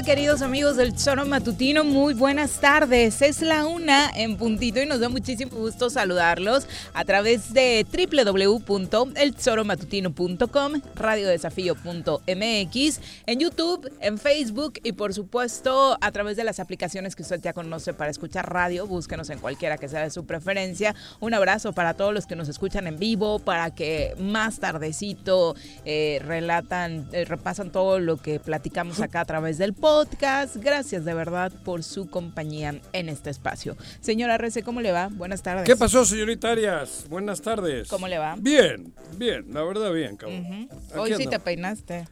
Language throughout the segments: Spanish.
queridos amigos del Choro Matutino? Muy buenas tardes. Es la una en puntito y nos da muchísimo gusto saludarlos a través de www.elchoromatutino.com, radiodesafío.mx, en YouTube, en Facebook y por supuesto a través de las aplicaciones que usted ya conoce para escuchar radio. Búsquenos en cualquiera que sea de su preferencia. Un abrazo para todos los que nos escuchan en vivo, para que más tardecito eh, relatan, eh, repasan todo lo que platicamos acá a través de del podcast. Gracias de verdad por su compañía en este espacio. Señora Rece, ¿cómo le va? Buenas tardes. ¿Qué pasó, señorita Arias? Buenas tardes. ¿Cómo le va? Bien, bien, la verdad bien, cabrón. Hoy sí te peinaste.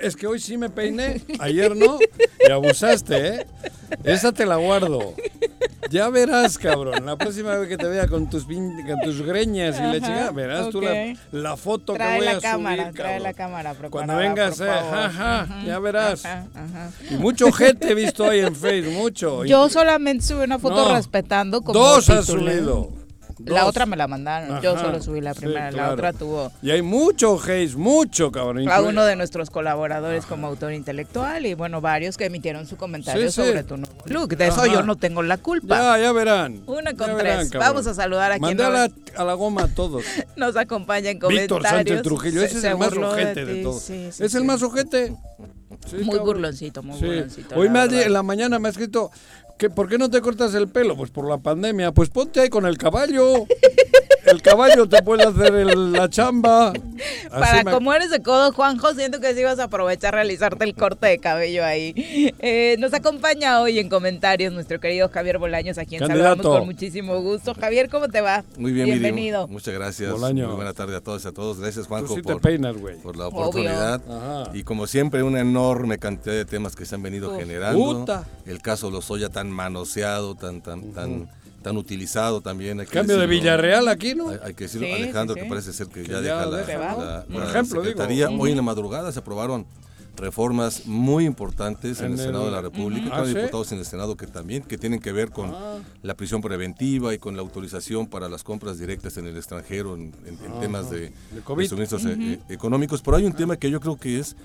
Es que hoy sí me peiné, ayer no, y abusaste, ¿eh? Esa te la guardo. Ya verás, cabrón, la próxima vez que te vea con tus, con tus greñas y la chica, verás tú la, foto que voy la a cámara, subir, Trae la cámara, Cuando vengas, eh, jaja, ya verás. Y mucho gente he visto ahí en Facebook, mucho. Yo solamente subí una foto respetando como Dos has subido. La otra me la mandaron. Yo solo subí la primera. La otra tuvo. Y hay mucho hate, mucho, cabrón. A uno de nuestros colaboradores como autor intelectual y bueno, varios que emitieron su comentario sobre tu nuevo look. De eso yo no tengo la culpa. Ya, ya verán. Una con tres. Vamos a saludar a quien. Mandala a la goma a todos. nos acompaña en comentarios. Víctor Sánchez Trujillo. Ese es el más ojete de, todos. es el más ojete. muy burloncito, muy burloncito. Hoy me en la mañana me ha escrito, ¿Por qué no te cortas el pelo? Pues por la pandemia. Pues ponte ahí con el caballo. El caballo te puede hacer la chamba. Para como eres de codo, Juanjo, siento que si vas a aprovechar a realizarte el corte de cabello ahí. Eh, nos acompaña hoy en comentarios nuestro querido Javier Bolaños, a quien saludamos con muchísimo gusto. Javier, ¿cómo te va? Muy bien, bienvenido. Muchas gracias. Muy buena tarde a todos y a todos. Gracias, Juanjo, por, peinas, por, la oportunidad. Y como siempre, una enorme cantidad de temas que se han venido generando. El caso Lozoya tan manoseado, tan, tan, tan, tan utilizado también. Hay Cambio de Villarreal aquí, ¿no? Hay, que decirlo, Alejandro, que parece ser que, ya, deja la, ejemplo, secretaría. Hoy en la madrugada se aprobaron reformas muy importantes en, el, Senado de la República, uh diputados en el Senado que también que tienen que ver con ah. la prisión preventiva y con la autorización para las compras directas en el extranjero en, temas de, de, suministros eh, económicos. Pero hay un tema que yo creo que es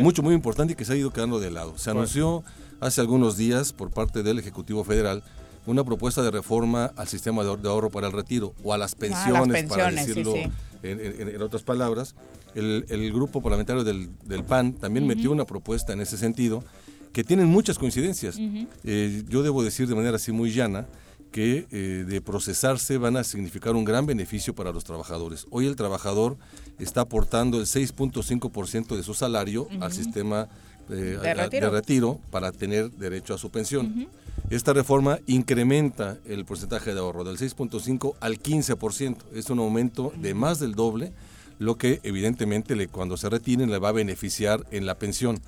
mucho, muy importante y que se ha ido quedando de lado. Se anunció hace algunos días por parte del Ejecutivo Federal una propuesta de reforma al sistema de ahorro para el retiro o a las ah, pensiones, para decirlo En, otras palabras. El, grupo parlamentario del, PAN también metió una propuesta en ese sentido que tienen muchas coincidencias. Eh, yo debo decir de manera así muy llana que eh, de procesarse van a significar un gran beneficio para los trabajadores. Hoy el trabajador está aportando el 6.5% de su salario al sistema eh, de, retiro. para tener derecho a su pensión. Esta reforma incrementa el porcentaje de ahorro del 6.5 al 15%. Es un aumento de más del doble, lo que evidentemente le, cuando se retiren le va a beneficiar en la pensión.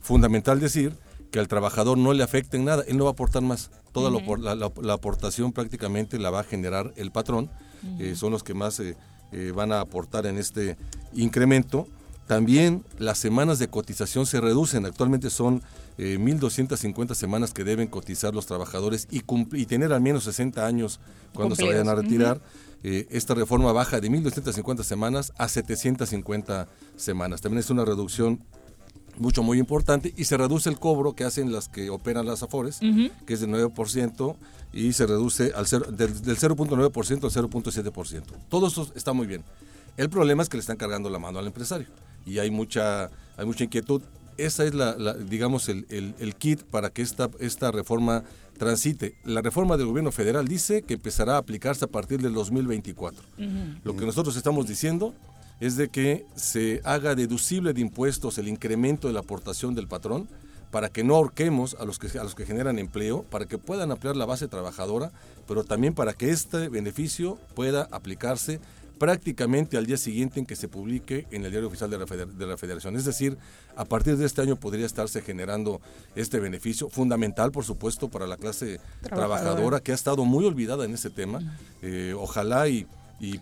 Fundamental decir que al trabajador no le afecte en nada, él no va a aportar más. Toda la, aportación prácticamente la va a generar el patrón, son los que más... Eh, eh, van a aportar en este incremento. También las semanas de cotización se reducen, actualmente son 1.250 semanas que deben cotizar los trabajadores y, y tener al menos 60 años cuando se vayan a retirar. Eh, esta reforma baja de 1.250 semanas a 750 semanas. También es una reducción mucho, muy importante y se reduce el cobro que hacen las que operan las AFORES, que es del 9%, y se reduce al del, del 0.9% al 0.7%. Todo eso está muy bien. El problema es que le están cargando la mano al empresario y hay mucha, hay mucha inquietud. Esa es la, digamos, el, el, kit para que esta, esta reforma transite. La reforma del gobierno federal dice que empezará a aplicarse a partir del 2024. Lo que nosotros estamos diciendo es de que se haga deducible de impuestos el incremento de la aportación del patrón para que no ahorquemos a los que, a los que generan empleo, para que puedan ampliar la base trabajadora, pero también para que este beneficio pueda aplicarse prácticamente al día siguiente en que se publique en el diario oficial de la, Federación. Es decir, a partir de este año podría estarse generando este beneficio, fundamental por supuesto para la clase trabajadora, que ha estado muy olvidada en ese tema. Eh, ojalá y,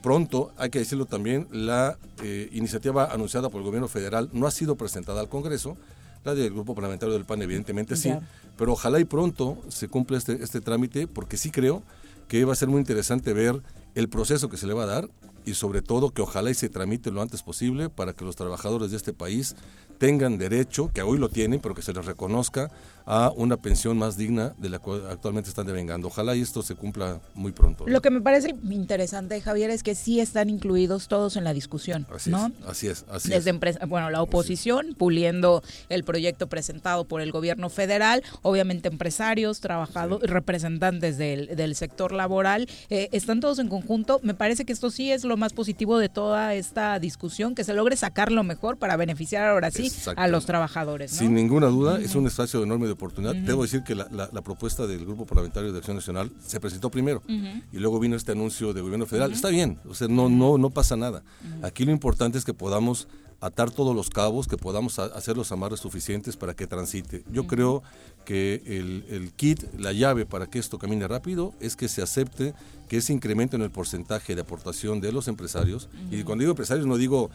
pronto, hay que decirlo también, la eh, iniciativa anunciada por el gobierno federal no ha sido presentada al Congreso, la del grupo parlamentario del PAN evidentemente sí, pero ojalá y pronto se cumpla este, este trámite porque sí creo que va a ser muy interesante ver el proceso que se le va a dar y sobre todo que ojalá y se tramite lo antes posible para que los trabajadores de este país tengan derecho, que hoy lo tienen, pero que se les reconozca a una pensión más digna de la que actualmente están devengando. Ojalá y esto se cumpla muy pronto. Lo que me parece interesante, Javier, es que sí están incluidos todos en la discusión. Así ¿no? es, así es. Así Desde bueno, la oposición, puliendo el proyecto presentado por el gobierno federal, obviamente empresarios, trabajadores, representantes del, del, sector laboral, eh, están todos en conjunto. Me parece que esto sí es lo más positivo de toda esta discusión, que se logre sacar lo mejor para beneficiar ahora sí a los trabajadores. Sin ninguna duda, es un espacio enorme de oportunidad. Debo decir que la, propuesta del Grupo Parlamentario de Acción Nacional se presentó primero y luego vino este anuncio del gobierno federal. Está bien, o sea, no, no, no pasa nada. Aquí lo importante es que podamos atar todos los cabos, que podamos hacer los amarres suficientes para que transite. Yo creo que el, el, kit, la llave para que esto camine rápido, es que se acepte que ese incremento en el porcentaje de aportación de los empresarios, y cuando digo empresarios no digo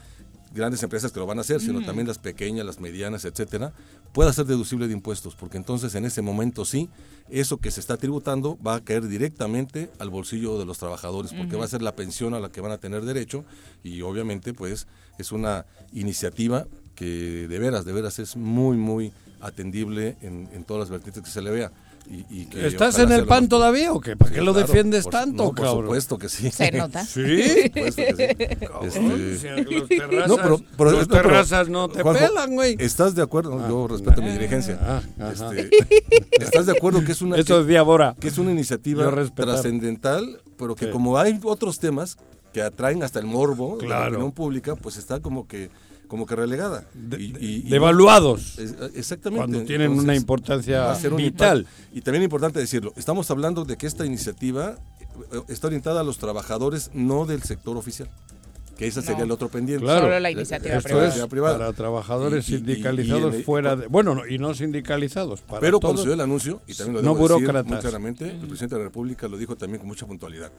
grandes empresas que lo van a hacer, sino también las pequeñas, las medianas, etcétera, pueda ser deducible de impuestos, porque entonces en ese momento sí, eso que se está tributando va a caer directamente al bolsillo de los trabajadores, porque va a ser la pensión a la que van a tener derecho y obviamente pues es una iniciativa que de veras, de veras es muy, muy atendible en, en todas las vertientes que se le vea. ¿Estás en el PAN todavía o qué? ¿Para qué lo defiendes tanto, no, Por supuesto que sí. Se nota. ¿Sí? Por supuesto que sí. Este... los terrazas, no, pero, pero, los terrazas no te pelan, güey. ¿Estás de acuerdo? Yo ah, respeto mi dirigencia. Ah, este, ¿Estás de acuerdo que es una, Eso que, es que es una iniciativa trascendental, pero que como hay otros temas que atraen hasta el morbo de la opinión pública, pues está como que como que relegada. y, devaluados. exactamente. Cuando tienen una importancia vital. y también es importante decirlo, estamos hablando de que esta iniciativa eh, está orientada a los trabajadores, no del sector oficial. Que ese sería el otro pendiente. Claro, Solo la iniciativa privada. para trabajadores sindicalizados fuera de... Bueno, y no sindicalizados. pero cuando se dio el anuncio, y también lo debo decir muy claramente, el presidente de la República lo dijo también con mucha puntualidad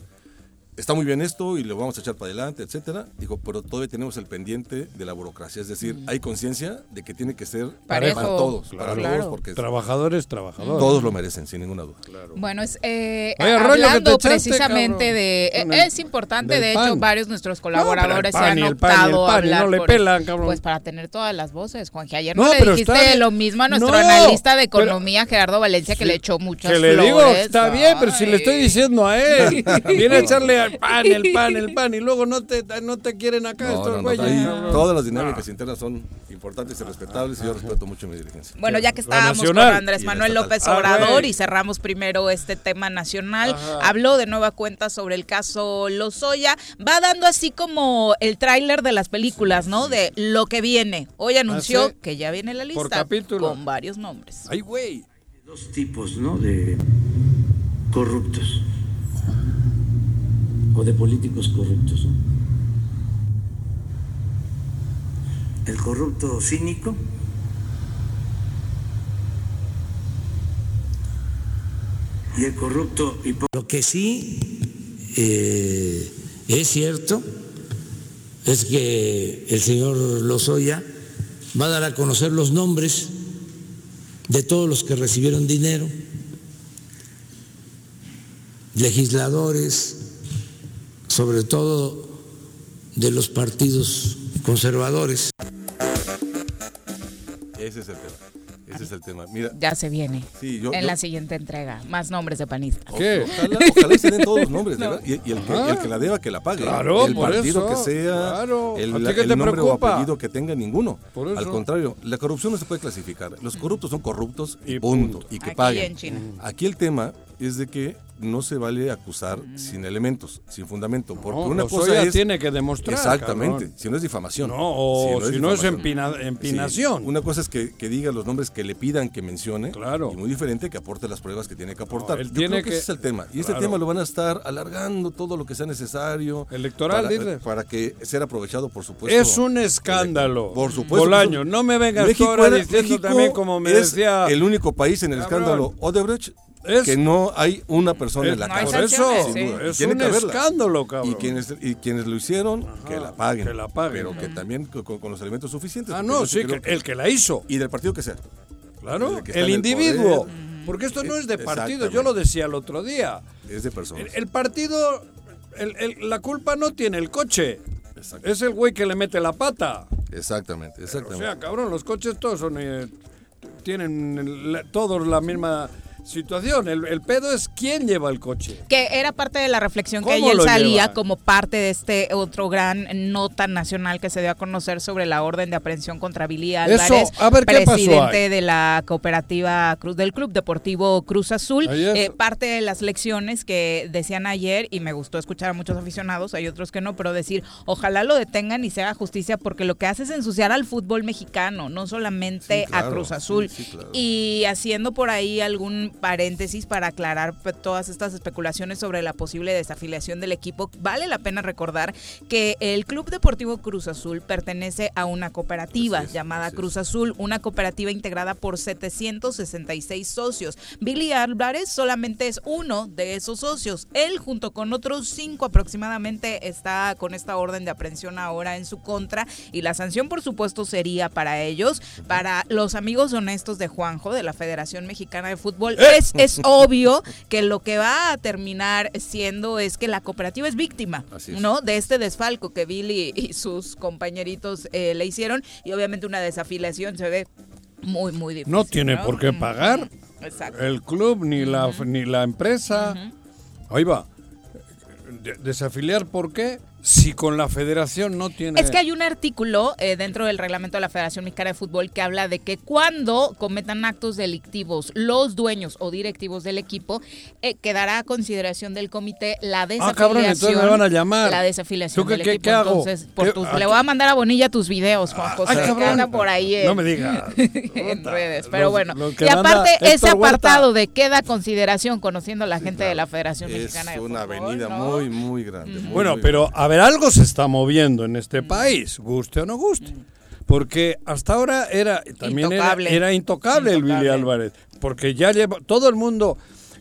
está muy bien esto y lo vamos a echar para adelante, etcétera. Dijo, pero todavía tenemos el pendiente de la burocracia. Es decir, hay conciencia de que tiene que ser para todos, para todos, porque trabajadores, trabajadores. Todos lo merecen, sin ninguna duda. Bueno, es eh, hablando precisamente de, eh, es importante, de hecho, varios nuestros colaboradores se han optado a hablar no le pelan, cabrón. pues para tener todas las voces, Juan. Ayer no, le dijiste lo mismo a nuestro analista de economía, Gerardo Valencia, que le echó muchas que le digo, está bien, pero si le estoy diciendo a él, viene a echarle el pan, el pan, el pan, y luego no te, no te quieren acá estos güeyes. todas las dinámicas internas son importantes y respetables y yo respeto mucho mi dirigencia. Bueno, ya que estábamos con Andrés Manuel López ah, Obrador y cerramos primero este tema nacional, habló de nueva cuenta sobre el caso Lozoya, va dando así como el tráiler de las películas, ¿no? De lo que viene. Hoy anunció ¿Ah, que ya viene la lista con varios nombres. Ay, güey. Dos tipos, ¿no? De corruptos o de políticos corruptos. El corrupto cínico y el corrupto hipócrita. Lo que sí eh, es cierto es que el señor Lozoya va a dar a conocer los nombres de todos los que recibieron dinero, legisladores, sobre todo de los partidos conservadores. Ese es el tema. Ese es el tema. Mira, ya se viene. en la siguiente entrega. Más nombres de panistas. ¿Qué? Ojalá, ojalá se den todos los nombres, ¿verdad? Y, el, que, el, que, la deba, que la pague. Claro, el partido que sea, el, nombre o apellido que tenga ninguno. Al contrario, la corrupción no se puede clasificar. Los corruptos son corruptos y punto. Y que paguen. Aquí el tema es de que no se vale acusar sin elementos, sin fundamento, porque una cosa es tiene que demostrar exactamente, si no es difamación, no, o si no es, empinación. una cosa es que, diga los nombres que le pidan que mencione, claro. y muy diferente que aporte las pruebas que tiene que aportar. Yo tiene creo que, ese es el tema, y este tema lo van a estar alargando todo lo que sea necesario, electoral, para, para que sea aprovechado, por supuesto. Es un escándalo, por supuesto. Bolaño, no me vengas México ahora diciendo también como me decía el único país en el escándalo Odebrecht que no hay una persona en la casa. Por eso es un escándalo, cabrón. Y quienes, y quienes lo hicieron, que la paguen. Que la paguen. Pero que también con, los elementos suficientes. Ah, no, sí, el que la hizo. Y del partido que sea. Claro, el, individuo. porque esto no es de partido, yo lo decía el otro día. Es de personas. El, partido, la culpa no tiene el coche. Es el güey que le mete la pata. Exactamente, exactamente. o sea, cabrón, los coches todos son... Eh, tienen todos la misma situación. El, pedo es quién lleva el coche. Que era parte de la reflexión que ayer salía como parte de este otro gran nota nacional que se dio a conocer sobre la orden de aprehensión contra Billy Álvarez, presidente de la cooperativa Cruz del Club Deportivo Cruz Azul. Eh, parte de las lecciones que decían ayer, y me gustó escuchar a muchos aficionados, hay otros que no, pero decir, ojalá lo detengan y se haga justicia porque lo que hace es ensuciar al fútbol mexicano, no solamente a Cruz Azul. Y haciendo por ahí algún paréntesis para aclarar todas estas especulaciones sobre la posible desafiliación del equipo. Vale la pena recordar que el Club Deportivo Cruz Azul pertenece a una cooperativa llamada Cruz Azul, una cooperativa integrada por 766 socios. Billy Álvarez solamente es uno de esos socios. Él junto con otros cinco aproximadamente está con esta orden de aprehensión ahora en su contra y la sanción por supuesto sería para ellos, para los amigos honestos de Juanjo de la Federación Mexicana de Fútbol es, obvio que lo que va a terminar siendo es que la cooperativa es víctima, ¿no? De este desfalco que Billy y sus compañeritos eh, le hicieron y obviamente una desafiliación se ve muy, muy difícil. No tiene por qué pagar el club ni la, ni la empresa. Ahí va. ¿Desafiliar por qué? Si con la federación no tiene... Es que hay un artículo eh, dentro del reglamento de la Federación Mexicana de Fútbol que habla de que cuando cometan actos delictivos los dueños o directivos del equipo, eh, quedará a consideración del comité la desafiliación. Ah, cabrón, entonces me van a llamar. La desafiliación del equipo. ¿qué hago? Entonces, le voy a mandar a Bonilla tus videos, Juan José, Ay, que anda por ahí no me digas. en redes. Pero bueno, y aparte ese apartado de queda consideración conociendo a la gente de la Federación Mexicana de Fútbol. Es una avenida muy, muy grande. bueno, pero a ver, algo se está moviendo en este país, guste o no guste. Porque hasta ahora era también Era, intocable, el Billy Álvarez. Porque ya lleva todo el mundo.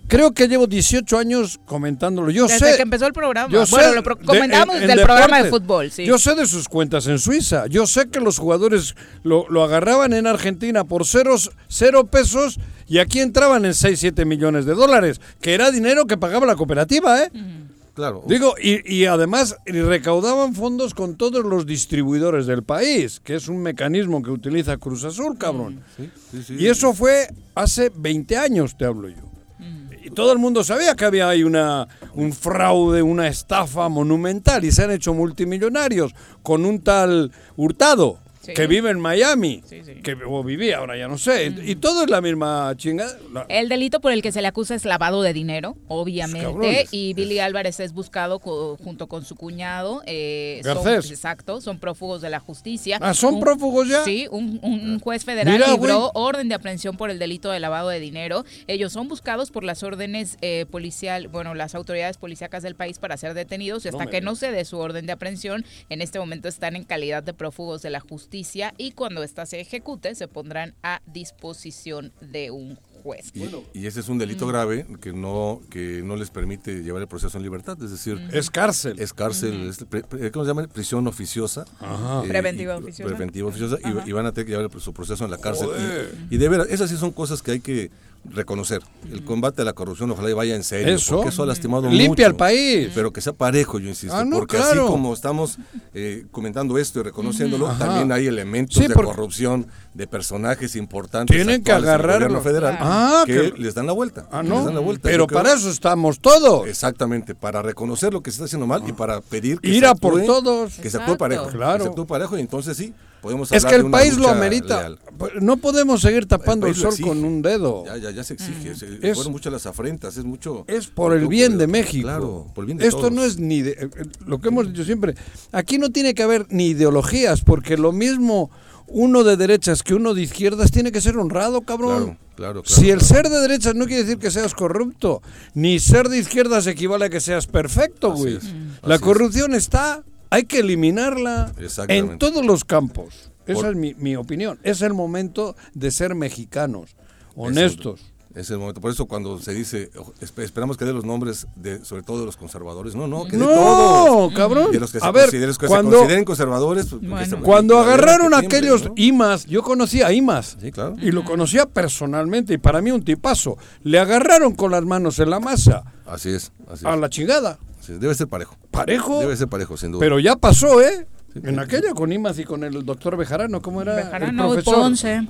Creo que llevo 18 años comentándolo. Yo Desde que empezó el programa. Yo bueno, lo comentamos del programa de fútbol. Sí. Yo sé de sus cuentas en Suiza. Yo sé que los jugadores lo, agarraban en Argentina por ceros, cero pesos y aquí entraban en 6, 7 millones de dólares, que era dinero que pagaba la cooperativa, ¿eh? Digo, y, además recaudaban fondos con todos los distribuidores del país, que es un mecanismo que utiliza Cruz Azul, cabrón. Mm, y eso fue hace 20 años, te hablo yo. Mm. Y todo el mundo sabía que había ahí una, un fraude, una estafa monumental y se han hecho multimillonarios con un tal Hurtado que vive en Miami, que o vivía, ahora ya no sé, y todo es la misma chingada. El delito por el que se le acusa es lavado de dinero, obviamente, y Billy Álvarez es buscado junto con su cuñado. Eh, exacto, son prófugos de la justicia. Ah, ¿son prófugos ya? Sí, un, juez federal libró orden de aprehensión por el delito de lavado de dinero. Ellos son buscados por las órdenes eh, policial, bueno, las autoridades policíacas del país para ser detenidos y hasta que no se dé su orden de aprehensión, en este momento están en calidad de prófugos de la justicia y cuando ésta se ejecute se pondrán a disposición de un juez. Y, ese es un delito grave que no que no les permite llevar el proceso en libertad, es decir, es cárcel. Es cárcel, ¿cómo se llama? Prisión oficiosa. Ajá. Eh, preventiva oficiosa. Preventiva oficiosa y, van a tener que llevar su proceso en la cárcel. Y, y, de veras, esas sí son cosas que hay que reconocer. El combate a la corrupción ojalá vaya en serio, eso, porque eso ha lastimado Limpia el país. Pero que sea parejo, yo insisto, ah, porque así como estamos eh, comentando esto y reconociéndolo, también hay elementos de corrupción de personajes importantes tienen que agarrar el federal ah, que, les dan la vuelta. Ah, no. Pero para eso estamos todos. Exactamente, para reconocer lo que se está haciendo mal y para pedir que ir a por todos, que se actúe parejo, claro. que se actúe parejo y entonces sí es que el país lo amerita. No podemos seguir tapando el, sol con un dedo. Ya, ya, ya se exige. Es, fueron muchas las afrentas. Es mucho. Es por el bien de México. Claro, por el bien de Esto no es ni de, eh, lo que hemos dicho siempre. Aquí no tiene que haber ni ideologías, porque lo mismo uno de derechas que uno de izquierdas tiene que ser honrado, cabrón. Claro, claro, si el ser de derechas no quiere decir que seas corrupto, ni ser de izquierdas equivale a que seas perfecto, güey. La corrupción está hay que eliminarla en todos los campos. Esa es mi, opinión. Es el momento de ser mexicanos, honestos. Es el momento. Por eso cuando se dice, esperamos que dé los nombres de, sobre todo de los conservadores. No, no, que de no, cabrón. De los que, a se, ver, cuando, consideren conservadores. Pues, cuando agarraron aquellos IMAS, yo conocía a IMAS. Sí, claro. Y lo conocía personalmente. Y para mí un tipazo. Le agarraron con las manos en la masa. Así es. Así a la chingada. Debe ser parejo. ¿Parejo? Debe ser parejo, sin duda. Pero ya pasó, ¿eh? En aquella con Imas y con el doctor Bejarano, ¿cómo era? Bejarano, el profesor? Ponce.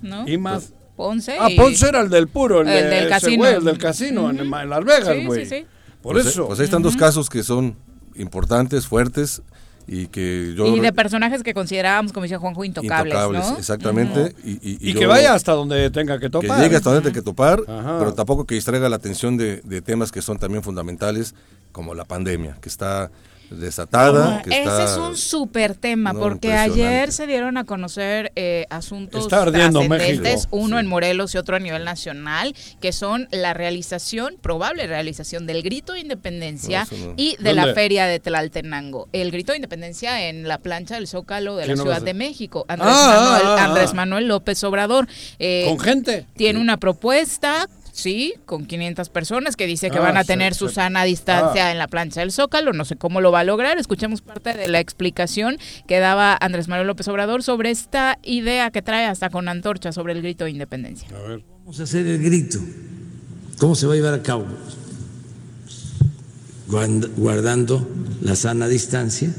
¿No? Imas. Ponce. Ah, Ponce era el del puro, el, del casino. el del casino, en, Las Vegas, güey. Sí, sí, sí. Por pues eso. Pues ahí están dos casos que son importantes, fuertes y que yo y de personajes que considerábamos como decía Juanjo intocables, intocables exactamente y, que vaya hasta donde tenga que topar que llegue hasta donde tenga que topar pero tampoco que distraiga la atención de, de, temas que son también fundamentales como la pandemia que está desatada. ese es un súper tema, porque ayer se dieron a conocer eh, asuntos trascendentes, uno en Morelos y otro a nivel nacional, que son la realización, probable realización del grito de independencia y de la feria de Tlaltenango. El grito de independencia en la plancha del Zócalo de la Ciudad de México. Ah, ah, ah, Andrés, Manuel, López Obrador. Eh, ¿Con gente? Tiene una propuesta Sí, con 500 personas que dice que van a ah, tener su sana distancia ah. en la plancha del Zócalo. No sé cómo lo va a lograr. Escuchemos parte de la explicación que daba Andrés Manuel López Obrador sobre esta idea que trae hasta con antorcha sobre el grito de independencia. A ver. Vamos a hacer el grito. ¿Cómo se va a llevar a cabo? Guardando la sana distancia,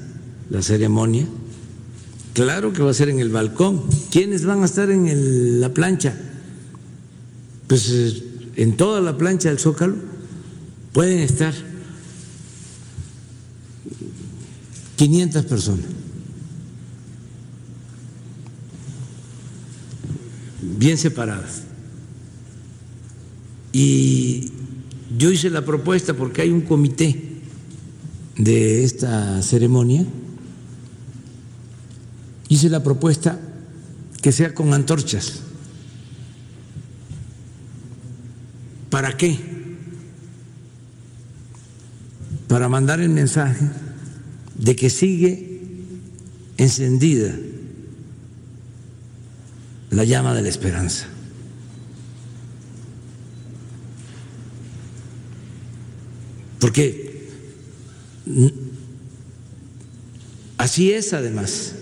la ceremonia. Claro que va a ser en el balcón. ¿Quiénes van a estar en la plancha? Pues eh, en toda la plancha del Zócalo pueden estar 500 personas. bien separadas. Y yo hice la propuesta porque hay un comité de esta ceremonia, hice la propuesta que sea con antorchas. ¿Para qué? Para mandar el mensaje de que sigue encendida la llama de la esperanza. Porque así es además.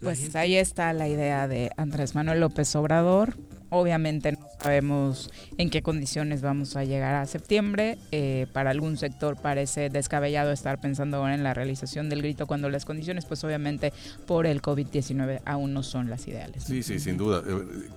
Pues ahí está la idea de Andrés Manuel López Obrador. Obviamente no sabemos en qué condiciones vamos a llegar a septiembre. Eh, para algún sector parece descabellado estar pensando ahora en la realización del grito cuando las condiciones, pues obviamente por el COVID-19 aún no son las ideales. Sí, sí, sin duda.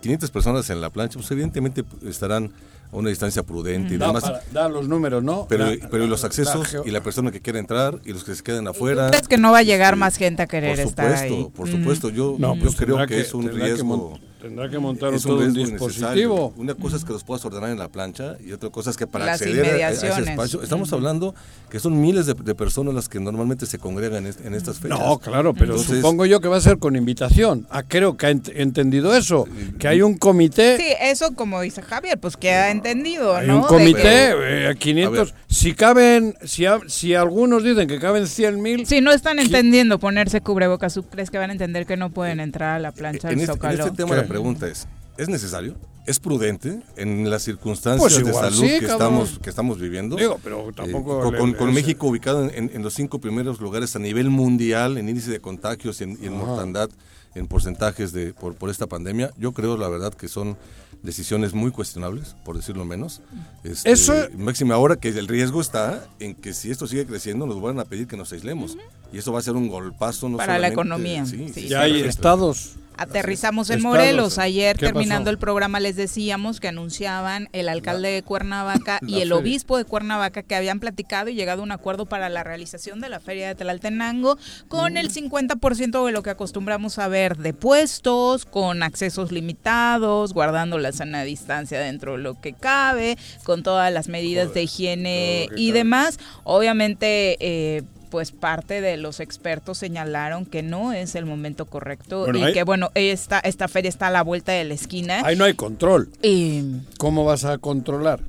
500 eh, personas en la plancha, pues evidentemente estarán a una distancia prudente y demás. Da los números, ¿no? Pero, pero los accesos y la persona que quiere entrar y los que se queden afuera. ¿Crees que no va a llegar más gente a querer estar ahí? Por supuesto, yo, yo creo que, es un riesgo Tendrá que montar todo un, dispositivo. Una cosa es que los puedas ordenar en la plancha y otra cosa es que para acceder a, ese espacio, estamos hablando que son miles de, personas las que normalmente se congregan en, estas fechas. No, claro, pero supongo yo que va a ser con invitación. Ah, creo que ha entendido eso, que hay un comité. Sí, eso como dice Javier, pues que ha entendido, hay un comité, 500, eh, si caben, si, si algunos dicen que caben 100 mil. Si no están entendiendo ponerse cubrebocas, ¿tú crees que van a entender que no pueden entrar a la plancha del este, Zócalo? En este tema pregunta es, es necesario, es prudente en las circunstancias pues de salud que, estamos, que estamos viviendo. Digo, pero eh, con, México ubicado en, los cinco primeros lugares a nivel mundial en índice de contagios y en, mortandad en porcentajes de por, por esta pandemia, yo creo la verdad que son decisiones muy cuestionables, por decirlo menos. Este, Eso máxima ahora que el riesgo está en que si esto sigue creciendo nos van a pedir que nos aislemos y eso va a ser un golpazo no para la economía. ya hay estados Aterrizamos en Morelos. Ayer, terminando el programa, les decíamos que anunciaban el alcalde de Cuernavaca y el obispo de Cuernavaca que habían platicado y llegado a un acuerdo para la realización de la Feria de Tlaltenango con el 50% de lo que acostumbramos a ver de puestos, con accesos limitados, guardando la sana distancia dentro de lo que cabe, con todas las medidas de higiene y demás. Obviamente, eh, pues parte de los expertos señalaron que no es el momento correcto y que bueno, esta, esta feria está a la vuelta de la esquina. Ahí no hay control. Y, ¿Cómo vas a controlar?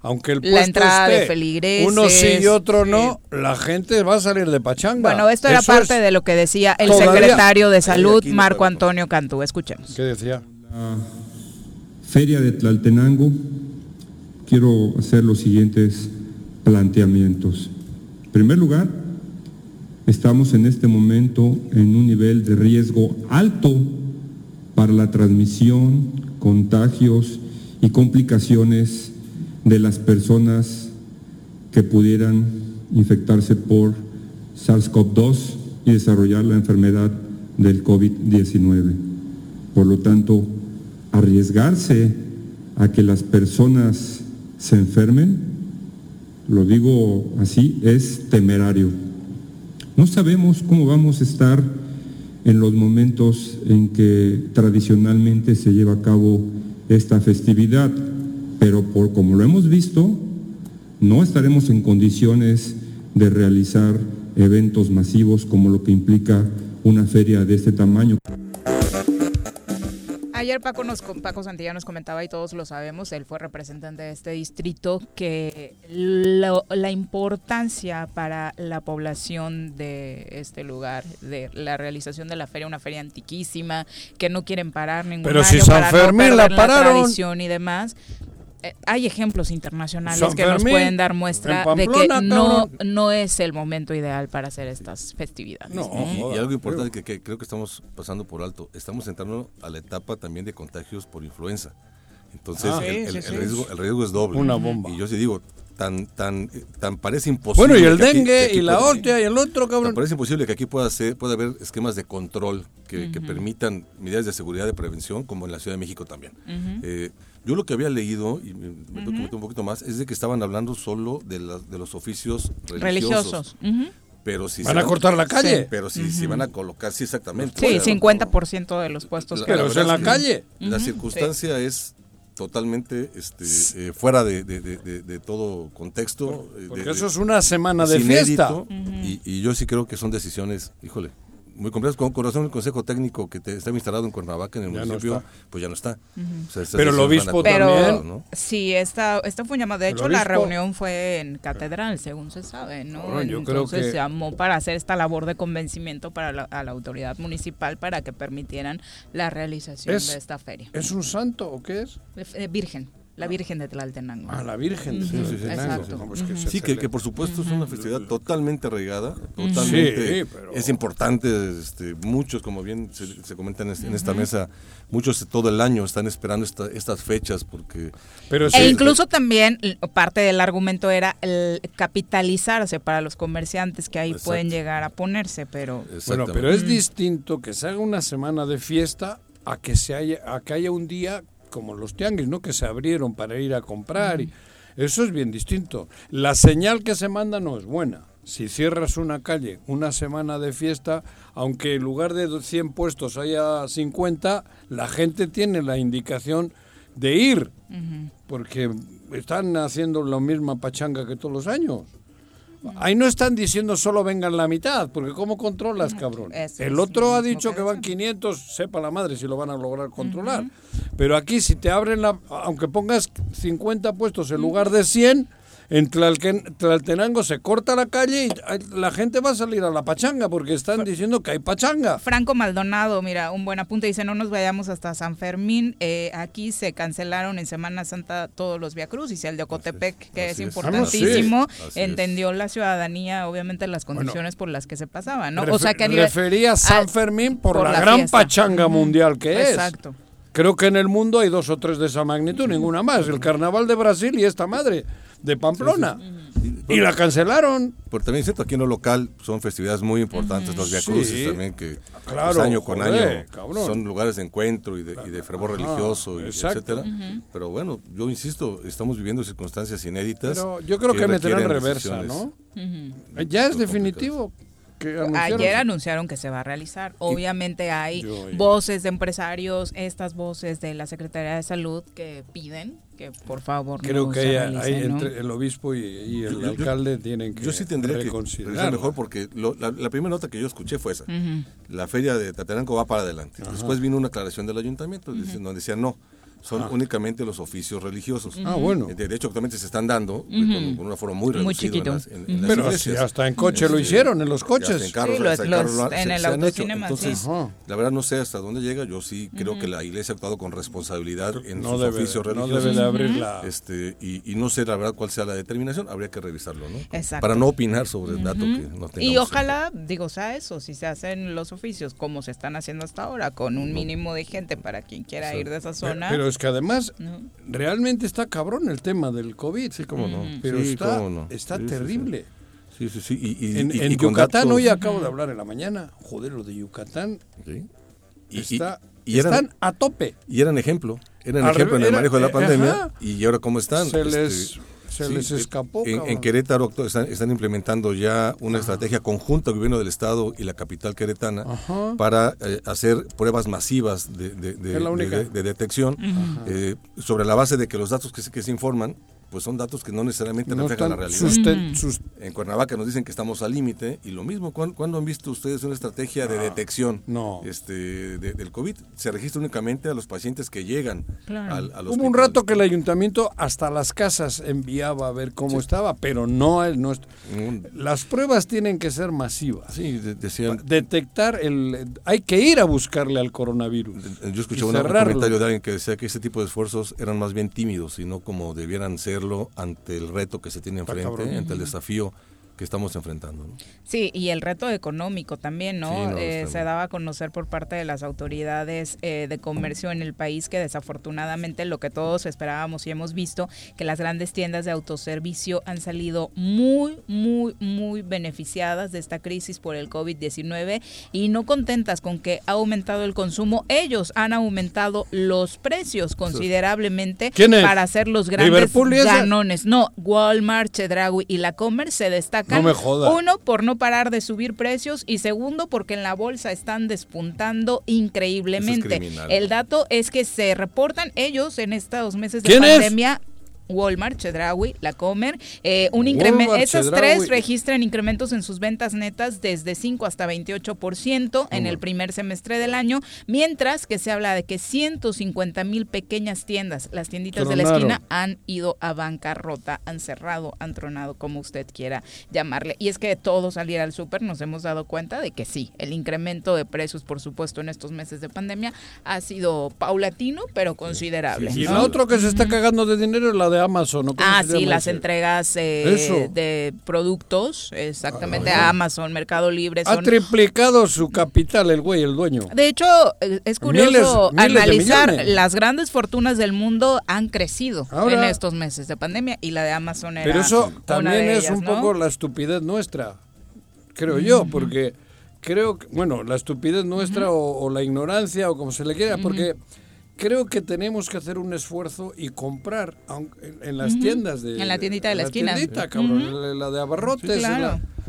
Aunque el puesto la entrada de feligreses, uno sí y otro no, la gente va a salir de pachanga. Bueno, esto era parte de lo que decía el secretario de Salud, Marco Antonio Cantú. Escuchemos. ¿Qué decía? La feria de Tlaltenango, quiero hacer los siguientes planteamientos. En primer lugar, Estamos en este momento en un nivel de riesgo alto para la transmisión, contagios y complicaciones de las personas que pudieran infectarse por SARS-CoV-2 y desarrollar la enfermedad del COVID-19. Por lo tanto, arriesgarse a que las personas se enfermen, lo digo así, es temerario. No sabemos cómo vamos a estar en los momentos en que tradicionalmente se lleva a cabo esta festividad, pero por como lo hemos visto, no estaremos en condiciones de realizar eventos masivos como lo que implica una feria de este tamaño. Ayer Paco, nos, Paco Santilla nos comentaba, y todos lo sabemos, él fue representante de este distrito, que la importancia para la población de este lugar, de la realización de la feria, una feria antiquísima, que no quieren parar ningún Pero si San Fermín la pararon. tradición y demás, hay ejemplos internacionales que nos pueden dar muestra de que no, no es el momento ideal para hacer estas festividades. y, algo importante que, creo que estamos pasando por alto, estamos entrando a la etapa también de contagios por influenza. Entonces ah, el, riesgo, el riesgo es doble. Una bomba. Y yo sí digo, tan tan tan parece imposible. Bueno, y el dengue y la hostia y el otro, cabrón. parece imposible que aquí pueda ser pueda haber esquemas de control que, permitan medidas de seguridad de prevención como en la Ciudad de México también. Yo lo que había leído, y me, uh un poquito más, es de que estaban hablando solo de, de los oficios religiosos. Pero si van a cortar la calle. pero si, si, van a colocar, sí, exactamente. Sí, 50% de los puestos. La, pero es en la calle. La circunstancia es totalmente este, eh, fuera de, de, de, todo contexto. Porque eso es una semana de fiesta. y, y, yo sí creo que son decisiones, híjole, muy complejas. Con, corazón el Consejo Técnico que te, está instalado en Cuernavaca, en el municipio, pues ya no está. pero el obispo también. Sí, esta, esta fue un llamado. De hecho, la reunión fue en catedral, según se sabe, ¿no? yo Entonces creo que... se llamó para hacer esta labor de convencimiento para la, a la autoridad municipal para que permitieran la realización de esta feria. ¿Es un santo o qué es? Eh, virgen. La Virgen de Tlaltenango. Ah, la Virgen de Tlaltenango. Sí, que, que, por supuesto es una festividad totalmente arraigada, totalmente es importante, este, muchos, como bien se, se comenta en, esta mesa, muchos todo el año están esperando estas fechas porque... Pero e incluso también parte del argumento era el capitalizarse para los comerciantes que ahí pueden llegar a ponerse, pero... Bueno, pero es distinto que se haga una semana de fiesta a que, se haya, a que haya un día como los tianguis, ¿no? Que se abrieron para ir a comprar. y eso es bien distinto. La señal que se manda no es buena. Si cierras una calle una semana de fiesta, aunque en lugar de 100 puestos haya 50, la gente tiene la indicación de ir, porque están haciendo la misma pachanga que todos los años. Ahí no están diciendo solo vengan la mitad, porque ¿cómo controlas, cabrón? el otro ha dicho que van 500, sepa la madre si lo van a lograr controlar. Pero aquí si te abren la, aunque pongas 50 puestos en lugar de 100, en Tlaltenango se corta la calle y la gente va a salir a la pachanga porque están diciendo que hay pachanga. Franco Maldonado, mira, un buen apunte, dice, no nos vayamos hasta San Fermín. Eh, aquí se cancelaron en Semana Santa todos los Via Cruz y el de Ocotepec, que es, importantísimo, entendió la ciudadanía, obviamente, las condiciones por las que se pasaban, ¿no? o sea, que refería San Fermín por, la, gran pachanga mundial que es. Exacto. Creo que en el mundo hay dos o tres de esa magnitud, ninguna más. El Carnaval de Brasil y esta madre de Pamplona. Y la cancelaron. Pero también es cierto, aquí en lo local son festividades muy importantes, los Via Crucis también, que claro, año con año son lugares de encuentro y de, y de fervor religioso, y etcétera. Pero bueno, yo insisto, estamos viviendo circunstancias inéditas. Pero yo creo que, meterán reversa, ¿no? Ya es definitivo. Ayer anunciaron. que se va a realizar. Obviamente hay voces de empresarios, estas voces de la Secretaría de Salud que piden que por favor creo que hay, entre el obispo y, el alcalde tienen que yo sí tendría que revisar mejor porque la, primera nota que yo escuché fue esa. La feria de Tateranco va para adelante. Después vino una aclaración del ayuntamiento donde decía no son ah. únicamente los oficios religiosos. Ah, bueno. De, hecho, actualmente se están dando con, una forma muy reducida en, las, Pero hasta en coche lo este, hicieron, en los coches. En carros, en el autocinema, Entonces, la verdad no sé hasta dónde llega. Yo sí creo que la iglesia ha actuado con responsabilidad en sus oficios religiosos. No debe de abrirla. Este, y, no sé la verdad cuál sea la determinación. Habría que revisarlo, ¿no? Exacto. Para no opinar sobre el dato que no tengamos. Y ojalá, digo, sea eso, si se hacen los oficios como se están haciendo hasta ahora, con un mínimo de gente para quien quiera ir de esa zona. Pero que además realmente está cabrón el tema del COVID. Sí, cómo no. Pero está, está terrible. Sí, sí, sí. Y, en, Yucatán, hoy acabo de hablar en la mañana, joder, lo de Yucatán. Y, está, están a tope. Y eran ejemplo. Eran ejemplo en el manejo de la pandemia. Y ahora, ¿cómo están? Se les este, se les escapó. En, Querétaro están, implementando ya una estrategia conjunta el gobierno del estado y la capital queretana para eh, hacer pruebas masivas de, de, detección eh, sobre la base de que los datos que que se informan pues son datos que no necesariamente reflejan la realidad. En Cuernavaca nos dicen que estamos al límite y lo mismo, ¿cuándo, han visto ustedes una estrategia de detección este, del COVID? Se registra únicamente a los pacientes que llegan al, Hubo un rato que el ayuntamiento hasta las casas enviaba a ver cómo estaba, pero no, no las pruebas tienen que ser masivas. Sí, decían, detectar el hay que ir a buscarle al coronavirus. Yo escuché un comentario de alguien que decía que ese tipo de esfuerzos eran más bien tímidos y no como debieran ser ante el reto que se tiene enfrente, ante el desafío que estamos enfrentando. Sí, y el reto económico también, ¿no? Eh, se daba a conocer por parte de las autoridades eh, de comercio en el país que desafortunadamente lo que todos esperábamos y hemos visto, que las grandes tiendas de autoservicio han salido muy, muy, muy beneficiadas de esta crisis por el COVID-19 y no contentas con que ha aumentado el consumo, ellos han aumentado los precios considerablemente para hacer los grandes ganones. No, Walmart, Chedraui y la Comer se destacan uno, por no parar de subir precios y segundo, porque en la bolsa están despuntando increíblemente. El dato es que se reportan ellos en estos meses de pandemia. Walmart, Chedraui, La Comer, eh, un incremento, esas tres registran incrementos en sus ventas netas desde 5 hasta 28% en el primer semestre del año, mientras que se habla de que 150 mil pequeñas tiendas, las tienditas de la esquina, han ido a bancarrota, han cerrado, han tronado, como usted quiera llamarle. Y es que de todo salir al súper nos hemos dado cuenta de que sí, el incremento de precios, por supuesto, en estos meses de pandemia ha sido paulatino, pero considerable. Y el otro que se está cagando de dinero es la de Amazon. ah, sí, las entregas eh, de productos, exactamente, a Amazon, Mercado Libre. Ha triplicado su capital el güey, el dueño. De hecho, eh, es curioso analizar, las grandes fortunas del mundo han crecido en estos meses de pandemia y la de Amazon era Pero eso también es un poco la estupidez nuestra, creo yo, porque creo que, bueno, la estupidez nuestra o, la ignorancia o como se le quiera, porque creo que tenemos que hacer un esfuerzo y comprar en, las tiendas de en la tiendita de la, esquina. tiendita, cabrón, la de abarrotes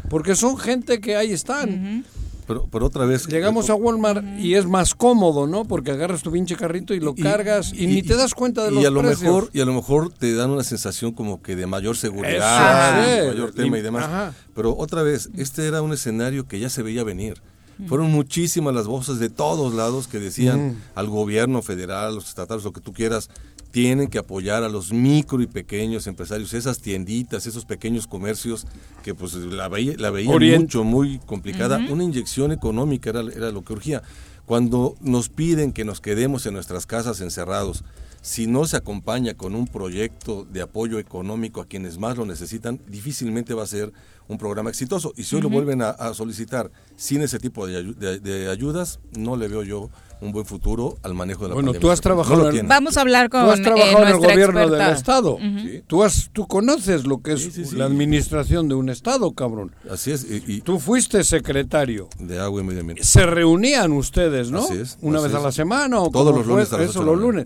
porque son gente que ahí están. Pero, pero, otra vez llegamos a Walmart y es más cómodo no porque agarras tu pinche carrito y lo cargas y, ni te das cuenta de los y a lo precios. mejor y a lo mejor te dan una sensación como que de mayor seguridad mayor tema y, demás. pero otra vez este era un escenario que ya se veía venir fueron muchísimas las voces de todos lados que decían al gobierno federal, los estatales, lo que tú quieras, tienen que apoyar a los micro y pequeños empresarios, esas tienditas, esos pequeños comercios que pues la, veía, la veían mucho, muy complicada. Una inyección económica era, era lo que urgía. Cuando nos piden que nos quedemos en nuestras casas encerrados, si no se acompaña con un proyecto de apoyo económico a quienes más lo necesitan, difícilmente va a ser un programa exitoso. Y si hoy lo vuelven a, solicitar sin ese tipo de, ayudas, no le veo yo un buen futuro al manejo de la bueno, tú has trabajado en, Vamos a hablar con tú has trabajado en el gobierno del Estado. tú, has, tú conoces lo que es la administración de un Estado, cabrón. Así es. Y, tú fuiste secretario. De agua y medio ambiente. Se reunían ustedes, ¿no? Así es. Una vez a la semana o Todos los lunes. eso, los lunes.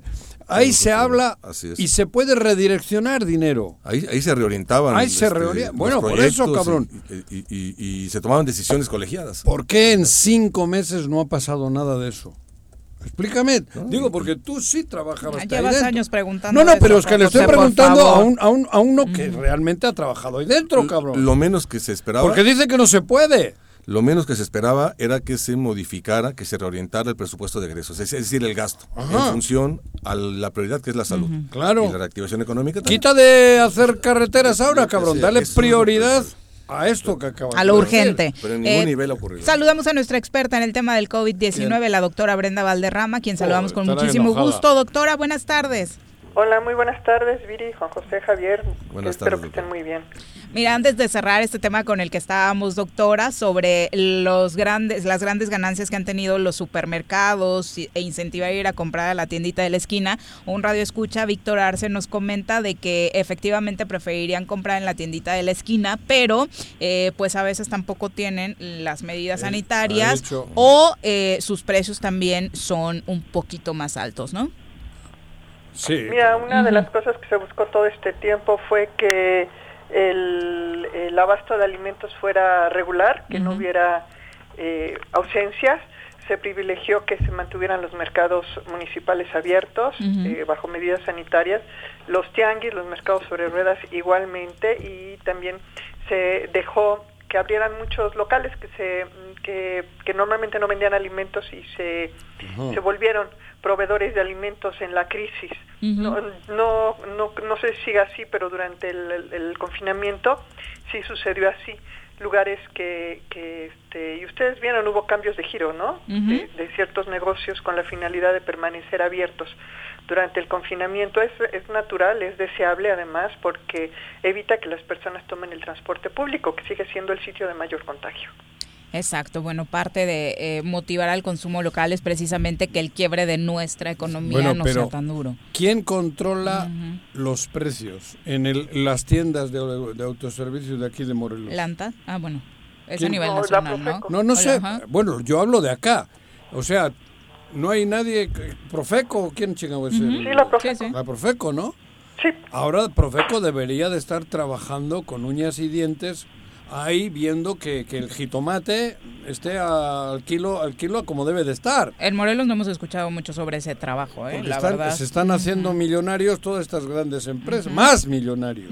Ahí se habla y se puede redireccionar dinero. Ahí, ahí se reorientaban. Ahí se este, Bueno, por eso, cabrón. Y, se tomaban decisiones colegiadas. ¿Por qué en cinco meses no ha pasado nada de eso? Explícame. Digo, porque tú sí trabajabas. Llevas años preguntando. No, no, pero es que le estoy preguntando a, un, a, un, a uno que realmente ha trabajado ahí dentro, cabrón. Lo menos que se esperaba. Porque dice que no se puede. Lo menos que se esperaba era que se modificara, que se reorientara el presupuesto de egresos, es decir, el gasto, en función a la prioridad que es la salud. Claro. Y la reactivación económica. Quita de hacer carreteras ahora, cabrón. Dale prioridad a esto que acabas A lo urgente. Pero en ningún eh, nivel ocurrido. Saludamos a nuestra experta en el tema del COVID-19, la doctora Brenda Valderrama, quien saludamos con muchísimo gusto. Doctora, buenas tardes. Hola, muy buenas tardes, Viri, Juan José, Javier. Buenas Espero que estén muy bien. Mira, antes de cerrar este tema con el que estábamos, doctora, sobre los grandes, las grandes ganancias que han tenido los supermercados e incentivar a ir a comprar a la tiendita de la esquina, un radio escucha, Víctor Arce, nos comenta de que efectivamente preferirían comprar en la tiendita de la esquina, pero eh, pues a veces tampoco tienen las medidas sanitarias o eh, sus precios también son un poquito más altos, ¿no? Mira, una de las cosas que se buscó todo este tiempo fue que el, abasto de alimentos fuera regular, que no hubiera eh, ausencias. Se privilegió que se mantuvieran los mercados municipales abiertos eh, bajo medidas sanitarias, los tianguis, los mercados sobre ruedas igualmente. Y también se dejó que abrieran muchos locales que se que, que normalmente no vendían alimentos y se, se volvieron proveedores de alimentos en la crisis. no, no, no, no sé si sigue así, pero durante el, confinamiento sí sucedió así. Lugares que, que este, y ustedes vieron, hubo cambios de giro, ¿no? de, ciertos negocios con la finalidad de permanecer abiertos durante el confinamiento. Es, es natural, es deseable además, porque evita que las personas tomen el transporte público, que sigue siendo el sitio de mayor contagio. Exacto, bueno, parte de eh, motivar al consumo local es precisamente que el quiebre de nuestra economía no sea tan duro. ¿Quién controla los precios en el, las tiendas de, de autoservicios de aquí de Morelos? ¿Lanta? Ah, bueno, es a nivel nacional, ¿no? No, no sé, bueno, yo hablo de acá, o sea, no hay nadie, Profeco, ¿quién chingado es? Sí, la Profeco. La Profeco, ¿no? Sí. Ahora Profeco debería de estar trabajando con uñas y dientes ahí viendo que, que, el jitomate esté al kilo, al kilo como debe de estar. En Morelos no hemos escuchado mucho sobre ese trabajo, ¿eh? La verdad. Se están haciendo millonarios todas estas grandes empresas, más millonarios.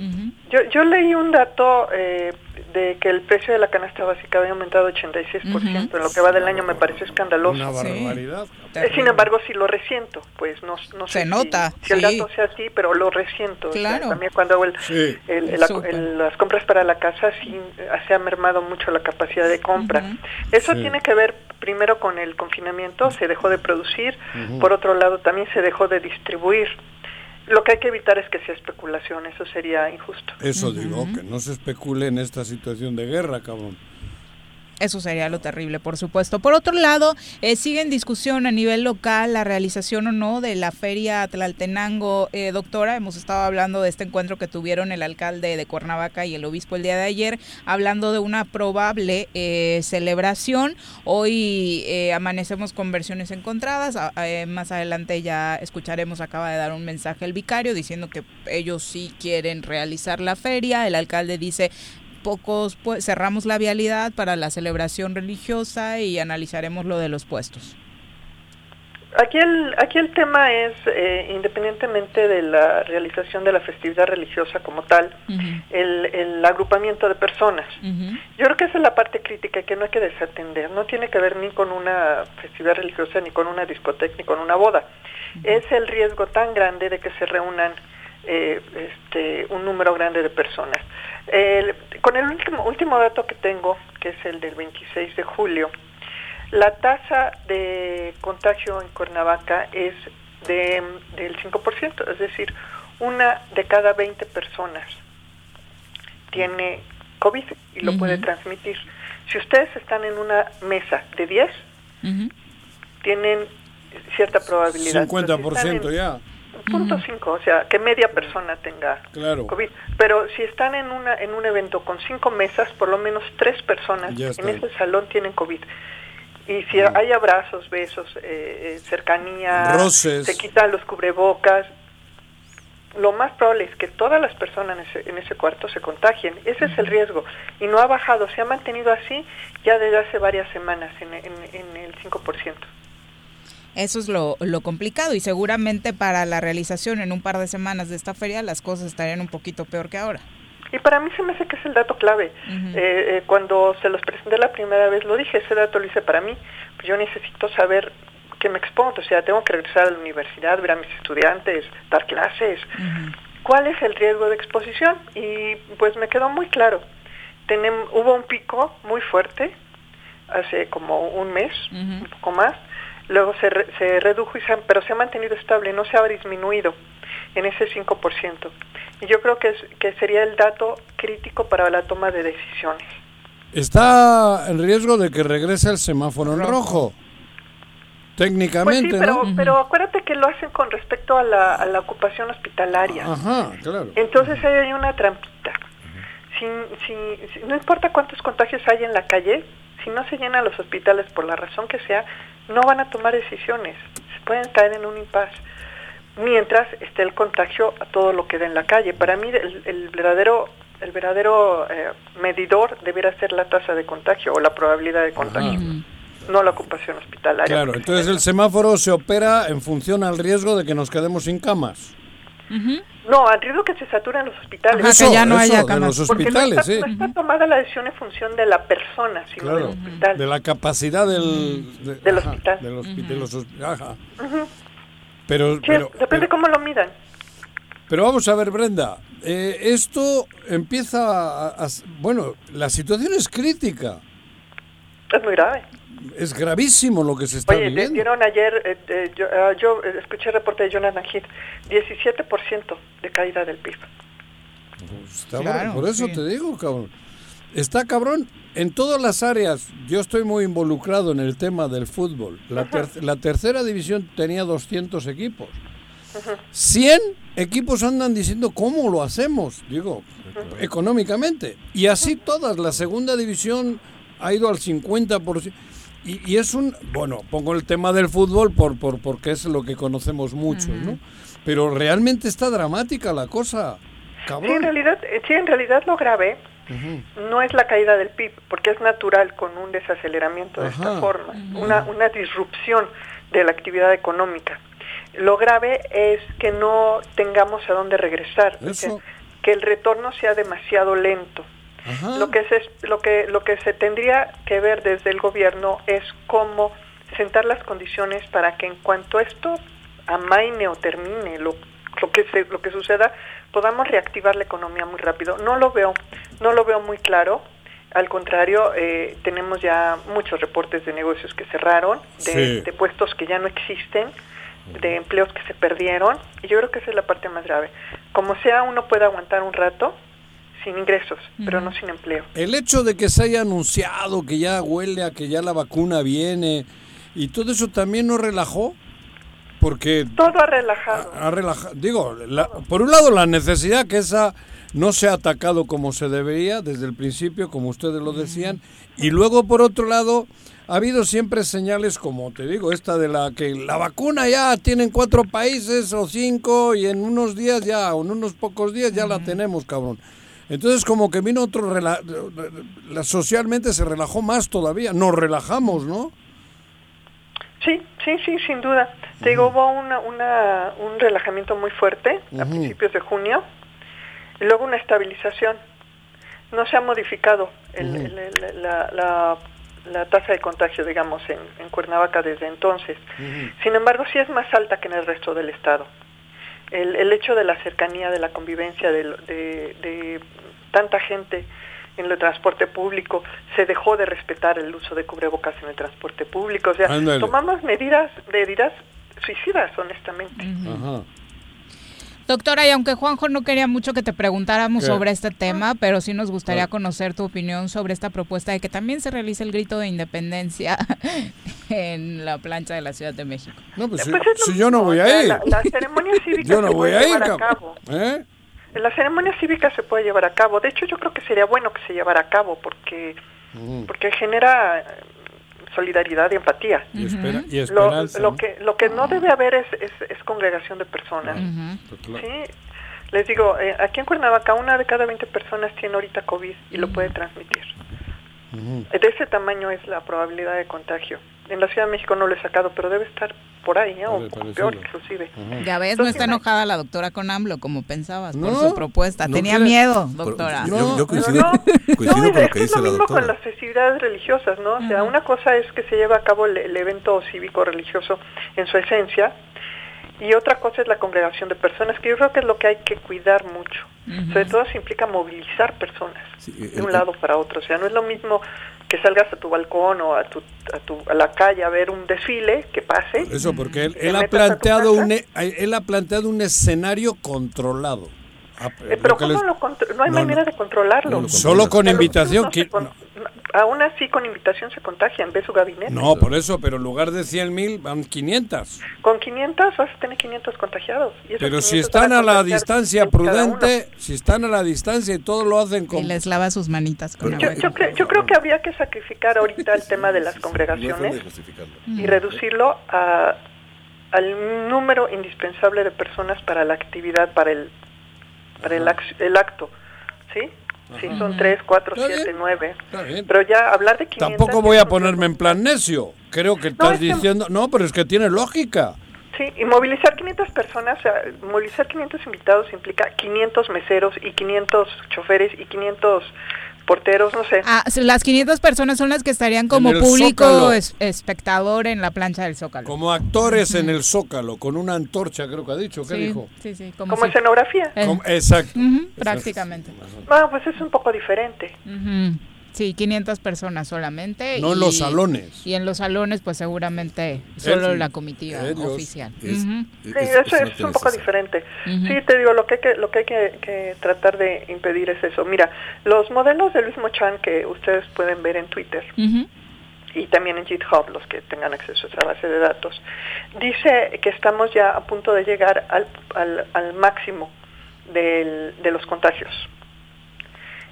yo, yo leí un dato eh, de que el precio de la canasta básica había aumentado 86%, en lo que va del año me parece escandaloso. Una barbaridad. Eh, sin embargo, si lo resiento, pues no, no sé Se nota. Si, el dato sea así, pero lo resiento. Claro. también cuando hago las compras para la casa, sí se ha mermado mucho la capacidad de compra. Eso tiene que ver primero con el confinamiento, se dejó de producir, por otro lado también se dejó de distribuir. Lo que hay que evitar es que sea especulación, eso sería injusto. Eso digo, que no se especule en esta situación de guerra, cabrón. Eso sería lo terrible, por supuesto. Por otro lado, eh, sigue en discusión a nivel local la realización o no de la feria Tlaltenango. Eh, doctora, hemos estado hablando de este encuentro que tuvieron el alcalde de Cuernavaca y el obispo el día de ayer, hablando de una probable eh, celebración. Hoy eh, amanecemos con versiones encontradas. más adelante ya escucharemos, acaba de dar un mensaje el vicario diciendo que ellos sí quieren realizar la feria. El alcalde dice pocos pues, cerramos la vialidad para la celebración religiosa y analizaremos lo de los puestos. Aquí el, aquí el tema es, eh, independientemente de la realización de la festividad religiosa como tal, el, el, agrupamiento de personas. Yo creo que esa es la parte crítica que no hay que desatender. No tiene que ver ni con una festividad religiosa, ni con una discoteca, ni con una boda. Es el riesgo tan grande de que se reúnan eh, este, un número grande de personas. Con el último, último dato que tengo, que es el del 26 de julio, la tasa de contagio en Cuernavaca es de, del 5%, es decir, una de cada 20 personas tiene COVID y lo puede transmitir. Si ustedes están en una mesa de 10, tienen cierta probabilidad. 50% ya. Punto 5, o sea, que media persona tenga COVID. Pero si están en, una, en un evento con cinco mesas, por lo menos tres personas en ese salón tienen COVID. Y si hay abrazos, besos, eh, eh, cercanía, se quitan los cubrebocas, lo más probable es que todas las personas en ese, cuarto se contagien. Ese es el riesgo. Y no ha bajado, se ha mantenido así ya desde hace varias semanas en, en el 5%. Eso es lo, lo, complicado y seguramente para la realización en un par de semanas de esta feria las cosas estarían un poquito peor que ahora. Y para mí se me hace que es el dato clave. Eh, eh, cuando se los presenté la primera vez, lo dije, ese dato lo hice para mí. Pues yo necesito saber qué me expongo, o sea, tengo que regresar a la universidad, ver a mis estudiantes, dar clases. ¿Cuál es el riesgo de exposición? Y pues me quedó muy claro. Tenemos, hubo un pico muy fuerte hace como un mes, un poco más. Luego se, se redujo, y pero se ha mantenido estable, no se ha disminuido en ese 5%. Y yo creo que, es, que sería el dato crítico para la toma de decisiones. Está en riesgo de que regrese el semáforo en rojo. Técnicamente, pues pero, pero acuérdate que lo hacen con respecto a la, a la ocupación hospitalaria. Ajá, claro. Entonces ahí hay una trampita. Si, no importa cuántos contagios hay en la calle, si no se llenan los hospitales por la razón que sea, no van a tomar decisiones. Se pueden caer en un impasse mientras esté el contagio a todo lo que da en la calle. Para mí el, verdadero el verdadero eh, medidor debería ser la tasa de contagio o la probabilidad de contagio, no la ocupación hospitalaria. Claro, entonces el semáforo se opera en función al riesgo de que nos quedemos sin camas. No, al riesgo que se saturen los hospitales. que ya no haya camas. los hospitales, Porque no está, tomada la decisión en función de la persona, sino del hospital. De la capacidad del, del hospital. Pero, depende cómo lo midan. Pero vamos a ver, Brenda, eh, esto empieza a, Bueno, la situación es crítica. Es muy grave. Es gravísimo lo que se está Oye, viviendo. dieron ayer, eh, yo, ah, yo, escuché el reporte de Jonathan Heath, 17% de caída del PIB. Pues por eso te digo, cabrón. Está cabrón en todas las áreas. Yo estoy muy involucrado en el tema del fútbol. La, la tercera división tenía 200 equipos. 100 equipos andan diciendo cómo lo hacemos, digo, económicamente. Y así todas. La segunda división ha ido al 50%. Y, y es un, bueno, pongo el tema del fútbol por, por, porque es lo que conocemos mucho, ¿no? Pero realmente está dramática la cosa. Cabrón. Sí, en realidad, sí, en realidad lo grave no es la caída del PIB, porque es natural con un desaceleramiento de esta forma, una, una disrupción de la actividad económica. Lo grave es que no tengamos a dónde regresar, que el retorno sea demasiado lento. Lo que se lo que lo que se tendría que ver desde el gobierno es cómo sentar las condiciones para que en cuanto esto amaine o termine lo, lo que se, lo que suceda podamos reactivar la economía muy rápido. No lo veo, no lo veo muy claro. Al contrario, eh, tenemos ya muchos reportes de negocios que cerraron, de, puestos que ya no existen, de empleos que se perdieron, y yo creo que esa es la parte más grave. Como sea, uno puede aguantar un rato sin ingresos, pero no sin empleo. El hecho de que se haya anunciado que ya huele a que ya la vacuna viene y todo eso también nos relajó porque todo ha relajado. Ha, digo, por un lado la necesidad que esa no se ha atacado como se debería desde el principio, como ustedes lo decían, y luego por otro lado ha habido siempre señales como te digo, esta de la que la vacuna ya tienen cuatro países o cinco y en unos días ya, o en unos pocos días ya la tenemos, cabrón. Entonces como que vino otro, socialmente se relajó más todavía, nos relajamos, ¿no? Sí, sí, sí, sin duda. Te digo, hubo una, una, un relajamiento muy fuerte a principios de junio y luego una estabilización. No se ha modificado la, la, la, tasa de contagio, digamos, en, en Cuernavaca desde entonces. Sin embargo, sí es más alta que en el resto del estado. El, el hecho de la cercanía, de la convivencia, de, de, de tanta gente en el transporte público, se dejó de respetar el uso de cubrebocas en el transporte público, o sea, tomamos medidas, medidas suicidas, honestamente. Doctora, y aunque Juanjo no quería mucho que te preguntáramos sobre este tema, pero sí nos gustaría conocer tu opinión sobre esta propuesta de que también se realice el grito de independencia en la plancha de la Ciudad de México. No, pues, pues si, yo no voy a ir. La, ceremonia cívica yo no voy a ir, a cabo. ¿Eh? La ceremonia cívica se puede llevar a cabo. De hecho, yo creo que sería bueno que se llevara a cabo porque, porque genera solidaridad y empatía. Y, espera, y esperanza, lo, que lo que no debe haber es, es, congregación de personas. ¿sí? Les digo, eh, aquí en Cuernavaca una de cada 20 personas tiene ahorita COVID y lo puede transmitir. De ese tamaño es la probabilidad de contagio. En la Ciudad de México no lo he sacado, pero debe estar por ahí, ¿eh? o peor inclusive. Ya ves, no está enojada la doctora con AMLO como pensabas por su propuesta. Tenía miedo, doctora. yo, coincido, con lo que dice la doctora. con las festividades religiosas, ¿no? O sea, una cosa es que se lleva a cabo el evento cívico religioso en su esencia, y otra cosa es la congregación de personas, que yo creo que es lo que hay que cuidar mucho. Sobre todo si implica movilizar personas de un lado para otro. O sea, no es lo mismo que salgas a tu balcón o a, tu, a, tu, a la calle a ver un desfile que pase. Eso, porque él, ha planteado un, e, él ha planteado un escenario controlado. Ah, eh, pero ¿cómo lo no hay manera de controlarlo. solo con invitación. Que, aún así con invitación se contagian, ve su gabinete. No, por eso, pero en lugar de 100 mil van 500. Con 500 vas a tener 500 contagiados. pero si están a la distancia prudente, si están a la distancia y todo lo hacen con... Y les lava sus manitas con yo, yo, creo, yo creo que habría que sacrificar ahorita el tema de las congregaciones y reducirlo a, al número indispensable de personas para la actividad, para el para el, el acto, ¿sí? Sí, son tres, cuatro, siete, nueve. Pero ya hablar de 500... Tampoco voy a ponerme en plan necio. Creo que estás diciendo... No, pero es que tiene lógica. Sí, y movilizar 500 personas, o sea, movilizar 500 invitados implica 500 meseros y 500 choferes y 500 porteros, no sé. Ah, las 500 personas son las que estarían como público espectador en la plancha del Zócalo. Como actores en el Zócalo, con una antorcha, creo que ha dicho. ¿Qué dijo? Sí, sí. Como, escenografía. exacto. prácticamente. Bueno, pues es un poco diferente. Sí, 500 personas solamente. No en los salones. Y en los salones, pues seguramente solo la comitiva oficial. sí, eso es, un poco diferente. Sí, te digo, lo que hay, que, lo que, hay que, tratar de impedir es eso. Mira, los modelos de Luis Mochan que ustedes pueden ver en Twitter y también en GitHub, los que tengan acceso a esa base de datos, dice que estamos ya a punto de llegar al, al, al máximo del, de los contagios.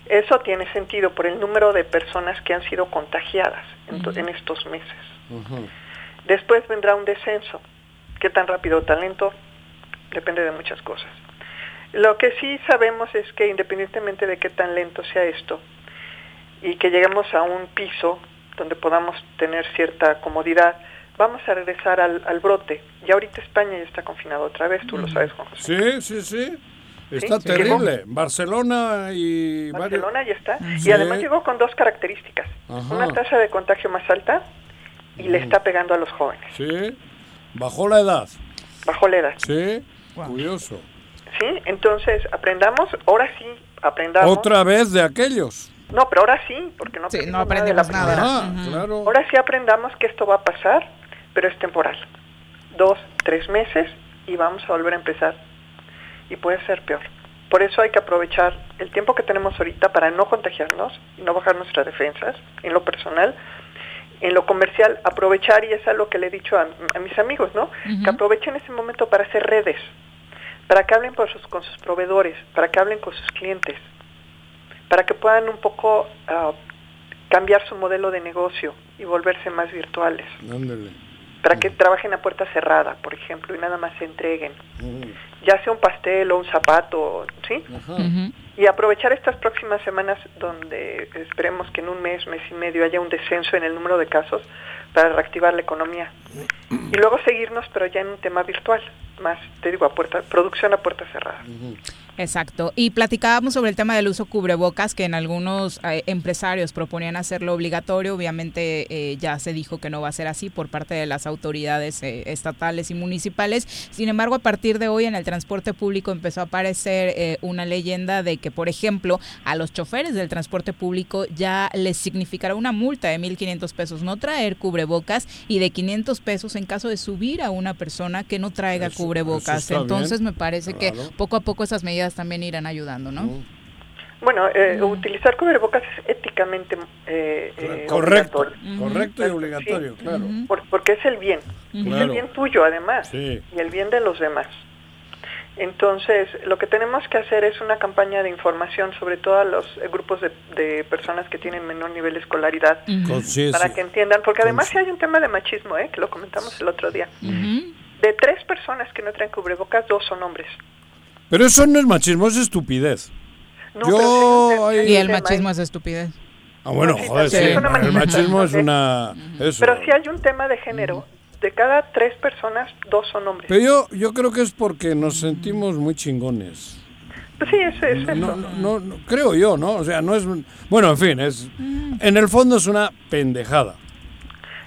Eso tiene sentido por el número de personas que han sido contagiadas en, estos meses. Después vendrá un descenso. ¿Qué tan rápido o tan lento? Depende de muchas cosas. Lo que sí sabemos es que independientemente de qué tan lento sea esto y que lleguemos a un piso donde podamos tener cierta comodidad, vamos a regresar al, al brote. Y ahorita España ya está confinado otra vez, tú lo sabes, Juan Sí, sí, sí. Está terrible. Barcelona y... Barcelona ya está. Y además llegó con dos características. Una tasa de contagio más alta y le está pegando a los jóvenes. Sí. Bajó la edad. Bajó la edad. Sí. Curioso. Sí, entonces aprendamos, ahora sí, aprendamos. Otra vez de aquellos. No, pero ahora sí, porque no, no aprendemos nada. Ah, claro. Ahora sí aprendamos que esto va a pasar, pero es temporal. Dos, tres meses y vamos a volver a empezar y puede ser peor. Por eso hay que aprovechar el tiempo que tenemos ahorita para no contagiarnos y no bajar nuestras defensas en lo personal. En lo comercial, aprovechar, y es algo que le he dicho a, mis amigos, ¿no? Que aprovechen ese momento para hacer redes, para que hablen con sus, con sus proveedores, para que hablen con sus clientes, para que puedan un poco ah, cambiar su modelo de negocio y volverse más virtuales para que trabajen a puerta cerrada, por ejemplo, y nada más se entreguen. Ya sea un pastel o un zapato, ¿sí? Y aprovechar estas próximas semanas donde esperemos que en un mes, mes y medio haya un descenso en el número de casos para reactivar la economía. Y luego seguirnos, pero ya en un tema virtual, más, te digo, a puerta, producción a puerta cerrada. Exacto. Y platicábamos sobre el tema del uso cubrebocas, que en algunos eh, empresarios proponían hacerlo obligatorio. Obviamente eh, ya se dijo que no va a ser así por parte de las autoridades eh, estatales y municipales. Sin embargo, a partir de hoy en el transporte público empezó a aparecer una leyenda de que, por ejemplo, a los choferes del transporte público ya les significará una multa de 1.500 pesos no traer cubrebocas y de 500 pesos en caso de subir a una persona que no traiga cubrebocas. Entonces me parece que poco a poco esas medidas también irán ayudando, ¿no? Bueno, eh, utilizar cubrebocas es éticamente eh, eh correcto, correcto y obligatorio, claro. porque es el bien, es el bien tuyo además y el bien de los demás. Entonces, lo que tenemos que hacer es una campaña de información sobre todos los eh, grupos de, personas que tienen menor nivel de escolaridad para que entiendan, porque además si hay un tema de machismo, ¿eh? que lo comentamos el otro día. De tres personas que no traen cubrebocas, dos son hombres. Pero eso no es machismo, es estupidez. Yo... Y el machismo es estupidez. Ah, bueno, joder, sí. El machismo es una... Pero si hay un tema de género, de cada tres personas, dos son hombres. Pero yo, yo creo que es porque nos sentimos muy chingones. Pues sí, es, es eso. No, no, no, creo yo, ¿no? O sea, no es... Bueno, en fin, es... En el fondo es una pendejada.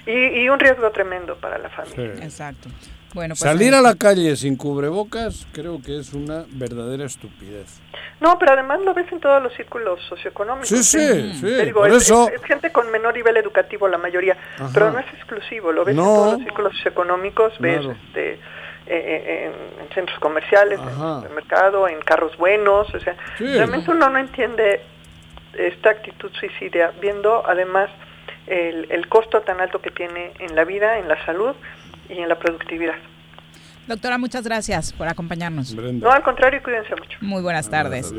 Y, y un riesgo tremendo para la familia. Exacto. Pues Salir a la calle sin cubrebocas creo que es una verdadera estupidez. No, pero además lo ves en todos los círculos socioeconómicos. Sí, sí, sí. por es, eso... Es, gente con menor nivel educativo la mayoría, pero no es exclusivo. Lo ves en todos los círculos socioeconómicos, ves este, eh, eh, en, centros comerciales, en el mercado, en carros buenos. O sea, realmente uno no entiende esta actitud suicidia, viendo además el, el costo tan alto que tiene en la vida, en la salud y en la productividad. Doctora, muchas gracias por acompañarnos. No, al contrario, cuídense mucho. Muy buenas tardes.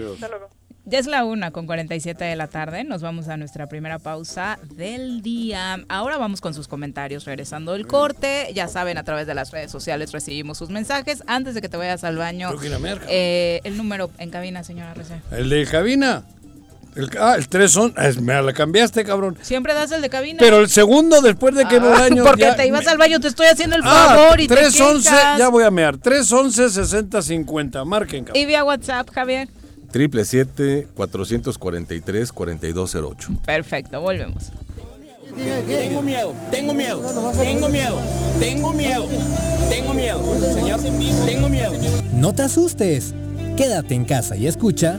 Ya es la una con 47 de la tarde. Nos vamos a nuestra primera pausa del día. Ahora vamos con sus comentarios regresando del corte. Ya saben, a través de las redes sociales recibimos sus mensajes. Antes de que te vayas al baño, eh, el número en cabina, señora Rece. ¿El de cabina? El, ah, el 3 son. me la cambiaste, cabrón. Siempre das el de cabina. Pero el segundo después de que ah, me baño. Porque te ibas al baño, te estoy haciendo el ah, favor y 311, te ya voy a mear. 311 6050. Marquen, cabrón. Y vía WhatsApp, Javier. Triple 443 4208. Perfecto, volvemos. Tengo miedo, tengo miedo, tengo miedo, tengo miedo, tengo miedo, señor, tengo miedo. No te asustes, quédate en casa y escucha.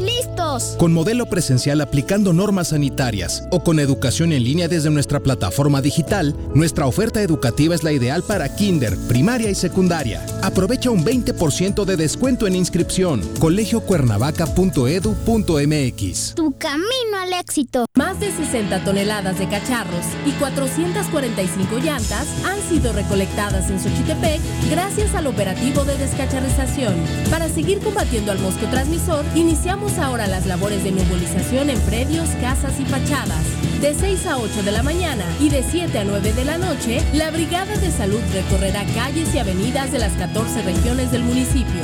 listos. Con modelo presencial aplicando normas sanitarias o con educación en línea desde nuestra plataforma digital, nuestra oferta educativa es la ideal para kinder, primaria y secundaria. Aprovecha un 20% de descuento en inscripción. colegiocuernavaca.edu.mx. Tu camino al éxito. Más de 60 toneladas de cacharros y 445 llantas han sido recolectadas en Xochitepec gracias al operativo de descacharización. Para seguir combatiendo al mosco transmisor, iniciamos ahora las labores de nebulización en predios, casas y fachadas. De 6 a 8 de la mañana y de 7 a 9 de la noche, la Brigada de Salud recorrerá calles y avenidas de las 14 regiones del municipio.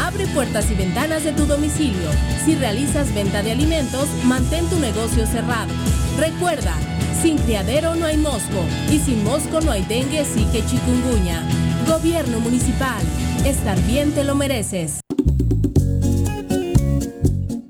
Abre puertas y ventanas de tu domicilio. Si realizas venta de alimentos, mantén tu negocio cerrado. Recuerda, sin criadero no hay mosco y sin mosco no hay dengue, sí que chikungunya. Gobierno municipal. Estar bien te lo mereces.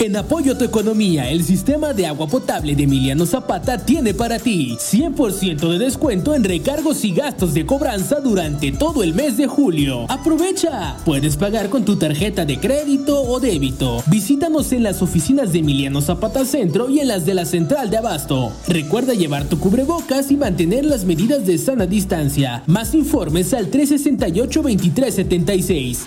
En apoyo a tu economía, el sistema de agua potable de Emiliano Zapata tiene para ti 100% de descuento en recargos y gastos de cobranza durante todo el mes de julio. Aprovecha. Puedes pagar con tu tarjeta de crédito o débito. Visítanos en las oficinas de Emiliano Zapata Centro y en las de la Central de Abasto. Recuerda llevar tu cubrebocas y mantener las medidas de sana distancia. Más informes al 368-2376.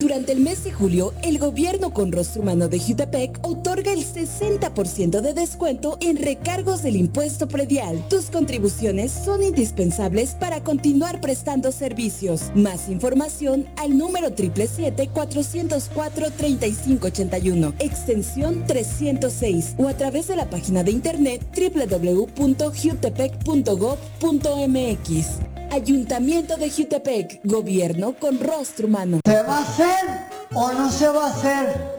Durante el mes de julio, el gobierno con rostro humano de Jutepec otorga el 60% de descuento en recargos del impuesto predial. Tus contribuciones son indispensables para continuar prestando servicios. Más información al número 777-404-3581, extensión 306 o a través de la página de internet www.jutepec.gov.mx. Ayuntamiento de Jutepec, gobierno con rostro humano. ¿Se va a hacer o no se va a hacer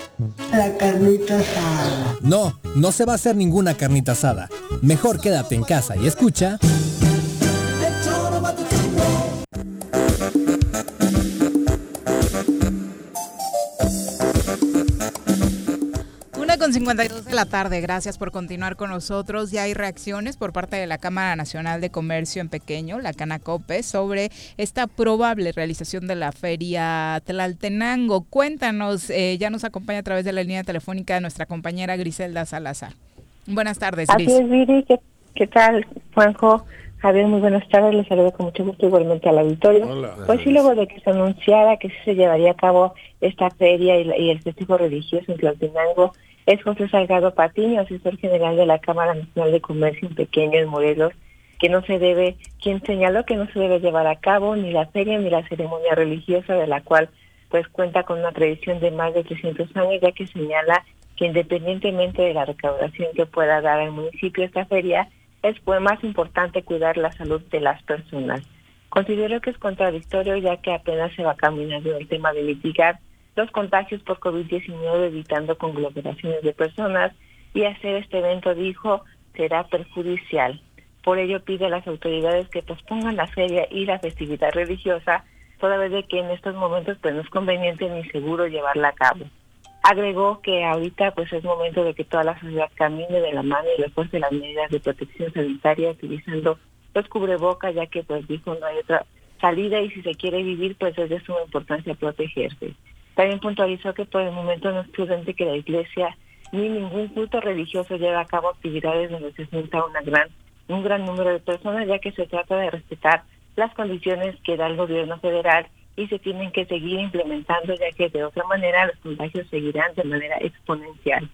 la carnita asada? No, no se va a hacer ninguna carnita asada. Mejor quédate en casa y escucha. Con 52 de la tarde. Gracias por continuar con nosotros. Ya hay reacciones por parte de la Cámara Nacional de Comercio en Pequeño, la Canacope, sobre esta probable realización de la feria Tlaltenango. Cuéntanos, eh, ya nos acompaña a través de la línea telefónica de nuestra compañera Griselda Salazar. Buenas tardes, Gris. Así es, Viri. ¿Qué, tal, Juanjo? Javier, muy buenas tardes. Les saludo con mucho gusto igualmente al auditorio. Hola. Pues sí, luego de que se anunciara que sí se llevaría a cabo esta feria y, y el festivo religioso en Tlaltenango, es José Salgado Patiño, asesor general de la Cámara Nacional de Comercio en Pequeño en Morelos, que no se debe, quien señaló que no se debe llevar a cabo ni la feria ni la ceremonia religiosa de la cual pues cuenta con una tradición de más de 300 años, ya que señala que independientemente de la recaudación que pueda dar al municipio esta feria, es pues más importante cuidar la salud de las personas. Considero que es contradictorio ya que apenas se va caminando el tema de mitigar los contagios por COVID-19 evitando conglomeraciones de personas y hacer este evento, dijo, será perjudicial. Por ello pide a las autoridades que pospongan la feria y la festividad religiosa, toda vez de que en estos momentos pues no es conveniente ni seguro llevarla a cabo. Agregó que ahorita pues es momento de que toda la sociedad camine de la mano y refuerce las medidas de protección sanitaria utilizando los cubrebocas, ya que pues dijo no hay otra salida y si se quiere vivir pues es de suma importancia protegerse. También puntualizó que por el momento no es prudente que la Iglesia ni ningún culto religioso lleve a cabo actividades donde se sienta una gran, un gran número de personas, ya que se trata de respetar las condiciones que da el gobierno federal y se tienen que seguir implementando, ya que de otra manera los contagios seguirán de manera exponencial.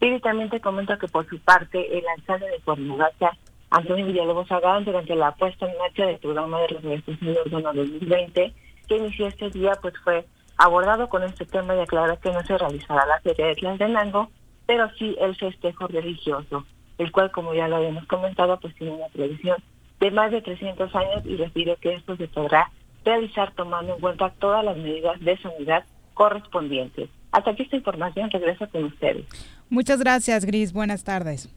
Y también te comento que por su parte, el alcalde de Cuernavaca, Antonio Villalobos Agán, durante la puesta en marcha del programa de representación de Órgano 2020, que inició este día, pues fue abordado con este tema y aclaró que no se realizará la feria de Tlaltenango, pero sí el festejo religioso, el cual, como ya lo habíamos comentado, pues tiene una tradición de más de 300 años y refiere que esto se podrá realizar tomando en cuenta todas las medidas de sanidad correspondientes. Hasta aquí esta información, regreso con ustedes. Muchas gracias, Gris. Buenas tardes.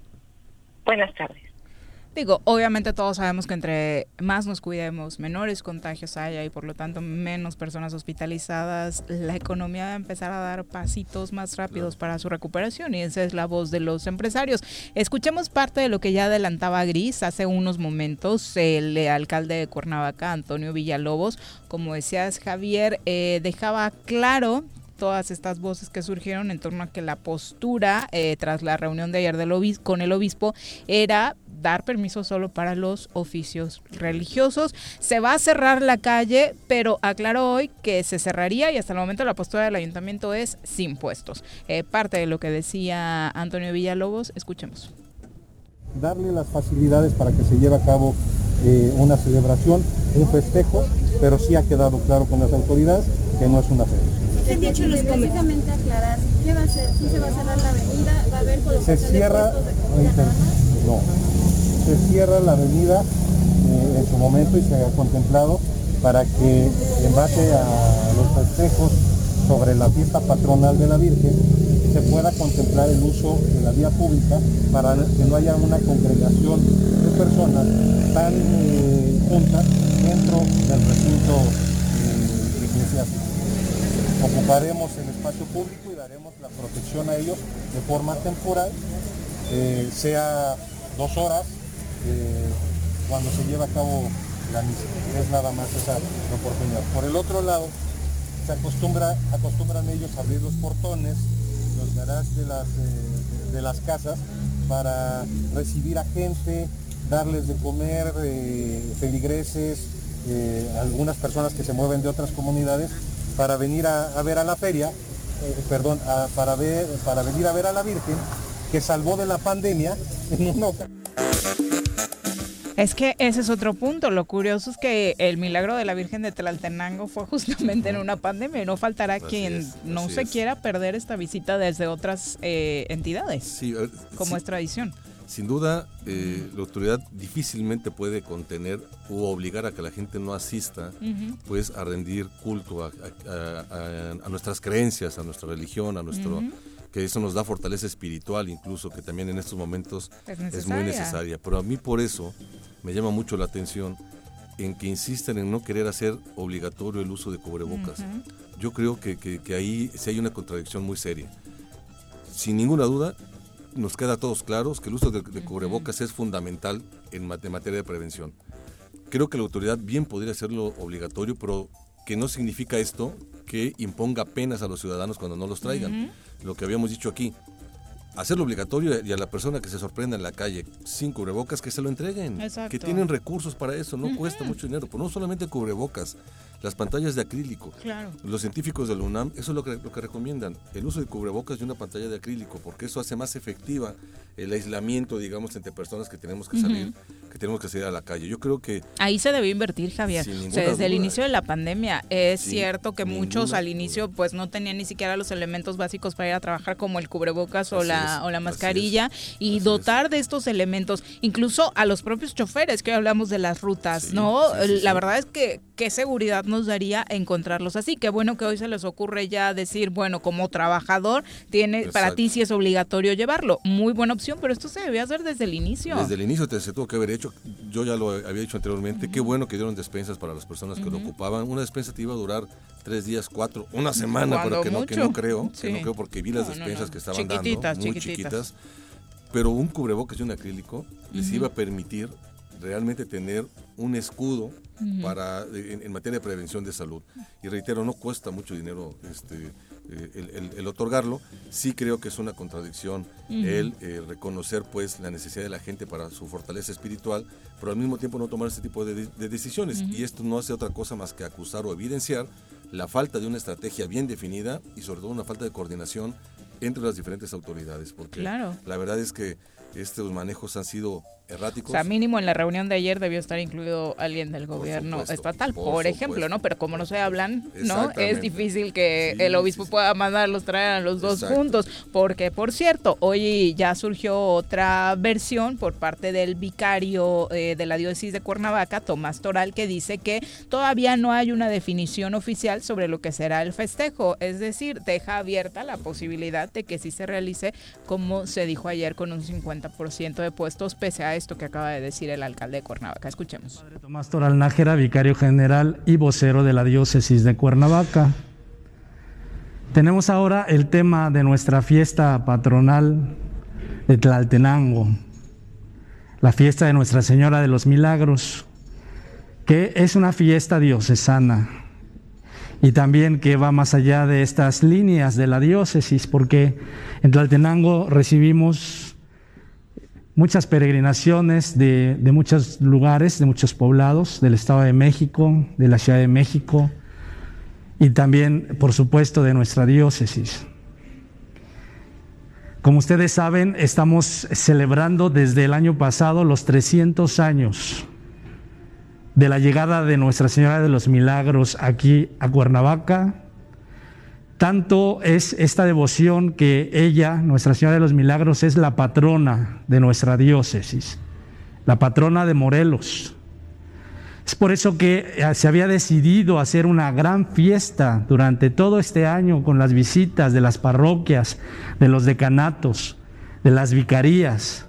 Buenas tardes. Digo, obviamente todos sabemos que entre más nos cuidemos, menores contagios haya y por lo tanto menos personas hospitalizadas, la economía va a empezar a dar pasitos más rápidos para su recuperación y esa es la voz de los empresarios. Escuchemos parte de lo que ya adelantaba Gris hace unos momentos el alcalde de Cuernavaca, Antonio Villalobos, como decías Javier, eh, dejaba claro todas estas voces que surgieron en torno a que la postura eh, tras la reunión de ayer del con el obispo era dar permiso solo para los oficios religiosos. Se va a cerrar la calle, pero aclaró hoy que se cerraría y hasta el momento la postura del ayuntamiento es sin puestos. Eh, parte de lo que decía Antonio Villalobos, escuchemos. Darle las facilidades para que se lleve a cabo eh, una celebración, un festejo, pero sí ha quedado claro con las autoridades que no es una feria. Se dicho precisamente aclarar, ¿qué va a hacer? ¿Sí se va a cerrar la avenida? ¿Va a haber Se cierra, no, se cierra la avenida eh, en su momento y se ha contemplado para que en base a los festejos sobre la fiesta patronal de la Virgen se pueda contemplar el uso de la vía pública para que no haya una congregación de personas tan eh, juntas dentro del recinto eh, eclesiástico. Ocuparemos el espacio público y daremos la protección a ellos de forma temporal, sea dos horas, eh, cuando se lleva a cabo la misa. Es nada más esa oportunidad. Por el otro lado, se acostumbra, acostumbran ellos a abrir los portones, los garajes de las, eh, de, las casas para recibir a gente, darles de comer, eh, feligreses, algunas personas que se mueven de otras comunidades para venir a, ver a la feria, perdón, para, ver, para venir a ver a la Virgen que salvó de la pandemia en una es que ese es otro punto. Lo curioso es que el milagro de la Virgen de Tlaltenango fue justamente en una pandemia y no faltará quien no se quiera perder esta visita desde otras eh, entidades, eh, como es tradición. Sin duda, eh, la autoridad difícilmente puede contener o obligar a que la gente no asista, pues a rendir culto a, nuestras creencias, a nuestra religión, a nuestro que eso nos da fortaleza espiritual incluso, que también en estos momentos es, muy necesaria. Pero a mí por eso me llama mucho la atención en que insisten en no querer hacer obligatorio el uso de cubrebocas. Yo creo que, que, ahí sí hay una contradicción muy seria. Sin ninguna duda, nos queda a todos claros que el uso de, cubrebocas es fundamental en materia de prevención. Creo que la autoridad bien podría hacerlo obligatorio, pero que no significa esto que imponga penas a los ciudadanos cuando no los traigan. Lo que habíamos dicho aquí, hacerlo obligatorio y a la persona que se sorprenda en la calle sin cubrebocas que se lo entreguen, que tienen recursos para eso, no cuesta mucho dinero, pero no solamente cubrebocas, las pantallas de acrílico. Los científicos de la UNAM, eso es lo que, lo que recomiendan, el uso de cubrebocas y una pantalla de acrílico, porque eso hace más efectiva el aislamiento, digamos, entre personas que tenemos que salir, que tenemos que salir a la calle. Yo creo que... Ahí se debe invertir, Javier. desde el inicio de la pandemia, es cierto que muchos al inicio pues no tenían ni siquiera los elementos básicos para ir a trabajar como el cubrebocas o la, o la mascarilla y dotar de estos elementos, incluso a los propios choferes, que hoy hablamos de las rutas, ¿no? la verdad es que qué seguridad nos daría encontrarlos así. Qué bueno que hoy se les ocurre ya decir, bueno, como trabajador, tiene para ti sí es obligatorio llevarlo. Muy buena opción, pero esto se debía hacer desde el inicio. Desde el inicio se tuvo que haber hecho. Yo ya lo había dicho anteriormente. Qué bueno que dieron despensas para las personas que lo ocupaban. Una despensa te iba a durar tres días, cuatro, una semana, pero que no, que no creo. Que no creo porque vi las despensas que estaban dando, muy chiquitas. Pero un cubrebocas y un acrílico les iba a permitir realmente tener un escudo para en, materia de prevención de salud. Y reitero, no cuesta mucho dinero este, eh, el, otorgarlo. Sí creo que es una contradicción el eh, reconocer pues la necesidad de la gente para su fortaleza espiritual, pero al mismo tiempo no tomar este tipo de, decisiones. Y esto no hace otra cosa más que acusar o evidenciar la falta de una estrategia bien definida y sobre todo una falta de coordinación entre las diferentes autoridades. Porque la verdad es que estos manejos han sido erráticos. O sea, mínimo en la reunión de ayer debió estar incluido alguien del gobierno estatal, por, ejemplo, ¿no? Pero como no se hablan, ¿no? Es difícil que el obispo pueda mandarlos traer a los dos puntos. Porque, por cierto, hoy ya surgió otra versión por parte del vicario eh, de la diócesis de Cuernavaca, Tomás Toral, que dice que todavía no hay una definición oficial sobre lo que será el festejo. Es decir, deja abierta la posibilidad de que sí se realice como se dijo ayer con un 50 ciento de puestos, pese a esto que acaba de decir el alcalde de Cuernavaca. Escuchemos. Padre Tomás Toral Nájera, vicario general y vocero de la diócesis de Cuernavaca. Tenemos ahora el tema de nuestra fiesta patronal de Tlaltenango, la fiesta de Nuestra Señora de los Milagros, que es una fiesta diocesana y también que va más allá de estas líneas de la diócesis, porque en Tlaltenango recibimos muchas peregrinaciones de, de, muchos lugares, de muchos poblados, del Estado de México, de la Ciudad de México y también, por supuesto, de nuestra diócesis. Como ustedes saben, estamos celebrando desde el año pasado los 300 años de la llegada de Nuestra Señora de los Milagros aquí a Cuernavaca. Tanto es esta devoción que ella, Nuestra Señora de los Milagros, es la patrona de nuestra diócesis, la patrona de Morelos. Es por eso que eh, se había decidido hacer una gran fiesta durante todo este año con las visitas de las parroquias, de los decanatos, de las vicarías,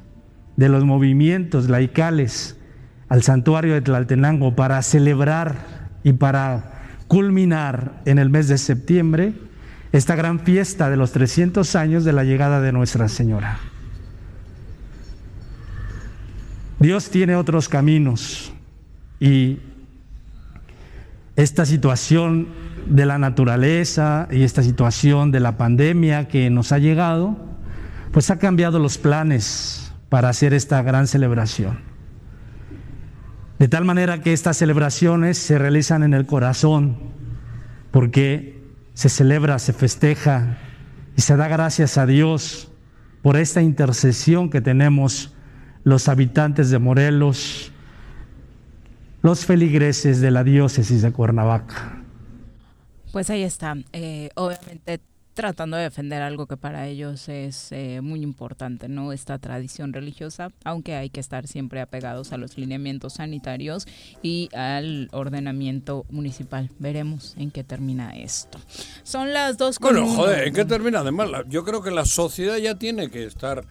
de los movimientos laicales al santuario de Tlaltenango para celebrar y para culminar en el mes de septiembre esta gran fiesta de los 300 años de la llegada de Nuestra Señora. Dios tiene otros caminos y esta situación de la naturaleza y esta situación de la pandemia que nos ha llegado, pues ha cambiado los planes para hacer esta gran celebración. De tal manera que estas celebraciones se realizan en el corazón, porque se celebra, se festeja y se da gracias a Dios por esta intercesión que tenemos los habitantes de Morelos, los feligreses de la diócesis de Cuernavaca. Pues ahí está. Eh, obviamente tratando de defender algo que para ellos es eh, muy importante, ¿no? Esta tradición religiosa, aunque hay que estar siempre apegados a los lineamientos sanitarios y al ordenamiento municipal. Veremos en qué termina esto. Son las dos Bueno, joder, ¿en qué termina? Además, yo creo que la sociedad ya tiene que estar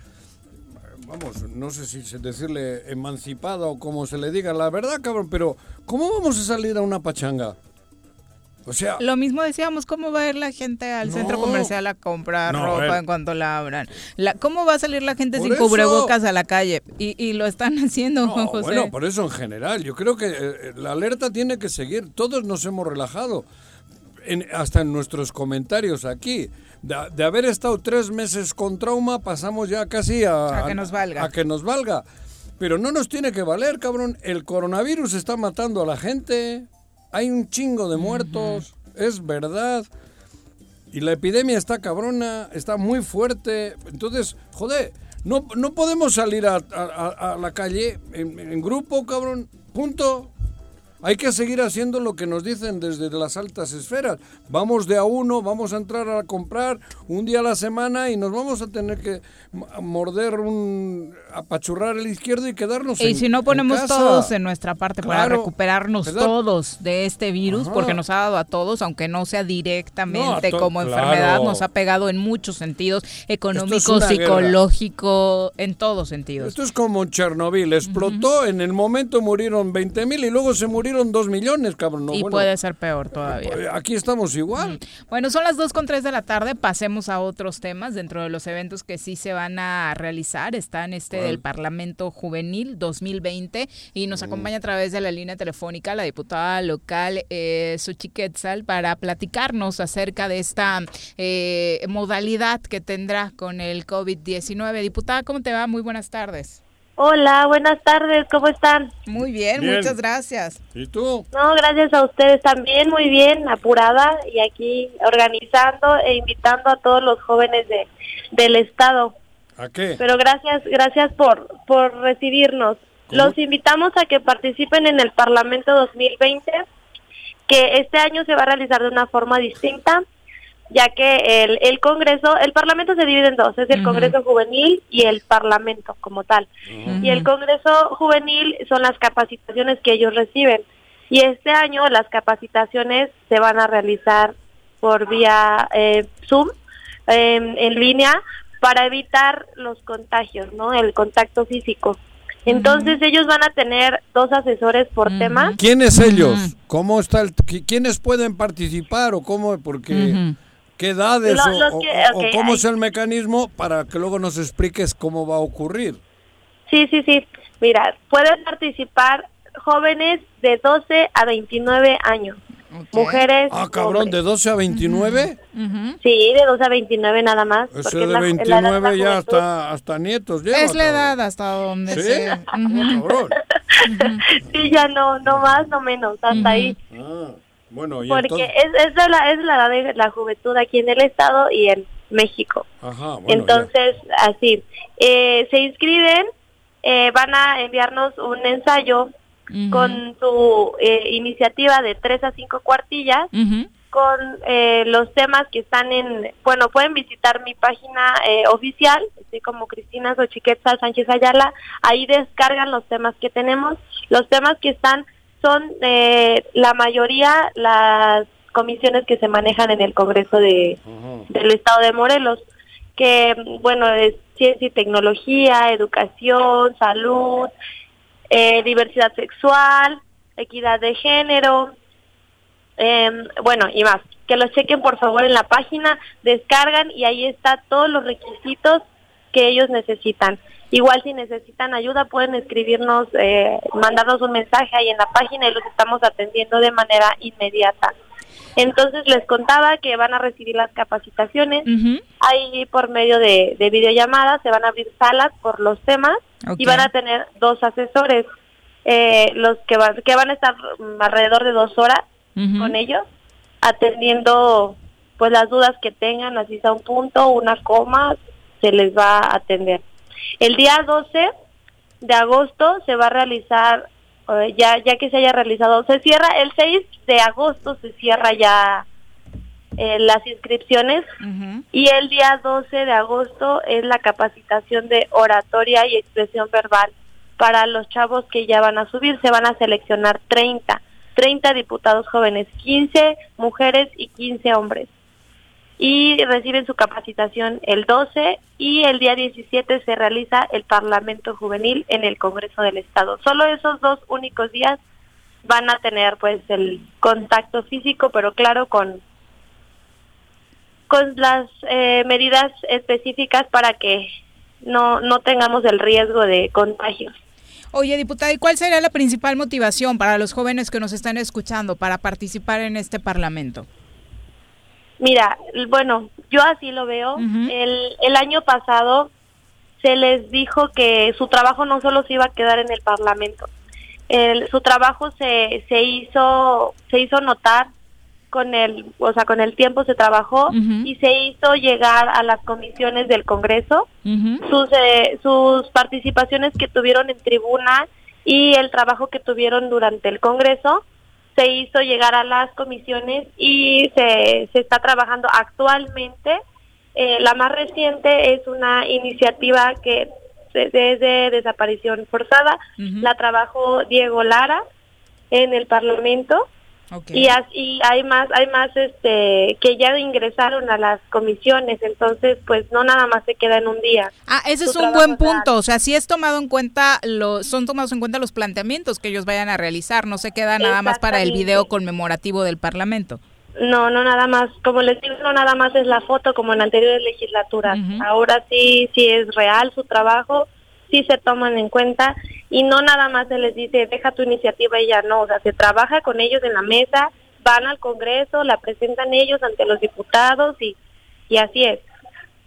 vamos, no sé si decirle emancipada o como se le diga, la verdad, cabrón, pero ¿cómo vamos a salir a una pachanga? O sea, lo mismo decíamos, ¿cómo va a ir la gente al centro comercial a comprar ropa en cuanto la abran? La, ¿Cómo va a salir la gente sin cubrebocas a la calle? Y, lo están haciendo, José. Bueno, por eso en general, yo creo que eh, la alerta tiene que seguir. Todos nos hemos relajado, hasta en nuestros comentarios aquí. De, haber estado tres meses con trauma, pasamos ya casi a, a que nos valga. A que nos valga. Pero no nos tiene que valer, cabrón. El coronavirus está matando a la gente hay un chingo de muertos, es verdad. Y la epidemia está cabrona, está muy fuerte. Entonces, joder, no, no podemos salir a, la calle en, en, grupo, cabrón. Punto. Hay que seguir haciendo lo que nos dicen desde las altas esferas. Vamos de a uno, vamos a entrar a comprar un día a la semana y nos vamos a tener que morder un apachurrar el izquierdo y quedarnos y si no ponemos todos en nuestra parte para recuperarnos todos de este virus porque nos ha dado a todos aunque no sea directamente como enfermedad nos ha pegado en muchos sentidos económico psicológico en todos sentidos. Esto es como Chernobyl explotó en el momento murieron 20 mil y luego se murieron 2 millones cabrón y puede ser peor todavía pues, aquí estamos igual bueno son las 2 con 3 de la tarde pasemos a otros temas dentro de los eventos que sí se van a realizar. Está en este del Parlamento Juvenil 2020 y nos acompaña a través de la línea telefónica la diputada local eh, Suchi Quetzal para platicarnos acerca de esta eh, modalidad que tendrá con el COVID-19. Diputada, ¿cómo te va? Muy buenas tardes. Hola, buenas tardes, ¿cómo están? Muy bien, muchas gracias. ¿Y tú? No, gracias a ustedes también, muy bien, apurada y aquí organizando e invitando a todos los jóvenes de, del Estado pero gracias, gracias por, por recibirnos. Los invitamos a que participen en el Parlamento 2020, que este año se va a realizar de una forma distinta, ya que el, el Congreso, el Parlamento se divide en dos, es el Congreso Juvenil y el Parlamento como tal. Y el Congreso Juvenil son las capacitaciones que ellos reciben. Y este año las capacitaciones se van a realizar por vía eh, Zoom, en línea, para evitar los contagios, ¿no? El contacto físico. Entonces ellos van a tener dos asesores por tema. ¿Quiénes ellos? ¿Cómo está el, quiénes pueden participar o cómo porque qué edades o, cómo es el mecanismo para que luego nos expliques cómo va a ocurrir? Sí, sí, sí. Mira, pueden participar jóvenes de 12 a 29 años. Mujeres. Ah, cabrón, ¿de 12 a 29? Sí, de 12 a 29 nada más. Ese de 29 ya hasta, hasta nietos lleva. Es la edad hasta donde ¿Sí? sea. cabrón. sí, ya no, no más, no menos, hasta ahí. Ah, bueno, ¿y Porque entonces? es, es, la, es la edad de la juventud aquí en el estado y en México. Ajá, bueno, Entonces, así, eh, se inscriben, eh, van a enviarnos un ensayo con su eh, iniciativa de tres a cinco cuartillas, con eh, los temas que están en, bueno, pueden visitar mi página eh, oficial, estoy como Cristina Xochiquetza Sánchez Ayala, ahí descargan los temas que tenemos, los temas que están son eh, la mayoría las comisiones que se manejan en el Congreso de, del Estado de Morelos, que bueno, es ciencia y tecnología, educación, salud, eh, diversidad sexual, equidad de género, eh, bueno, y más. Que los chequen por favor en la página, descargan y ahí está todos los requisitos que ellos necesitan. Igual si necesitan ayuda pueden escribirnos, eh, mandarnos un mensaje ahí en la página y los estamos atendiendo de manera inmediata. Entonces les contaba que van a recibir las capacitaciones. Ahí por medio de, de videollamadas se van a abrir salas por los temas y van a tener dos asesores, eh, los que, van que van a estar alrededor de dos horas con ellos, atendiendo pues las dudas que tengan, así sea un punto, una coma, se les va a atender. El día 12 de agosto se va a realizar, eh, ya, ya que se haya realizado, se cierra el 6 de agosto, se cierra ya eh, las inscripciones. Y el día 12 de agosto es la capacitación de oratoria y expresión verbal para los chavos que ya van a subir, se van a seleccionar 30, 30 diputados jóvenes, 15 mujeres y 15 hombres y reciben su capacitación el 12 y el día 17 se realiza el Parlamento Juvenil en el Congreso del Estado. Solo esos dos únicos días van a tener pues el contacto físico, pero claro con con las eh, medidas específicas para que no no tengamos el riesgo de contagios. Oye, diputada, ¿y cuál sería la principal motivación para los jóvenes que nos están escuchando para participar en este Parlamento? Mira, bueno, yo así lo veo. el, el año pasado se les dijo que su trabajo no solo se iba a quedar en el Parlamento. El, su trabajo se, se hizo se hizo notar con el o sea con el tiempo se trabajó y se hizo llegar a las comisiones del Congreso sus eh, sus participaciones que tuvieron en tribuna y el trabajo que tuvieron durante el Congreso se hizo llegar a las comisiones y se, se está trabajando actualmente. Eh, la más reciente es una iniciativa que desde desaparición forzada. La trabajó Diego Lara en el Parlamento y así hay más hay más este que ya ingresaron a las comisiones entonces pues no nada más se queda en un día. Ah ese es un buen punto o sea si es tomado en cuenta lo son tomados en cuenta los planteamientos que ellos vayan a realizar no se queda nada más para el video conmemorativo del Parlamento. No, no nada más, como les digo, no nada más es la foto como en anteriores legislaturas. Ahora sí, sí es real su trabajo, sí se toman en cuenta y no nada más se les dice deja tu iniciativa y ya no, o sea, se trabaja con ellos en la mesa, van al Congreso, la presentan ellos ante los diputados y, y así es.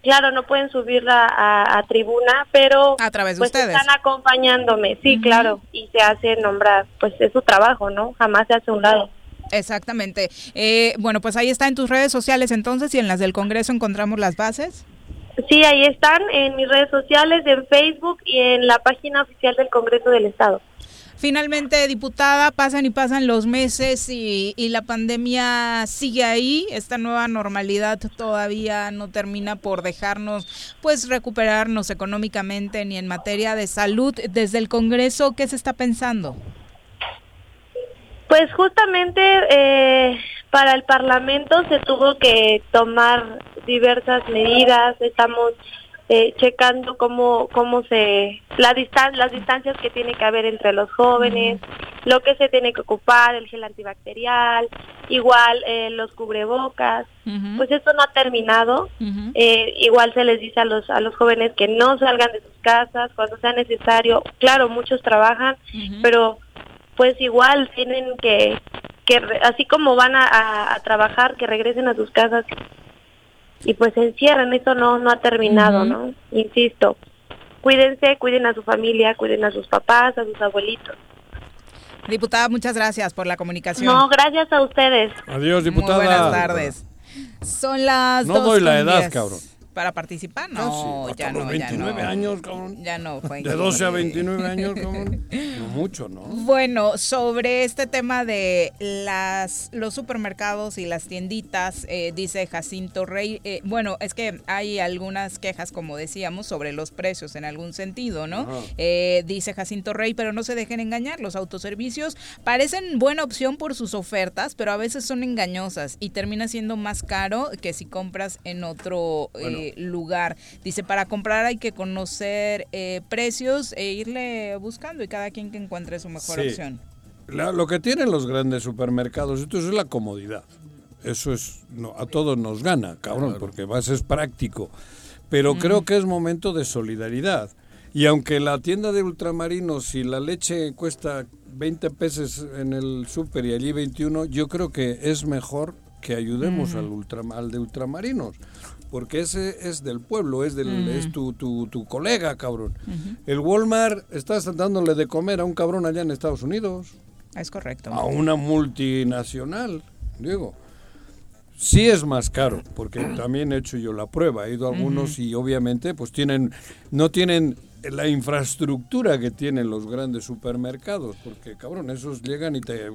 Claro, no pueden subirla a, tribuna, pero a través de pues ustedes. están acompañándome, sí, claro, y se hace nombrar, pues es su trabajo, ¿no? Jamás se hace un lado. Exactamente. Eh, bueno, pues ahí está en tus redes sociales entonces y en las del Congreso encontramos las bases. Sí, ahí están en mis redes sociales, en Facebook y en la página oficial del Congreso del Estado. Finalmente, diputada, pasan y pasan los meses y, y, la pandemia sigue ahí. Esta nueva normalidad todavía no termina por dejarnos, pues, recuperarnos económicamente ni en materia de salud. Desde el Congreso, ¿qué se está pensando? Pues justamente eh, para el Parlamento se tuvo que tomar diversas medidas. Estamos eh, checando cómo cómo se la distan las distancias que tiene que haber entre los jóvenes, lo que se tiene que ocupar, el gel antibacterial, igual eh, los cubrebocas. Pues esto no ha terminado. eh, igual se les dice a los a los jóvenes que no salgan de sus casas cuando sea necesario. Claro, muchos trabajan, pero pues igual tienen que, que así como van a, trabajar, que regresen a sus casas y pues se encierran, eso no, no ha terminado, ¿no? Insisto, cuídense, cuiden a su familia, cuiden a sus papás, a sus abuelitos. Diputada, muchas gracias por la comunicación. No, gracias a ustedes. Adiós, diputada. buenas tardes. Son las No doy la edad, cabrón para participar. No, ya no, 29 ya no. años, cabrón. Ya no. Fue de 12 a 29 años, cabrón. No mucho, ¿no? Bueno, sobre este tema de las los supermercados y las tienditas, eh, dice Jacinto Rey. Eh, bueno, es que hay algunas quejas, como decíamos, sobre los precios en algún sentido, ¿no? Eh, dice Jacinto Rey, pero no se dejen engañar. Los autoservicios parecen buena opción por sus ofertas, pero a veces son engañosas y termina siendo más caro que si compras en otro lugar. Dice, para comprar hay que conocer eh, precios e irle buscando y cada quien que encuentre su mejor opción. lo que tienen los grandes supermercados, esto es la comodidad. Eso es, no, a todos nos gana, cabrón, porque vas es práctico. Pero creo que es momento de solidaridad. Y aunque la tienda de ultramarinos, si la leche cuesta 20 pesos en el súper y allí 21, yo creo que es mejor que ayudemos al, ultra, al de ultramarinos porque ese es del pueblo, es, del, es tu, tu, tu, colega, cabrón. El Walmart estás dándole de comer a un cabrón allá en Estados Unidos. Es correcto. A una multinacional, digo. Sí es más caro, porque también he hecho yo la prueba, he ido a algunos y obviamente pues tienen, no tienen la infraestructura que tienen los grandes supermercados, porque cabrón, esos llegan y te, en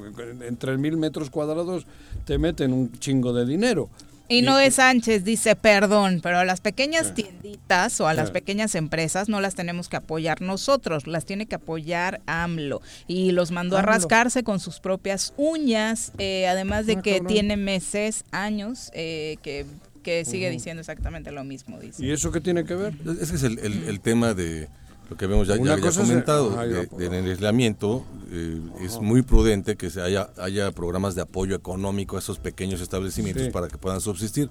3.000 metros cuadrados te meten un chingo de dinero. Y no es Sánchez dice, perdón, pero a las pequeñas tienditas o a las pequeñas empresas no las tenemos que apoyar nosotros, las tiene que apoyar AMLO. Y los mandó a rascarse con sus propias uñas, eh, además de ah, que tiene meses, años, eh, que, que sigue diciendo exactamente lo mismo. Dice. ¿Y eso qué tiene que ver? Ese es el tema de lo que vemos ya, ya, comentado, en el aislamiento, eh, es muy prudente que se haya, haya programas de apoyo económico a esos pequeños establecimientos para que puedan subsistir.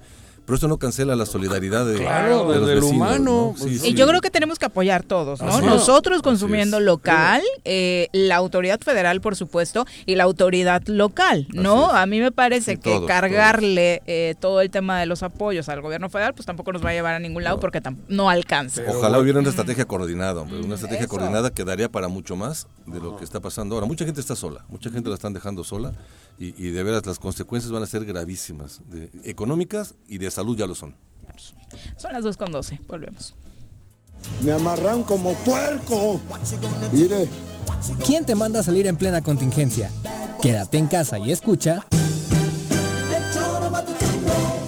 Pero esto no cancela la solidaridad de, los humano. y yo creo que tenemos que apoyar todos, ¿no? Nosotros consumiendo local, eh, la autoridad federal, por supuesto, y la autoridad local, ¿no? A mí me parece que cargarle eh, todo el tema de los apoyos al gobierno federal, pues tampoco nos va a llevar a ningún lado porque no alcanza. Ojalá hubiera una estrategia coordinada, hombre, una estrategia coordinada que daría para mucho más de lo que está pasando ahora. Mucha gente está sola, mucha gente la están dejando sola y, de veras las consecuencias van a ser gravísimas, de, económicas y de salud ya lo son. Son las 2.12, volvemos. Me amarran como puerco. Mire. ¿Quién te manda a salir en plena contingencia? Quédate en casa y escucha.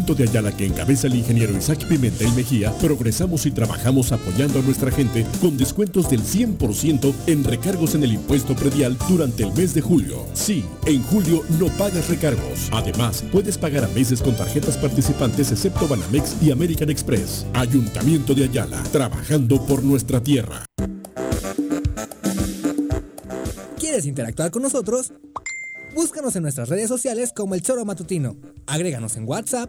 Ayuntamiento de Ayala que encabeza el ingeniero Isaac Pimentel Mejía, progresamos y trabajamos apoyando a nuestra gente con descuentos del 100% en recargos en el impuesto predial durante el mes de julio. Sí, en julio no pagas recargos. Además, puedes pagar a meses con tarjetas participantes excepto Banamex y American Express. Ayuntamiento de Ayala, trabajando por nuestra tierra. ¿Quieres interactuar con nosotros? Búscanos en nuestras redes sociales como El Choro Matutino. Agréganos en WhatsApp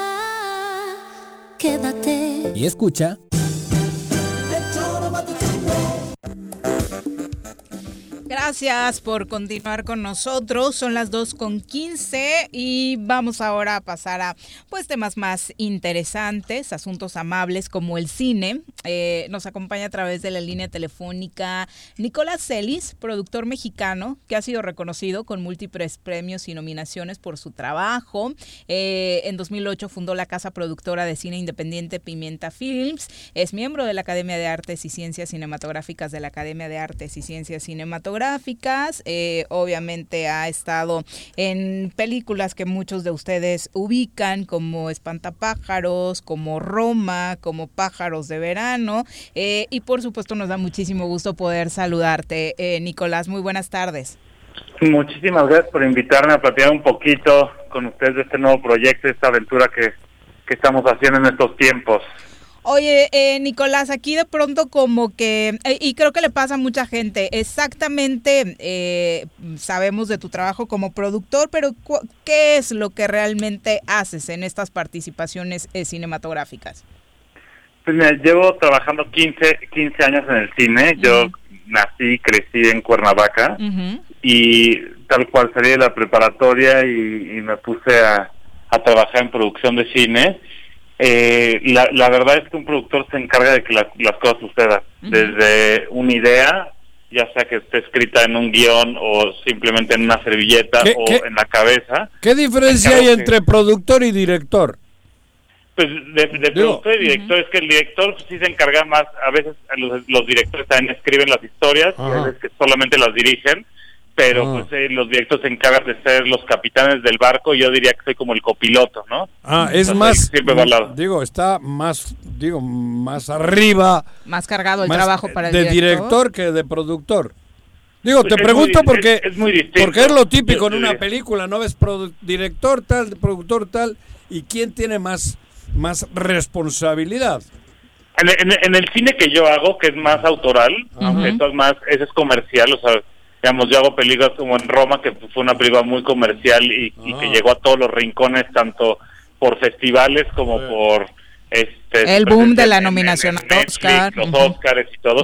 Quédate. Y escucha. Gracias por continuar con nosotros. Son las 2 con 15 y vamos ahora a pasar a pues temas más interesantes, asuntos amables como el cine. Eh, nos acompaña a través de la línea telefónica Nicolás Celis, productor mexicano que ha sido reconocido con múltiples premios y nominaciones por su trabajo. Eh, en 2008 fundó la casa productora de cine independiente Pimienta Films. Es miembro de la Academia de Artes y Ciencias Cinematográficas de la Academia de Artes y Ciencias Cinematográficas eh, obviamente ha estado en películas que muchos de ustedes ubican como Espantapájaros, como Roma, como Pájaros de Verano. Eh, y por supuesto nos da muchísimo gusto poder saludarte. Eh, Nicolás, muy buenas tardes. Muchísimas gracias por invitarme a platicar un poquito con ustedes de este nuevo proyecto, esta aventura que, que estamos haciendo en estos tiempos. Oye, eh, Nicolás, aquí de pronto como que, eh, y creo que le pasa a mucha gente, exactamente eh, sabemos de tu trabajo como productor, pero ¿qué es lo que realmente haces en estas participaciones cinematográficas? Pues mira, llevo trabajando 15, 15 años en el cine, yo nací y crecí en Cuernavaca y tal cual salí de la preparatoria y, me puse a, a trabajar en producción de cine eh, la, la, verdad es que un productor se encarga de que las cosas sucedan, desde una idea, ya sea que esté escrita en un guion o simplemente en una servilleta o en la cabeza. ¿Qué diferencia hay entre productor y director? Pues de, productor y director es que el director sí se encarga más, a veces los, directores también escriben las historias y a veces que solamente las dirigen pero ah. pues eh, los directos se encargan de ser los capitanes del barco, yo diría que soy como el copiloto, ¿no? Ah, es más, digo, está más, digo, más arriba. Más cargado el trabajo para el de director. que de productor. Digo, pues te pregunto porque es, muy porque es lo típico en una película, ¿no? Ves director tal, productor tal, ¿y quién tiene más, más responsabilidad? En, el cine que yo hago, que es más autoral, esto es más, ese es comercial, o sea, digamos, yo hago películas como en Roma, que fue una película muy comercial y, que ah. llegó a todos los rincones, tanto por festivales como por... este El boom de la nominación a Oscar. Los Oscars y todo.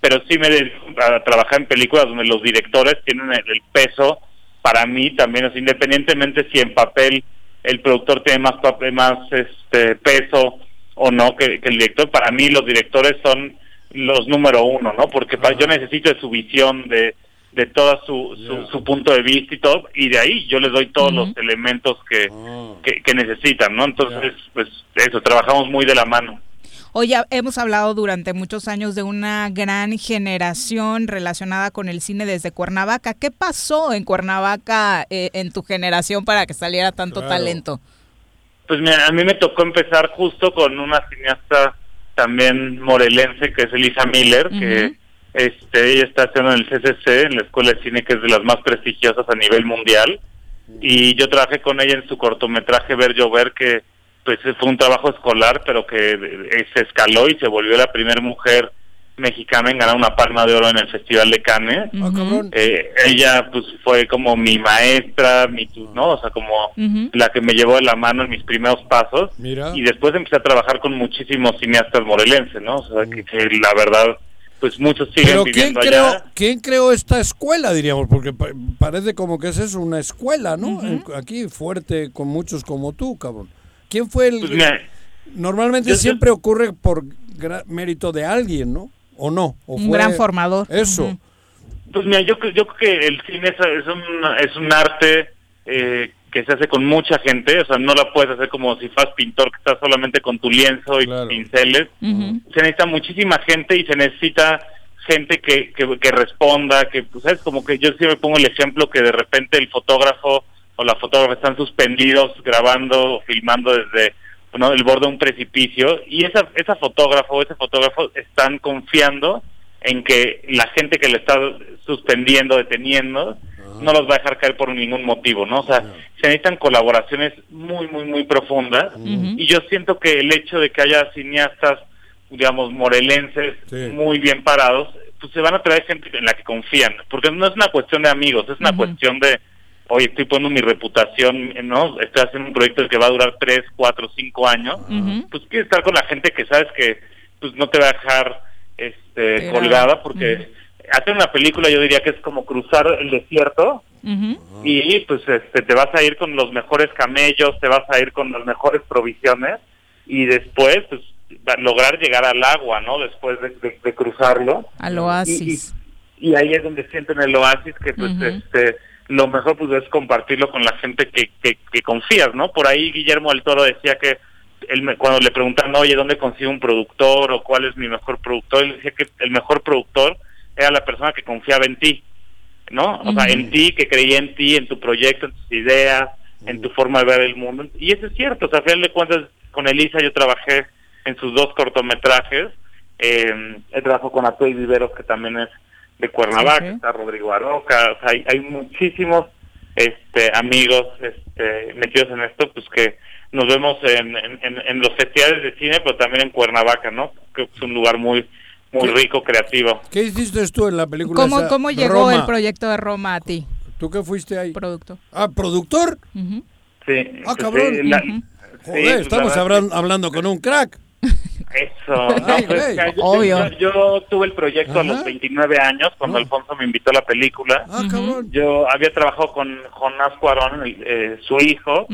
pero sí me dedico a trabajar en películas donde los directores tienen el, peso, para mí también, es independientemente si en papel el productor tiene más papel, más este peso o no que, el director, para mí los directores son los número uno, ¿no? Porque yo necesito de su visión, de, de todo su, su, punto de vista y todo, y de ahí yo les doy todos los elementos ah. que, que, necesitan, ¿no? Entonces, pues eso, trabajamos muy de la mano. Hoy hemos hablado durante muchos años de una gran generación relacionada con el cine desde Cuernavaca. ¿Qué pasó en Cuernavaca eh, en tu generación para que saliera tanto talento? Pues mira, a mí me tocó empezar justo con una cineasta también morelense que es Elisa Miller, que este, ella está haciendo en el CCC, en la Escuela de Cine, que es de las más prestigiosas a nivel mundial. Y yo trabajé con ella en su cortometraje Ver Llover, que pues fue un trabajo escolar, pero que eh, se escaló y se volvió la primera mujer mexicana en ganar una palma de oro en el Festival de Cannes. Ah, eh, ella pues fue como mi maestra, mi no, o sea, como la que me llevó de la mano en mis primeros pasos. Y después empecé a trabajar con muchísimos cineastas morelenses, ¿no? O sea, que la verdad pues muchos siguen Pero ¿quién creó, ¿quién creó esta escuela, diríamos? Porque parece como que es eso, una escuela, ¿no? Aquí fuerte con muchos como tú, cabrón. ¿Quién fue el, pues normalmente siempre ocurre por mérito de alguien, ¿no? ¿O no? un gran formador. Eso. Pues mira, yo, yo creo que el cine es, un, es un arte eh, que se hace con mucha gente, o sea, no la puedes hacer como si fueras pintor que estás solamente con tu lienzo y pinceles. Se necesita muchísima gente y se necesita gente que, que, responda, que, pues, es como que yo siempre pongo el ejemplo que de repente el fotógrafo o la fotógrafa están suspendidos grabando o filmando desde ¿no? el borde de un precipicio y esa, esa fotógrafo o ese fotógrafo están confiando en que la gente que le está suspendiendo, deteniendo, no los va a dejar caer por ningún motivo, ¿no? O sea, se necesitan colaboraciones muy, muy, muy profundas. Y yo siento que el hecho de que haya cineastas, digamos, morelenses muy bien parados, pues se van a traer gente en la que confían, porque no es una cuestión de amigos, es una cuestión de, oye, estoy poniendo mi reputación, ¿no? Estoy haciendo un proyecto que va a durar tres, cuatro, cinco años, pues quieres estar con la gente que sabes que pues no te va a dejar este, colgada porque hacer una película yo diría que es como cruzar el desierto y pues este, te vas a ir con los mejores camellos, te vas a ir con las mejores provisiones y después pues lograr llegar al agua, ¿no? Después de, cruzarlo. Al oasis. Y, ahí es donde sienten el oasis que pues este lo mejor pues es compartirlo con la gente que, que, confías, ¿no? Por ahí Guillermo del Toro decía que él, cuando le preguntan, oye, ¿dónde consigo un productor o cuál es mi mejor productor? Él decía que el mejor productor era la persona que confiaba en ti, ¿no? O sea, en ti, que creía en ti, en tu proyecto, en tus ideas, en tu forma de ver el mundo. Y eso es cierto, o sea, a final de cuentas, con Elisa yo trabajé en sus dos cortometrajes. Eh, he trabajado con Atoy Viveros, que también es de Cuernavaca, está Rodrigo Aroca, o sea, hay, hay muchísimos este, amigos este, metidos en esto, pues que nos vemos en, en, los festivales de cine, pero también en Cuernavaca, ¿no? Que es un lugar muy muy rico, creativo. ¿Qué hiciste tú en la película? ¿Cómo, cómo llegó el proyecto de Roma a ti? ¿Tú qué fuiste ahí? Producto. Ah, ¿productor? Sí. Ah, cabrón. Joder, estamos hablando con un crack. Eso, pues, yo, Obvio. Yo, tuve el proyecto a los 29 años cuando ah. Alfonso me invitó a la película. Ah, cabrón. Yo había trabajado con Jonás Cuarón, eh, su hijo.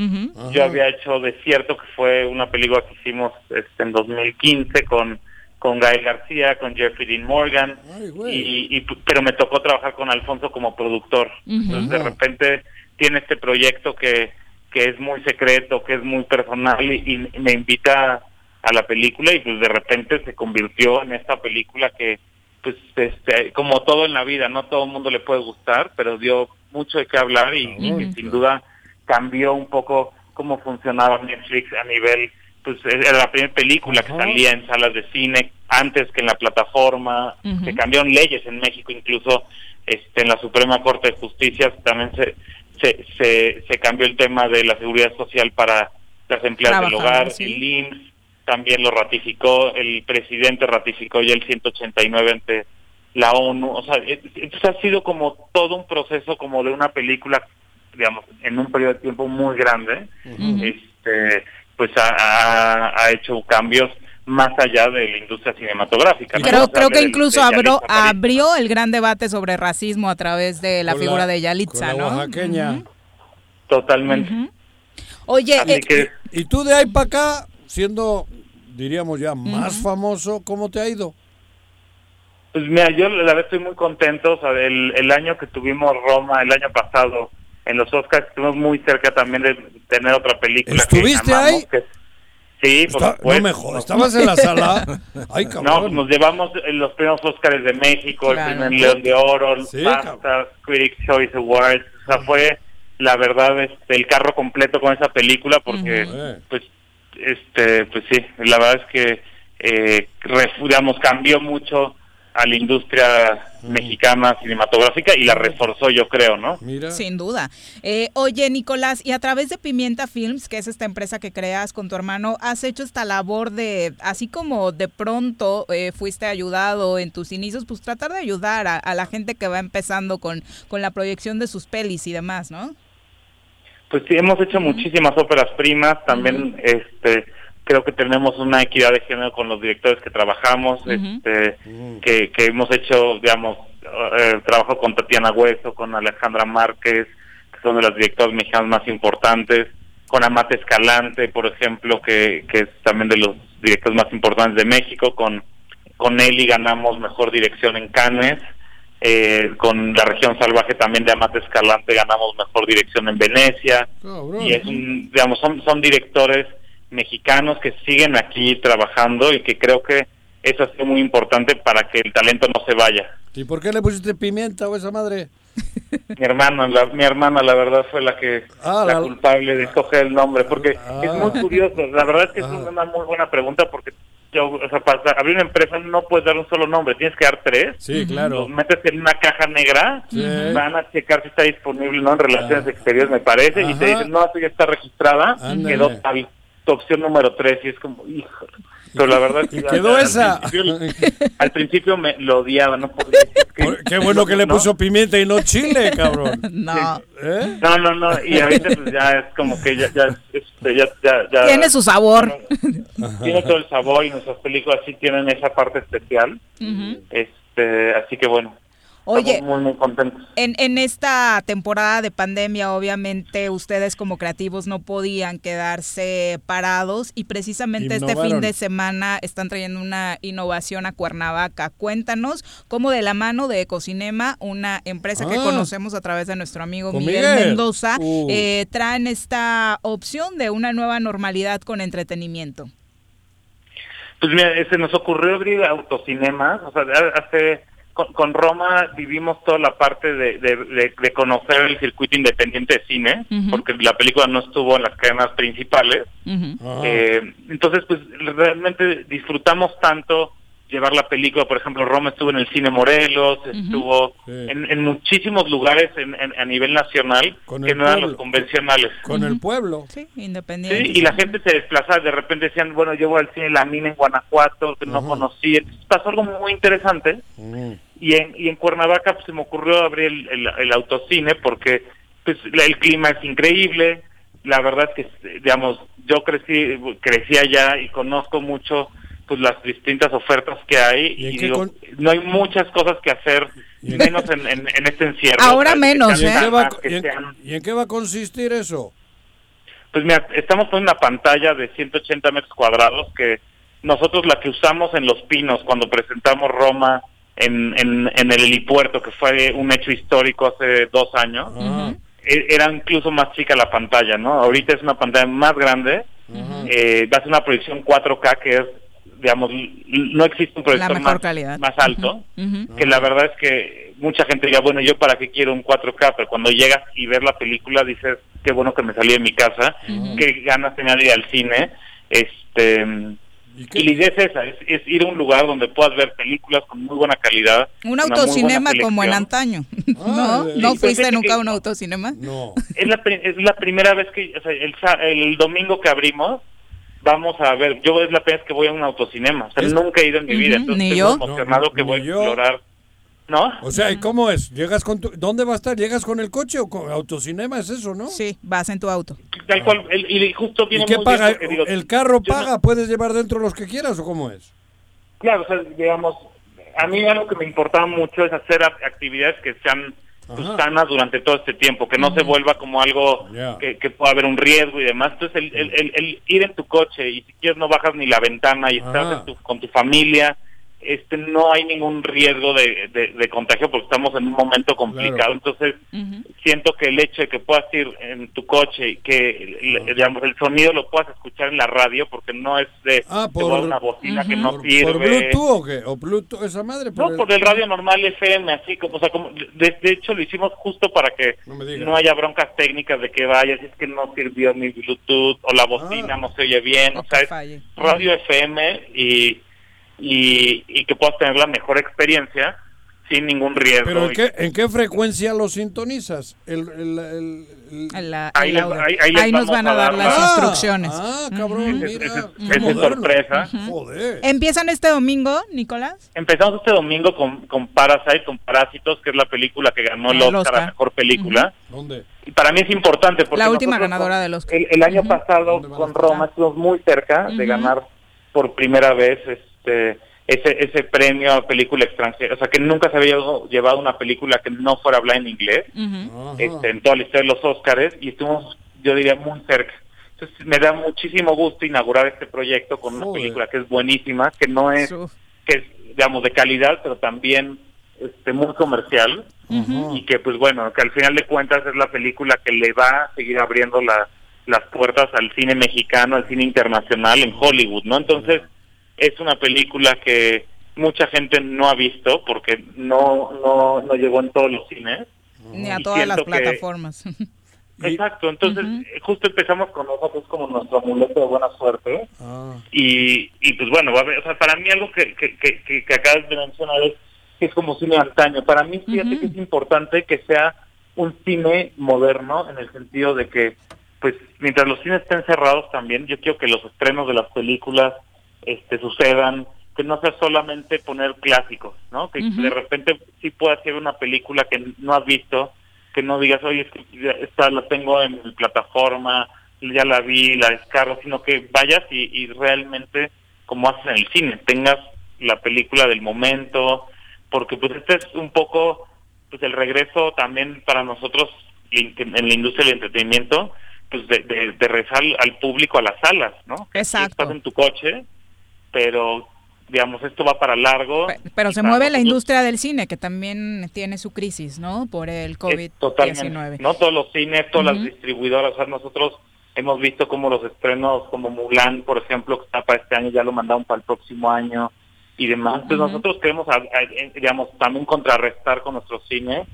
Yo había hecho Desierto, que fue una película que hicimos este, en 2015 con con Gael García, con Jeffrey Dean Morgan, y, pero me tocó trabajar con Alfonso como productor. Entonces de repente tiene este proyecto que, que es muy secreto, que es muy personal y, me invita a la película y pues de repente se convirtió en esta película que pues este como todo en la vida, no todo el mundo le puede gustar, pero dio mucho de qué hablar y, y sin duda cambió un poco cómo funcionaba Netflix a nivel pues era la primera película que salía en salas de cine antes que en la plataforma, se cambiaron leyes en México incluso este en la Suprema Corte de Justicia también se se, se, cambió el tema de la seguridad social para las empleadas del hogar, el IMSS también lo ratificó, el presidente ratificó ya el 189 ante la ONU, o sea, entonces ha sido como todo un proceso como de una película, digamos, en un periodo de tiempo muy grande, este pues ha, hecho cambios más allá de la industria cinematográfica. Creo, creo que incluso abrió, abrió el gran debate sobre racismo a través de la figura de Yalitza, ¿no? Totalmente. Oye, eh, y tú de ahí para acá, siendo, diríamos ya, más famoso, ¿cómo te ha ido? Pues mira, yo la verdad estoy muy contento, o sea, el, el año que tuvimos Roma, el año pasado, en los Oscars estuvimos muy cerca también de tener otra película. ¿Estuviste ahí? sí, por No me jodas, estabas en la sala. Ay, No, nos llevamos los primeros Oscars de México, el primer León de Oro, sí, Critics Choice Awards. O sea, fue la verdad este, el carro completo con esa película porque, pues, este, pues sí, la verdad es que, eh, digamos, cambió mucho a la industria mexicana cinematográfica y la reforzó, yo creo, ¿no? Sin duda. Eh, oye, Nicolás, y a través de Pimienta Films, que es esta empresa que creas con tu hermano, has hecho esta labor de, así como de pronto eh, fuiste ayudado en tus inicios, pues tratar de ayudar a, la gente que va empezando con, con la proyección de sus pelis y demás, ¿no? Pues sí, hemos hecho muchísimas óperas primas, también este creo que tenemos una equidad de género con los directores que trabajamos, este, que, que hemos hecho, digamos, eh, trabajo con Tatiana Hueso, con Alejandra Márquez, que son de las directoras mexicanas más importantes. con Amate Escalante, por ejemplo, que, que es también de los directores más importantes de México, con, con Eli ganamos mejor dirección en Cannes, eh, con la región salvaje también de Amate Escalante ganamos mejor dirección en Venecia, y es digamos, son, son directores mexicanos que siguen aquí trabajando y que creo que eso ha sido muy importante para que el talento no se vaya. ¿Y por qué le pusiste pimienta o esa madre? mi hermana, la, mi hermana la verdad fue la que ah, la, culpable de escoger el nombre, porque es muy ah. curioso. La verdad es que es ah. una muy buena pregunta porque yo, o sea, para abrir una empresa no puedes dar un solo nombre, tienes que dar tres. Sí, claro. Los metes en una caja negra, van a checar si está disponible no en relaciones exteriores, me parece, y te dicen, no, esto ya está registrada, quedó tal tu opción número tres, y es como, hijo. Pero la verdad es que quedó esa. Al principio, me lo odiaba, no Qué bueno que le puso pimienta y no chile, cabrón. No. ¿Eh? No, no, no. Y ahorita pues ya es como que ya, ya, este, ya, ya, Tiene su sabor. Tiene, todo el sabor y nuestras películas sí tienen esa parte especial. Este, así que bueno. Oye, En, en esta temporada de pandemia, obviamente, ustedes como creativos no podían quedarse parados y precisamente este fin de semana están trayendo una innovación a Cuernavaca. Cuéntanos cómo de la mano de Ecocinema, una empresa que ah. conocemos a través de nuestro amigo Miguel, Mendoza, uh. eh, traen esta opción de una nueva normalidad con entretenimiento. Pues mira, se nos ocurrió abrir autocinemas, o sea, hace con, Roma vivimos toda la parte de, de, conocer el circuito independiente de cine, porque la película no estuvo en las cadenas principales. Eh, entonces, pues realmente disfrutamos tanto llevar la película, por ejemplo, Roma estuvo en el Cine Morelos, estuvo en, muchísimos lugares a nivel nacional que no eran los convencionales. Con el pueblo. Sí, independiente. Sí, y la gente se desplazaba, de repente decían, bueno, llevo al cine La Mina en Guanajuato, que no conocí. Entonces pasó algo muy interesante. Y en, y en Cuernavaca pues, se me ocurrió abrir el, el, autocine porque pues el clima es increíble. La verdad es que, digamos, yo crecí, crecí allá y conozco mucho pues las distintas ofertas que hay y, no hay muchas cosas que hacer menos en, en, este encierro. Ahora menos, ¿eh? ¿Y en, qué va a consistir eso? Pues mira, estamos con una pantalla de 180 metros cuadrados que nosotros la que usamos en Los Pinos cuando presentamos Roma en, en, en el helipuerto, que fue un hecho histórico hace dos años, e, era incluso más chica la pantalla, ¿no? Ahorita es una pantalla más grande, eh, va a ser una proyección 4K que es digamos, no existe un proyector más, más, alto, que la verdad es que mucha gente diga, bueno, yo para qué quiero un 4K, pero cuando llegas y ver la película dices, qué bueno que me salí de mi casa, qué ganas tenía de ir al cine, este... ¿Y, la idea es esa, es, ir a un lugar donde puedas ver películas con muy buena calidad. Un autocinema como en antaño. ¿No? ¿No fuiste nunca a un autocinema? No. Es la, es la primera vez que, o sea, el, el domingo que abrimos, vamos a ver, yo es la primera vez que voy a un autocinema, o sea, nunca he ido en mi vida, entonces estoy emocionado que voy a explorar. ¿No? O sea, ¿y cómo es? ¿Llegas con tu, ¿Dónde va a estar? ¿Llegas con el coche o con autocinema? ¿Es eso, no? Sí, vas en tu auto. Tal cual, y justo viene ¿Y qué paga? ¿El carro paga? ¿Puedes llevar dentro los que quieras o cómo es? Claro, o sea, digamos, a mí algo que me importaba mucho es hacer actividades que sean pues, sanas durante todo este tiempo, que no se vuelva como algo que, pueda haber un riesgo y demás. Entonces, el, el, el, ir en tu coche y si quieres no bajas ni la ventana y estás con tu familia, este no hay ningún riesgo de, de, contagio porque estamos en un momento complicado. Entonces, siento que el hecho de que puedas ir en tu coche y que digamos, el sonido lo puedas escuchar en la radio porque no es de, ah, por, una bocina que no sirve. ¿Por Bluetooth o qué? ¿O Bluetooth esa madre? no, por el radio normal FM, así como, o sea, como de, hecho lo hicimos justo para que no, haya broncas técnicas de que vayas, es que no sirvió mi Bluetooth o la bocina ah. no se oye bien, o sea, es radio FM y y, y que puedas tener la mejor experiencia sin ningún riesgo. ¿Pero en qué, en qué frecuencia lo sintonizas? El, el, el, ahí, ahí, nos van a dar, las instrucciones. Ah, cabrón, mira. Es, sorpresa. Joder. ¿Empiezan este domingo, Nicolás? Empezamos este domingo con, con Parasite, con Parásitos, que es la película que ganó el, Oscar, a Mejor Película. ¿Dónde? Y para mí es importante porque... La última ganadora del Oscar. El, año pasado con Roma estuvimos muy cerca de ganar por primera vez este ese ese premio a película extranjera, o sea que nunca se había llevado una película que no fuera hablada en inglés, este, en toda la historia de los Óscares y estuvimos, yo diría, muy cerca. Entonces me da muchísimo gusto inaugurar este proyecto con una película que es buenísima, que no es, que es, digamos, de calidad, pero también este, muy comercial. Y que pues bueno, que al final de cuentas es la película que le va a seguir abriendo las puertas al cine mexicano, al cine internacional en Hollywood, ¿no? Entonces es una película que mucha gente no ha visto porque no no, no llegó en todos los cines. Ni a todas las plataformas. Exacto, entonces justo empezamos con nosotros como nuestro amuleto de buena suerte ah. y, y pues bueno, o sea, para mí algo que, que, que, que acabas de mencionar es que es como cine antaño. Para mí fíjate que es importante que sea un cine moderno en el sentido de que pues mientras los cines estén cerrados también, yo quiero que los estrenos de las películas este sucedan, que no sea solamente poner clásicos, ¿no? Que de repente sí pueda ser una película que no has visto que no digas, oye, esta la tengo en mi plataforma, ya la vi, la descargo, sino que vayas y, realmente, como haces en el cine, tengas la película del momento, porque pues este es un poco pues el regreso también para nosotros en la industria del entretenimiento, pues de, de, de regresar al público a las salas, ¿no? Exacto. Estás en tu coche, pero digamos, esto va para largo. Pero, se mueve la industria del cine, que también tiene su crisis, ¿no? Por el COVID-19. No todos los cines, todas las distribuidoras, o sea, nosotros hemos visto como los estrenos, como Mulan, por ejemplo, que está para este año, ya lo mandaron para el próximo año y demás. Entonces nosotros queremos, digamos, también contrarrestar con nuestro cine,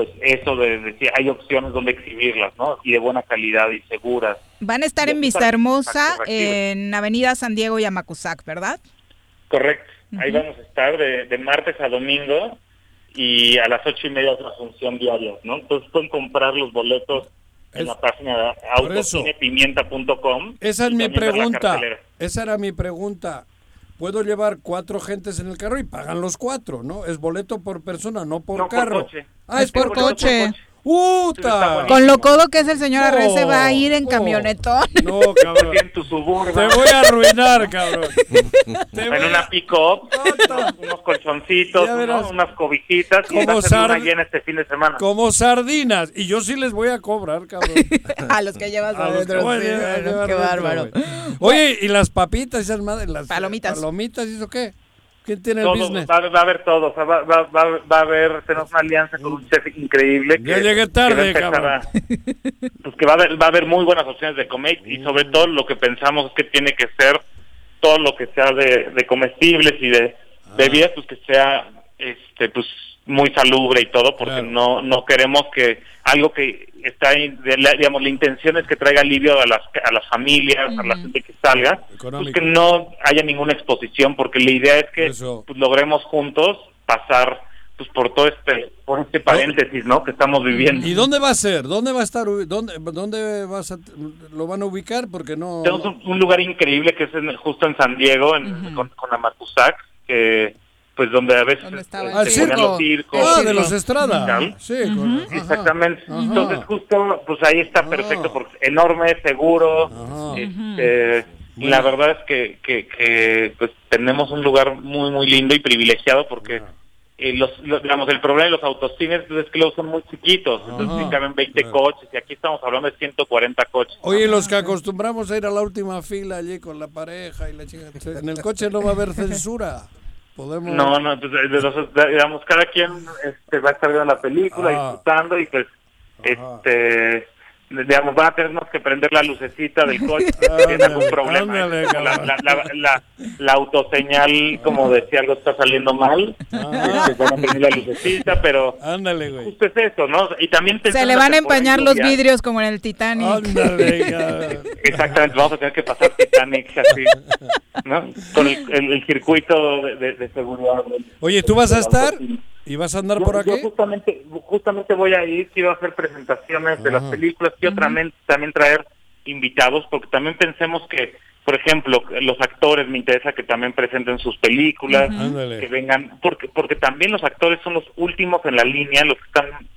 pues eso de decir, hay opciones donde exhibirlas, ¿no? Y de buena calidad y seguras. Van a estar en Vista Hermosa, en Avenida San Diego y Amacuzac, ¿verdad? Correcto. Ahí vamos a estar de, martes a domingo y a las ocho y media es la función diaria, ¿no? Entonces pueden comprar los boletos en la página autocinepimienta.com. Esa es mi pregunta. Esa era mi pregunta. Puedo llevar cuatro gentes en el carro y pagan los cuatro, ¿no? Es boleto por persona, no por carro. Ah, es, por, coche. ¡Puta! Con lo codo que es el señor Arre se va a ir en camionetón. No, cabrón. Te voy a arruinar, cabrón. en una pick-up, unos colchoncitos, unas cobijitas como y llena este fin de semana. Como sardinas. Y yo sí les voy a cobrar, cabrón. a los que llevas a adentro. qué bárbaro. Oye, ¿y las papitas, esas madres? Las palomitas. ¿Palomitas y eso qué? ¿Quién tiene el business? Va, a haber todo, va, va, va, a haber, tenemos una alianza con un chef increíble. Que, llegué tarde, cabrón. pues que va a haber, va a haber muy buenas opciones de comer y sobre todo lo que pensamos es que tiene que ser todo lo que sea de, de comestibles y de ah. bebidas, pues que sea, este, pues muy salubre y todo, porque no no queremos que algo que está digamos la intención es que traiga alivio a las a las familias, a la gente que salga, pues que no haya ninguna exposición, porque la idea es que pues, logremos juntos pasar pues por todo este por este paréntesis, ¿no? que estamos viviendo. ¿Y dónde va a ser? ¿Dónde va a estar dónde dónde vas a, lo van a ubicar porque no Tenemos un, lugar increíble que es justo en San Diego con, con Amacuzac que pues donde a veces ah, circo. circos, ah, de los Estrada. Sí, exactamente. Entonces justo, pues ahí está perfecto, ah. porque enorme, seguro. Este, La verdad es que, que, que, pues tenemos un lugar muy, muy lindo y privilegiado porque... Eh, los, digamos, el problema de los autocines pues, es que los son muy chiquitos, entonces caben 20 coches y aquí estamos hablando de 140 coches. Oye, los que acostumbramos a ir a la última fila allí con la pareja y la chica, en el coche no va a haber censura. No, no, digamos, cada quien este, va a estar viendo la película, ah. disfrutando y pues, este digamos, van a tenernos que prender la lucecita del coche si tiene algún problema. la, la, la, autoseñal, como decía, algo está saliendo mal. Ah. Van a prender la lucecita, pero ándale, güey. justo es eso, ¿no? Y también Se le van a empañar los vidrios como en el Titanic. Ándale, Exactamente, vamos a tener que pasar Titanic así, ¿no? Con el, el, circuito de, de, seguridad. Oye, ¿tú vas a estar? ¿Y vas a andar por aquí? Yo justamente, justamente voy a ir, quiero hacer presentaciones de las películas, quiero también, también traer invitados, porque también pensemos que, por ejemplo, los actores me interesa que también presenten sus películas, que vengan, porque porque también los actores son los últimos en la línea, los que están,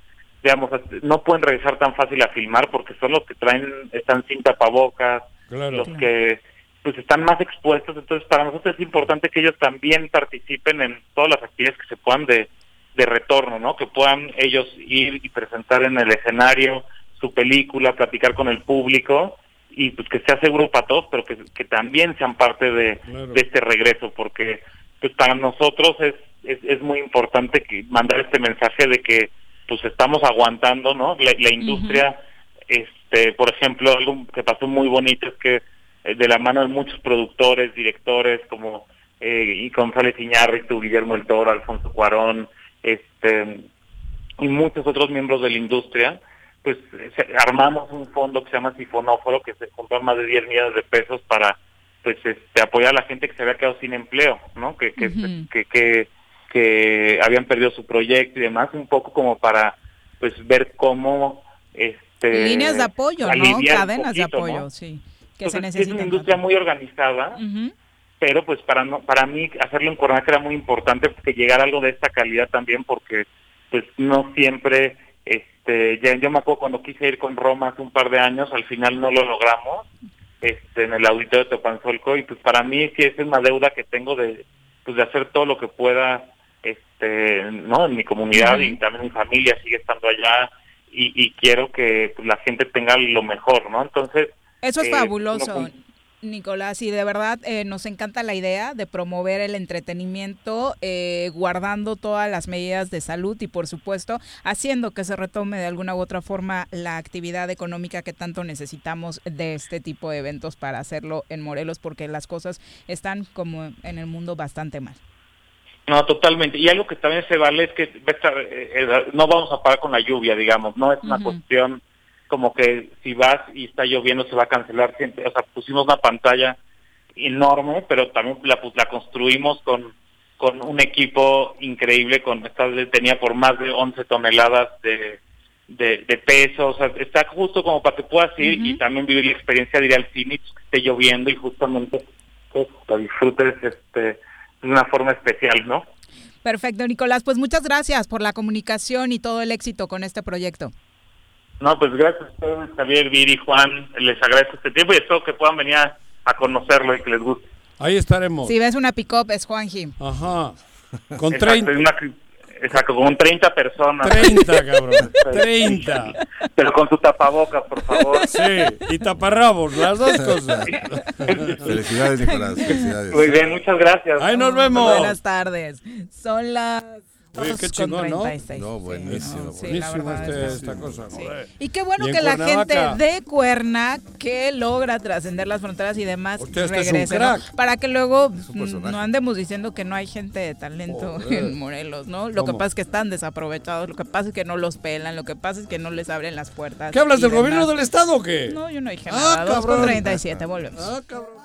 digamos, no pueden regresar tan fácil a filmar porque son los que traen, están sin tapabocas, los que pues están más expuestos, entonces para nosotros es importante que ellos también participen en todas las actividades que se puedan de de retorno, ¿no? Que puedan ellos ir y presentar en el escenario su película, platicar con el público y pues que sea seguro para todos, pero que, que también sean parte de, de este regreso, porque pues para nosotros es, es, es, muy importante que mandar este mensaje de que pues estamos aguantando, ¿no? La, industria, este, por ejemplo, algo que pasó muy bonito es que eh, de la mano de muchos productores, directores como eh, y González Iñárritu, Guillermo el Toro, Alfonso Cuarón, este y muchos otros miembros de la industria, pues armamos un fondo que se llama Sifonóforo, que se compró más de 10 millones de pesos para pues este, apoyar a la gente que se había quedado sin empleo, ¿no? Que que, que, que, habían perdido su proyecto y demás, un poco como para pues ver cómo este líneas de apoyo, ¿no? Cadenas de apoyo, sí. Que se es una industria muy organizada, pero pues para no, para mí hacerlo en Cuernavaca era muy importante que llegara algo de esta calidad también porque pues no siempre este, ya, yo me acuerdo cuando quise ir con Roma hace un par de años, al final no lo logramos este, en el auditorio de Topanzolco y pues para mí sí es una deuda que tengo de, pues de hacer todo lo que pueda este, ¿no? en mi comunidad y también mi familia sigue estando allá y, y quiero que pues, la gente tenga lo mejor, ¿no? Entonces... Eso es eh, fabuloso. Nicolás, y de verdad eh, nos encanta la idea de promover el entretenimiento eh, guardando todas las medidas de salud y por supuesto haciendo que se retome de alguna u otra forma la actividad económica que tanto necesitamos de este tipo de eventos para hacerlo en Morelos porque las cosas están como en el mundo bastante mal. No, totalmente. Y algo que también se vale es que eh, no vamos a parar con la lluvia, digamos, no es una cuestión como que si vas y está lloviendo se va a cancelar siempre. O sea, pusimos una pantalla enorme, pero también la, pues, la construimos con, con un equipo increíble, con esta tenía por más de 11 toneladas de, de, peso, o sea, está justo como para que puedas ir y también vivir la experiencia de ir al cine, que esté lloviendo y justamente pues, la disfrutes este, de una forma especial, ¿no? Perfecto, Nicolás. Pues muchas gracias por la comunicación y todo el éxito con este proyecto. No, pues gracias a ustedes, Javier, Viri, Juan. Les agradezco este tiempo y espero que puedan venir a, conocerlo y que les guste. Ahí estaremos. Si ves una pick-up, es Juanji. Ajá. Con 30. Exacto, con 30 personas. 30, cabrón. 30. Pero con su tapabocas, por favor. Sí, y taparrabos, las dos cosas. Felicidades, Nicolás. Felicidades. Muy bien, muchas gracias. Ahí nos vemos. Buenas tardes. Son las Oye, qué chingón, ¿no? No, buenísimo. Sí, buenísimo este, esta cosa. Y qué bueno que la gente de Cuerna que logra trascender las fronteras y demás este regrese, ¿no? Para que luego no andemos diciendo que no hay gente de talento en Morelos, ¿no? Lo que pasa es que están desaprovechados, lo que pasa es que no los pelan, lo que pasa es que no les abren las puertas. ¿Qué hablas del gobierno del estado o qué? No, yo no dije ah, nada. 2 con 37, volvemos. Ah, cabrón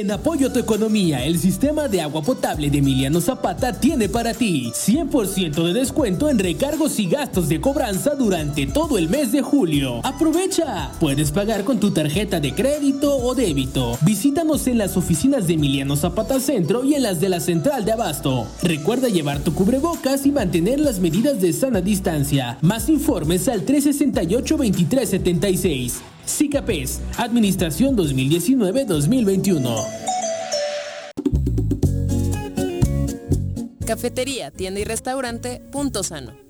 En apoyo a tu economía, el sistema de agua potable de Emiliano Zapata tiene para ti 100% de descuento en recargos y gastos de cobranza durante todo el mes de julio. Aprovecha. Puedes pagar con tu tarjeta de crédito o débito. Visítanos en las oficinas de Emiliano Zapata Centro y en las de la Central de Abasto. Recuerda llevar tu cubrebocas y mantener las medidas de sana distancia. Más informes al 368 2376. SICAPES, Administración 2019-2021. Cafetería, tienda y restaurante Punto Sano.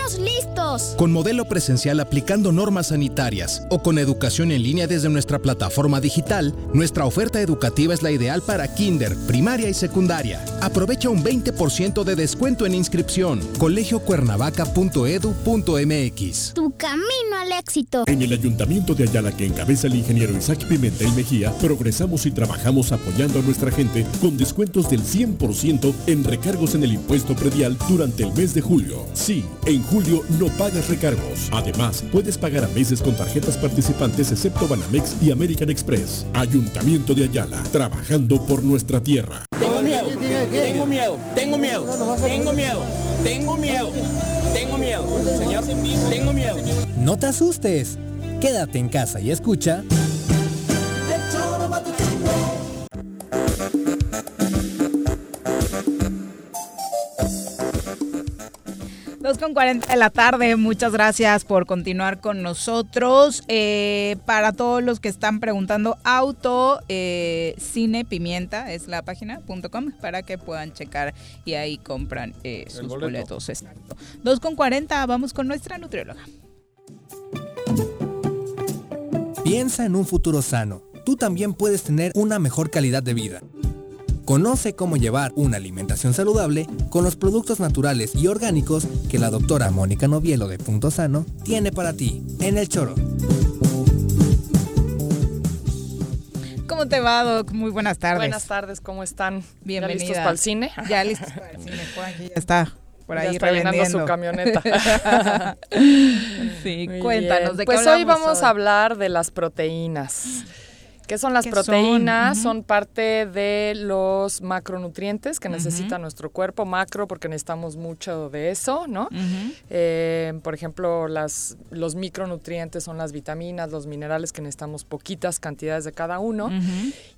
¡Estamos listos! Con modelo presencial aplicando normas sanitarias o con educación en línea desde nuestra plataforma digital, nuestra oferta educativa es la ideal para kinder, primaria y secundaria. Aprovecha un 20% de descuento en inscripción. colegiocuernavaca.edu.mx. Tu camino al éxito. En el Ayuntamiento de Ayala que encabeza el ingeniero Isaac Pimentel Mejía, progresamos y trabajamos apoyando a nuestra gente con descuentos del 100% en recargos en el impuesto predial durante el mes de julio. Sí, en julio no pagas recargos. Además, puedes pagar a meses con tarjetas participantes excepto Banamex y American Express. Ayuntamiento de Ayala, trabajando por nuestra tierra. Tengo miedo, tengo miedo, tengo miedo, tengo miedo, tengo miedo, tengo miedo, señor, tengo miedo. No te asustes, quédate en casa y escucha. Con 40 de la tarde, muchas gracias por continuar con nosotros. Eh, para todos los que están preguntando, auto eh, cine pimienta es la página.com para que puedan checar y ahí compran eh, sus boletos. Exacto. 2 con 40, vamos con nuestra nutrióloga. Piensa en un futuro sano. Tú también puedes tener una mejor calidad de vida. Conoce cómo llevar una alimentación saludable con los productos naturales y orgánicos que la doctora Mónica Novielo de Punto Sano tiene para ti en el choro. ¿Cómo te va, Doc? Muy buenas tardes. Buenas tardes, ¿cómo están? Bienvenidos. ¿Ya listos para el cine? Ya listos para el cine. ya está por ahí ya está su camioneta. sí, cuéntanos de qué Pues hoy vamos a hablar de las proteínas. ¿Qué son las proteínas? Son? parte de los macronutrientes que necesita nuestro cuerpo. Macro porque necesitamos mucho de eso, ¿no? Eh, por ejemplo, las, los micronutrientes son las vitaminas, los minerales que necesitamos poquitas cantidades de cada uno.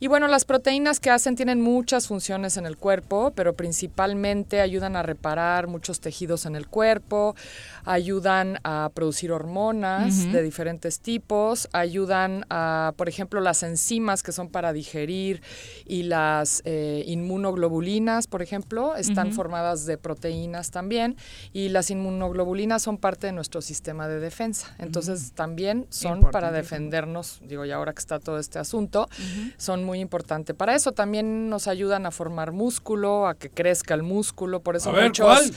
Y bueno, las proteínas que hacen tienen muchas funciones en el cuerpo, pero principalmente ayudan a reparar muchos tejidos en el cuerpo, ayudan a producir hormonas de diferentes tipos, ayudan a, por ejemplo, las enzimas que son para digerir y las eh, inmunoglobulinas, por ejemplo, están formadas de proteínas también y las inmunoglobulinas son parte de nuestro sistema de defensa. Entonces también son para defendernos, digo, ya ahora que está todo este asunto, son muy importantes para eso. También nos ayudan a formar músculo, a que crezca el músculo, por eso muchos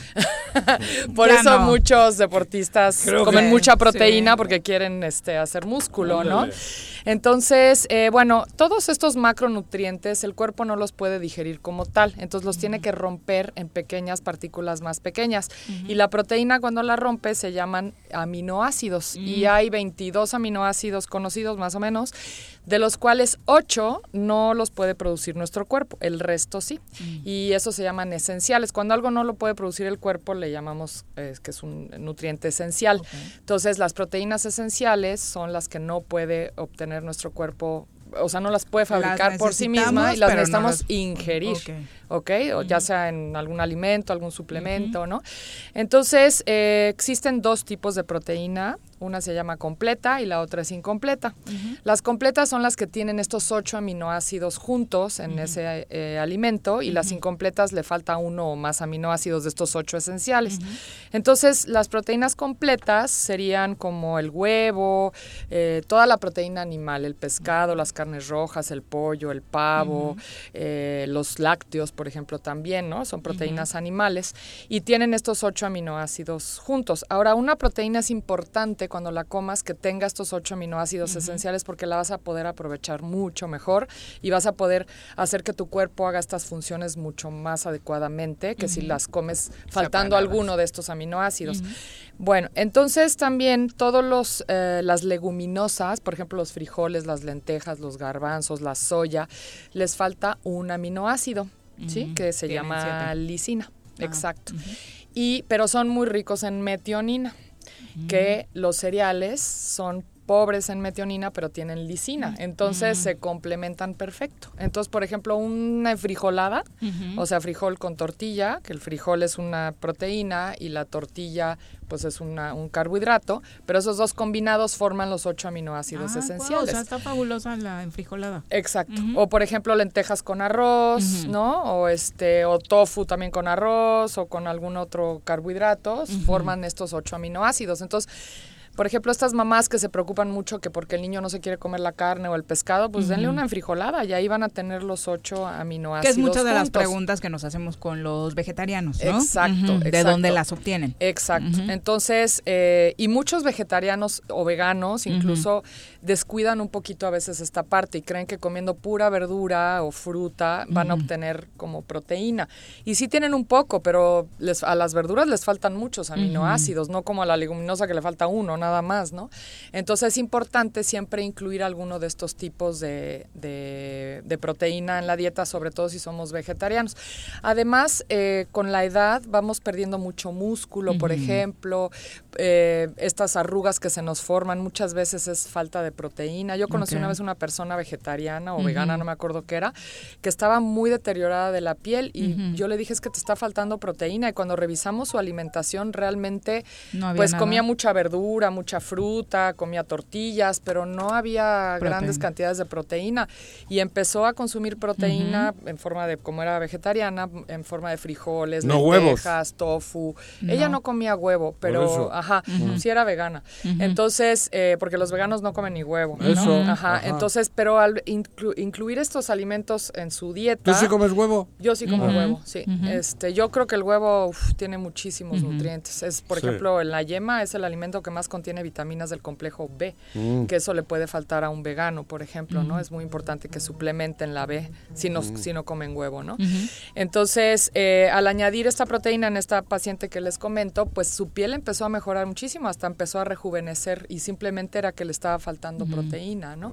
por eso muchos deportistas comen mucha proteína porque quieren este hacer músculo, ¿no? Entonces, eh, bueno, todos estos macronutrientes el cuerpo no los puede digerir como tal, entonces los tiene que romper en pequeñas partículas más pequeñas. Y la proteína cuando la rompe se llaman aminoácidos y hay 22 aminoácidos conocidos más o menos de los cuales 8 no los puede producir nuestro cuerpo, el resto sí. Mm. Y eso se llaman esenciales. Cuando algo no lo puede producir el cuerpo, le llamamos eh, que es un nutriente esencial. Entonces, las proteínas esenciales son las que no puede obtener nuestro cuerpo o sea, no las puede fabricar por sí misma y las necesitamos ingerir, ¿ok? O ya sea en algún alimento, algún suplemento, ¿no? Entonces, eh, existen dos tipos de proteína una se llama completa y la otra es incompleta. Las completas son las que tienen estos ocho aminoácidos juntos en ese eh, alimento y las incompletas le falta uno o más aminoácidos de estos ocho esenciales. Entonces, las proteínas completas serían como el huevo, eh, toda la proteína animal, el pescado, las carnes rojas, el pollo, el pavo, eh, los lácteos, por ejemplo, también, ¿no? Son proteínas animales y tienen estos ocho aminoácidos juntos. Ahora, una proteína es importante cuando la comas que tenga estos ocho aminoácidos esenciales porque la vas a poder aprovechar mucho mejor y vas a poder hacer que tu cuerpo haga estas funciones mucho más adecuadamente que si las comes faltando alguno de estos aminoácidos. Bueno, entonces también todos los eh, las leguminosas, por ejemplo los frijoles, las lentejas, los garbanzos, la soya, les falta un aminoácido, ¿sí? Que se llama lisina. Ah, Exacto. Y pero son muy ricos en metionina que los cereales son pobres en metionina, pero tienen lisina. Entonces se complementan perfecto. Entonces, por ejemplo, una frijolada, o sea, frijol con tortilla, que el frijol es una proteína y la tortilla pues es una, un carbohidrato, pero esos dos combinados forman los ocho aminoácidos ah, esenciales. o sea, está fabulosa la enfrijolada. Exacto. O por ejemplo, lentejas con arroz, ¿no? O este o tofu también con arroz o con algún otro carbohidrato, forman estos ocho aminoácidos. Entonces, por ejemplo, estas mamás que se preocupan mucho que porque el niño no se quiere comer la carne o el pescado, pues denle una enfrijolada y ahí van a tener los ocho aminoácidos. Que es muchas de las preguntas que nos hacemos con los vegetarianos, ¿no? Exacto. De dónde las obtienen. Exacto. Entonces, eh, y muchos vegetarianos o veganos incluso descuidan un poquito a veces esta parte y creen que comiendo pura verdura o fruta van a obtener como proteína. Y sí tienen un poco, pero les, a las verduras les faltan muchos aminoácidos, no como a la leguminosa que le falta uno, nada más, ¿no? Entonces es importante siempre incluir alguno de estos tipos de, de, proteína en la dieta, sobre todo si somos vegetarianos. Además, eh, con la edad vamos perdiendo mucho músculo, por ejemplo, eh, estas arrugas que se nos forman muchas veces es falta de proteína. Yo conocí una vez una persona vegetariana o vegana, no me acuerdo qué era, que estaba muy deteriorada de la piel y yo le dije es que te está faltando proteína y cuando revisamos su alimentación realmente pues comía mucha verdura, mucha fruta, comía tortillas, pero no había grandes cantidades de proteína. Y empezó a consumir proteína en forma de como era vegetariana, en forma de frijoles, no lentejas, tofu. Ella no comía huevo, pero ajá, sí era vegana. Entonces, eh, porque los veganos no comen ni huevo. Eso. Ajá. Entonces, pero al incluir estos alimentos en su dieta. ¿Tú sí comes huevo? Yo sí como huevo, sí. Este, yo creo que el huevo tiene muchísimos nutrientes. Es, por ejemplo, en la yema es el alimento que más contiene vitaminas del complejo B, mm. que eso le puede faltar a un vegano, por ejemplo, ¿no? Es muy importante que suplementen la B si no, si no comen huevo, ¿no? Entonces, eh, al añadir esta proteína en esta paciente que les comento, pues su piel empezó a mejorar muchísimo, hasta empezó a rejuvenecer y simplemente era que le estaba faltando proteína, ¿no?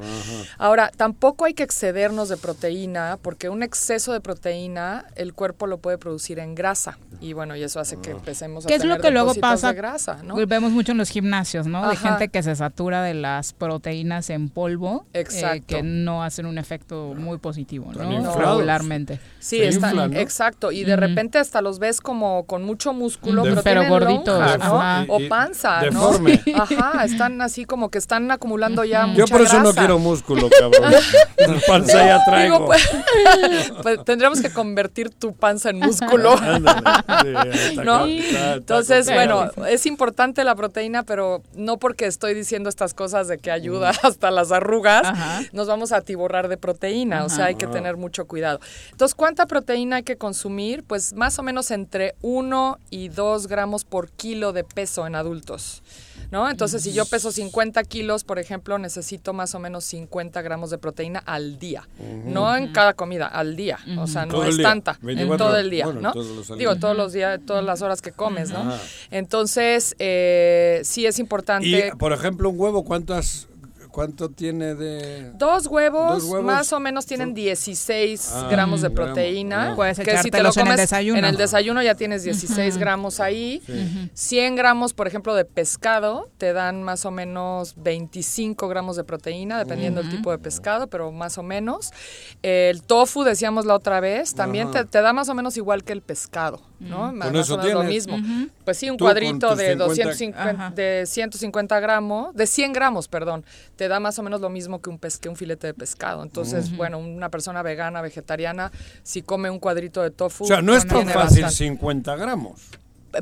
Ahora, tampoco hay que excedernos de proteína, porque un exceso de proteína el cuerpo lo puede producir en grasa. Y bueno, y eso hace que empecemos a ¿Qué es lo que luego pasa? De grasa, ¿no? Vemos mucho en los gimnasios, ¿no? De gente que se satura de las proteínas en polvo, eh, que no hacen un efecto muy positivo, ¿no? Regularmente. Sí, están, exacto. Y de repente hasta los ves como con mucho músculo, pero, gorditos, ¿no? O panza, Deforme. ¿no? Ajá, están así como que están acumulando ya mucha Yo por eso no quiero músculo, cabrón. panza ya traigo. Pues, pues, tendríamos que convertir tu panza en músculo. ¿No? Entonces, bueno, es importante la proteína, pero no porque estoy diciendo estas cosas de que ayuda hasta las arrugas, nos vamos a atiborrar de proteína, o sea, hay que tener mucho cuidado. Entonces, ¿cuánta proteína hay que consumir? Pues más o menos entre 1 y 2 gramos por kilo de peso en adultos. ¿No? Entonces, si yo peso 50 kilos, por ejemplo, necesito más o menos 50 gramos de proteína al día. No en cada comida, al día. O sea, no es tanta, en todo el día, ¿no? Digo, todos los días, todas las horas que comes, ¿no? Entonces, eh, sí es importante. Y, por ejemplo, un huevo, ¿cuántas ¿Cuánto tiene de...? Dos huevos, más o menos tienen 16 ah, gramos de proteína. Puedes que si te lo comes en el desayuno. En el desayuno ya tienes 16 gramos ahí. 100 gramos, por ejemplo, de pescado te dan más o menos 25 gramos de proteína, dependiendo del tipo de pescado, pero más o menos. El tofu, decíamos la otra vez, también te, da más o menos igual que el pescado, ¿no? Más, o menos lo mismo. Pues sí, un cuadrito de, 250, de 150 gramos, de 100 gramos, perdón te da más o menos lo mismo que un, que un filete de pescado. Entonces, bueno, una persona vegana, vegetariana, si come un cuadrito de tofu... O sea, no es tan fácil 50 gramos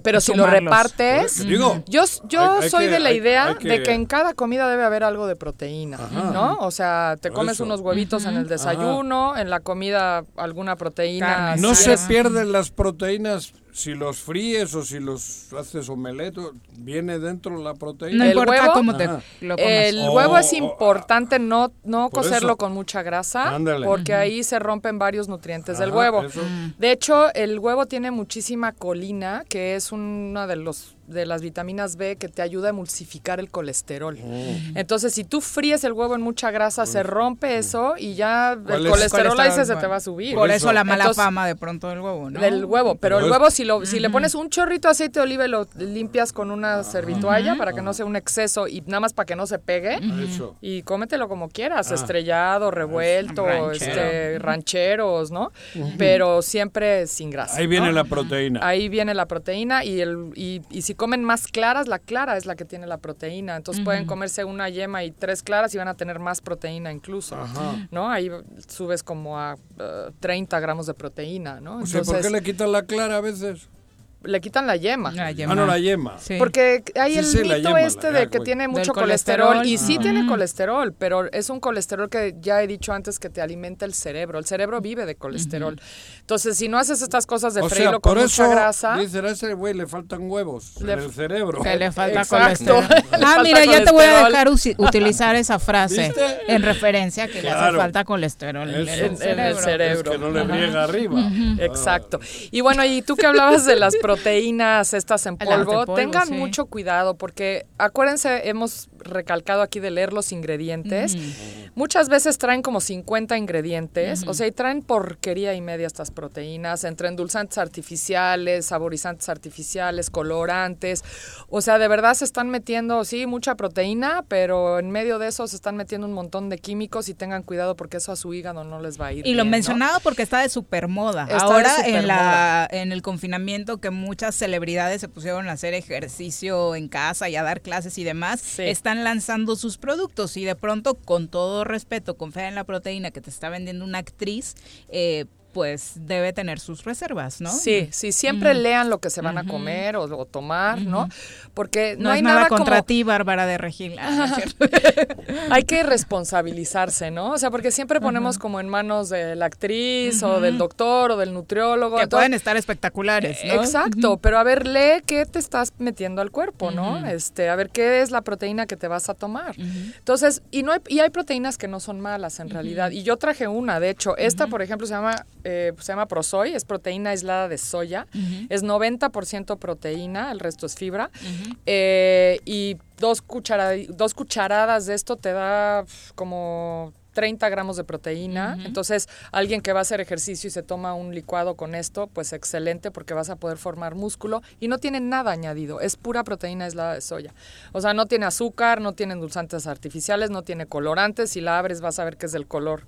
pero si lo repartes, yo, yo soy de la idea de que en cada comida debe haber algo de proteína, ¿no? O sea, te comes unos huevitos en el desayuno, en la comida alguna proteína. No se pierden las proteínas si los fríes o si los haces omeleto, viene dentro la proteína. No el huevo, cómo te lo El huevo es importante no, no cocerlo con mucha grasa, porque ahí se rompen varios nutrientes del huevo. De hecho, el huevo tiene muchísima colina, que es uno de los de las vitaminas B que te ayuda a emulsificar el colesterol. Mm. Entonces, si tú fríes el huevo en mucha grasa, se rompe eso y ya el colesterol, ahí se, te va a subir. Por eso la mala fama de pronto del huevo, ¿no? Del huevo, pero, el huevo si lo si le pones un chorrito de aceite de oliva y lo limpias con una servitualla para que no sea un exceso y nada más para que no se pegue y cómetelo como quieras, ah. estrellado, revuelto, este rancheros, ¿no? Pero siempre sin grasa. Ahí viene la proteína. Ahí viene la proteína y el y, y, si comen más claras, la clara es la que tiene la proteína. Entonces pueden comerse una yema y tres claras y van a tener más proteína incluso, ¿no? Ahí subes como a 30 eh, gramos de proteína, ¿no? Entonces, ¿por qué le quitan la clara a veces? Le quitan la yema. Ah, no, la yema. Porque hay el mito este de que tiene mucho colesterol, y sí tiene colesterol, pero es un colesterol que ya he dicho antes que te alimenta el cerebro. El cerebro vive de colesterol. Entonces, si no haces estas cosas de freírlo con mucha grasa... Dicen, a ese güey le faltan huevos en el cerebro. Que le falta colesterol. ah, mira, ya te voy a dejar utilizar esa frase en referencia que le hace falta colesterol en, el cerebro. que no le riega arriba. Exacto. Y bueno, y tú que hablabas de las proteínas estas en polvo, tengan mucho cuidado porque acuérdense, hemos recalcado aquí de leer los ingredientes. Muchas veces traen como 50 ingredientes, o sea, y traen porquería y media estas proteínas, entre endulzantes artificiales, saborizantes artificiales, colorantes. O sea, de verdad se están metiendo, sí, mucha proteína, pero en medio de eso se están metiendo un montón de químicos y tengan cuidado porque eso a su hígado no les va a ir. Y lo mencionaba porque está de super moda. Ahora en la en el confinamiento que muchas celebridades se pusieron a hacer ejercicio en casa y a dar clases y demás, están lanzando sus productos y de pronto, con todo respeto, confía en la proteína que te está vendiendo una actriz, eh, pues debe tener sus reservas, ¿no? Sí, sí, siempre lean lo que se van a comer o, tomar, ¿no? Porque no, no hay nada, contra ti, Bárbara de Regil. Ah, hay que responsabilizarse, ¿no? O sea, porque siempre ponemos como en manos de la actriz o del doctor o del nutriólogo. Que pueden estar espectaculares, ¿no? Exacto, pero a ver, lee qué te estás metiendo al cuerpo, ¿no? Este, a ver qué es la proteína que te vas a tomar. Entonces, y no hay, y hay proteínas que no son malas en realidad. Y yo traje una, de hecho, esta, por ejemplo, se llama eh, se llama Prosoy, es proteína aislada de soya, es 90% proteína, el resto es fibra, eh, y dos, dos cucharadas de esto te da como 30 gramos de proteína. Entonces, alguien que va a hacer ejercicio y se toma un licuado con esto, pues excelente porque vas a poder formar músculo y no tiene nada añadido, es pura proteína aislada de soya. O sea, no tiene azúcar, no tiene endulzantes artificiales, no tiene colorantes. Si la abres vas a ver que es del color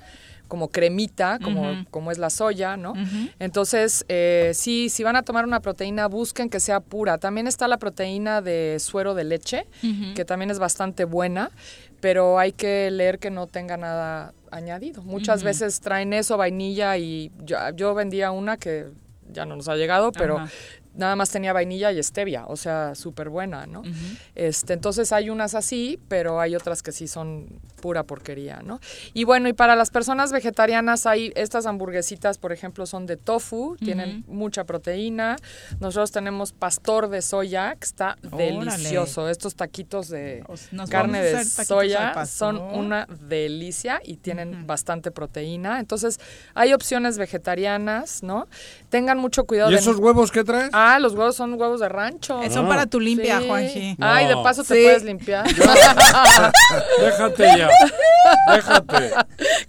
como cremita, como, como es la soya, ¿no? Entonces, eh, sí, si van a tomar una proteína, busquen que sea pura. También está la proteína de suero de leche, que también es bastante buena, pero hay que leer que no tenga nada añadido. Muchas veces traen eso, vainilla, y yo, yo vendía una que ya no nos ha llegado, pero nada más tenía vainilla y stevia, o sea, súper buena, ¿no? este, entonces hay unas así, pero hay otras que sí son pura porquería, ¿no? Y bueno, y para las personas vegetarianas hay estas hamburguesitas, por ejemplo, son de tofu, tienen mucha proteína. Nosotros tenemos pastor de soya, que está delicioso. Estos taquitos de carne de soya son una delicia y tienen bastante proteína. Entonces, hay opciones vegetarianas, ¿no? Tengan mucho cuidado. ¿Y esos huevos qué traes? Ah, los huevos son huevos de rancho. Son para tu limpia, Juanji. Ay, de paso te puedes limpiar. Déjate ya. Déjate.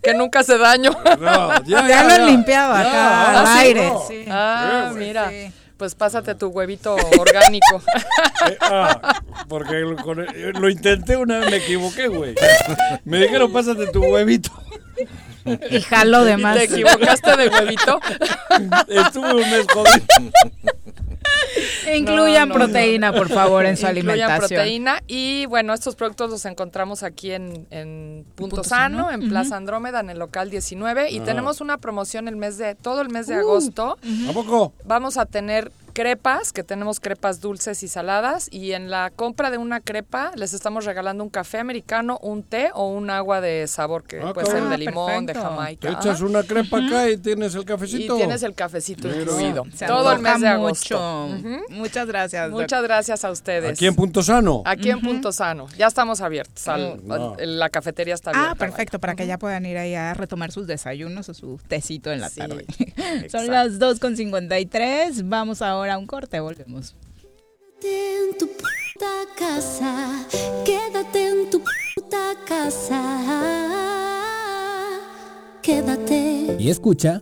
Que nunca hace daño. No, ya, ya, lo limpiaba acá al aire. Ah, mira. Pues pásate tu huevito orgánico. Eh, ah, porque lo, intenté una vez, me equivoqué, güey. Me dijeron, pásate tu huevito. Y jalo de más. ¿Te equivocaste de huevito? Estuve un mes jodido. Incluyan proteína, por favor, en su Incluyan alimentación. proteína. Y bueno, estos productos los encontramos aquí en, Punto, Sano, en Plaza Andrómeda, en el local 19. Y ah. tenemos una promoción el mes de, todo el mes de uh. agosto. ¿A poco? Vamos a tener crepas, que tenemos crepas dulces y saladas, y en la compra de una crepa les estamos regalando un café americano, un té o un agua de sabor que ah, puede ser de limón, de jamaica. Te echas una crepa acá y tienes el cafecito. Y tienes el cafecito incluido. Todo el mes de agosto. Muchas gracias. Muchas gracias a ustedes. Aquí en Punto Sano. Aquí en Punto Sano. Ya estamos abiertos. La cafetería está abierta. Ah, perfecto, para que ya puedan ir ahí a retomar sus desayunos o su tecito en la tarde. Son las 2.53. Vamos ahora a un corte, volvemos. Quédate en tu puta casa, quédate en tu puta casa. Quédate. Y escucha.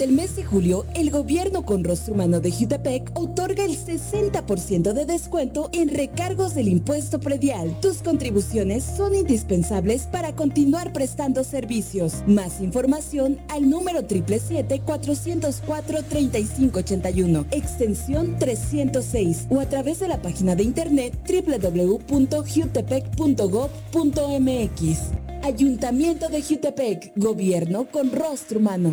Durante el mes de julio, el gobierno con rostro humano de Jutepec otorga el 60% de descuento en recargos del impuesto predial. Tus contribuciones son indispensables para continuar prestando servicios. Más información al número 777-404-3581, extensión 306 o a través de la página de internet www.jutepec.gov.mx. Ayuntamiento de Jutepec, gobierno con rostro humano.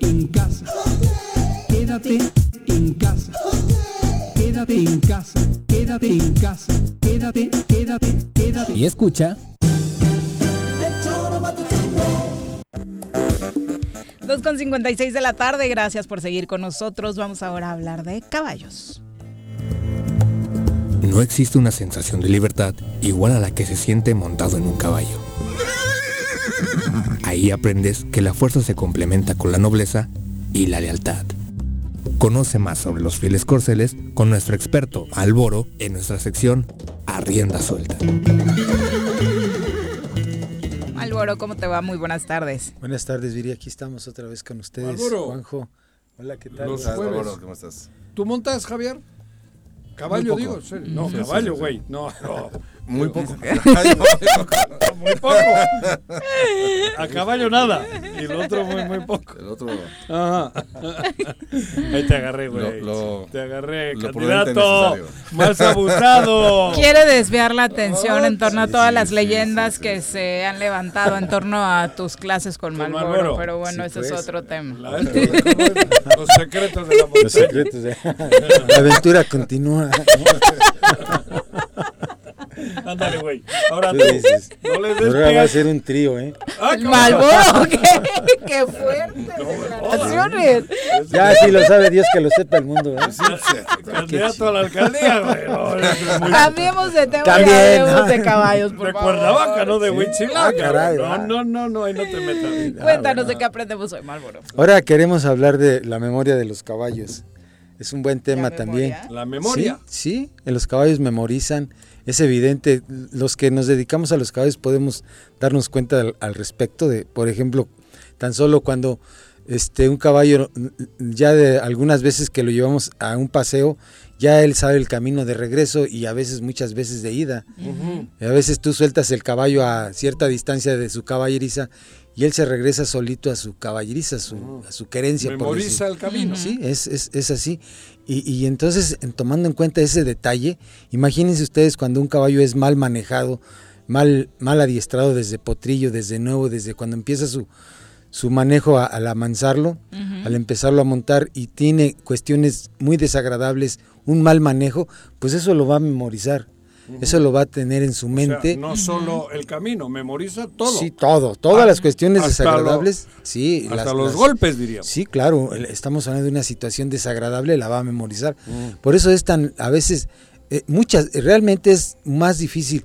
en casa. Quédate en casa. Quédate en casa. Quédate en casa. Quédate, quédate, quédate. Y escucha. 2 con 56 de la tarde, gracias por seguir con nosotros. Vamos ahora a hablar de caballos. No existe una sensación de libertad igual a la que se siente montado en un caballo. Ahí aprendes que la fuerza se complementa con la nobleza y la lealtad. Conoce más sobre los fieles corceles con nuestro experto Alboro en nuestra sección Arrienda Suelta. Alboro, ¿cómo te va? Muy buenas tardes. Buenas tardes, Viri. Aquí estamos otra vez con ustedes. Alboro. Juanjo. Hola, ¿qué tal? Los Alboro, jueves. ¿cómo estás? ¿Tú montas, Javier? Caballo, digo. No, Sí, caballo, sí, sí. güey. No, no. Muy poco. muy poco. A caballo nada. Y el otro muy, muy poco. El otro. Ajá. Ahí te agarré, güey. Lo- lo- te agarré, lo candidato. Más abusado. Quiere desviar la atención en torno a todas las leyendas que se han levantado en torno a tus clases con, Malboro, Marlboro. pero bueno, Sí, ese es pues. otro tema. La- ¿cómo es? Los secretos de la montaña. Los secretos de... La aventura continúa. Ándale, güey. Ahora Tú dices. No les des Ahora va a ser un trío, ¿eh? Ah. Malboro, ¿qué? ¡Qué fuerte! declaraciones! Ya, si lo sabe Dios, que lo sepa el mundo, ¿eh? Candidato a la alcaldía, güey. Cambiemos de tema También, y hablemos ¿no? de caballos, por De favor. Cuernavaca, no de Huitzilac. Ah, caray, No, no, no, no, ahí no te metas. Cuéntanos de qué aprendemos hoy, Malboro. Ahora queremos hablar de la memoria de los caballos. Es un buen tema ¿La también. La memoria. Sí, sí, los caballos memorizan. Es evidente, los que nos dedicamos a los caballos podemos darnos cuenta al, al respecto de, por ejemplo, tan solo cuando este, un caballo, ya de algunas veces que lo llevamos a un paseo, ya él sabe el camino de regreso y a veces, muchas veces de ida. a veces tú sueltas el caballo a cierta distancia de su caballeriza y él se regresa solito a su caballeriza, a su, a su querencia. Memoriza el camino. Sí, es, es, es así. Y, y, entonces, tomando en cuenta ese detalle, imagínense ustedes cuando un caballo es mal manejado, mal, mal adiestrado desde potrillo, desde nuevo, desde cuando empieza su, su manejo al amansarlo, al empezarlo a montar y tiene cuestiones muy desagradables, un mal manejo, pues eso lo va a memorizar. Eso lo va a tener en su mente. no solo el camino, memoriza todo. Sí, todo, todas las cuestiones desagradables. sí, hasta los golpes, diríamos. Sí, claro, estamos hablando de una situación desagradable, la va a memorizar. Por eso es tan, a veces, eh, muchas, realmente es más difícil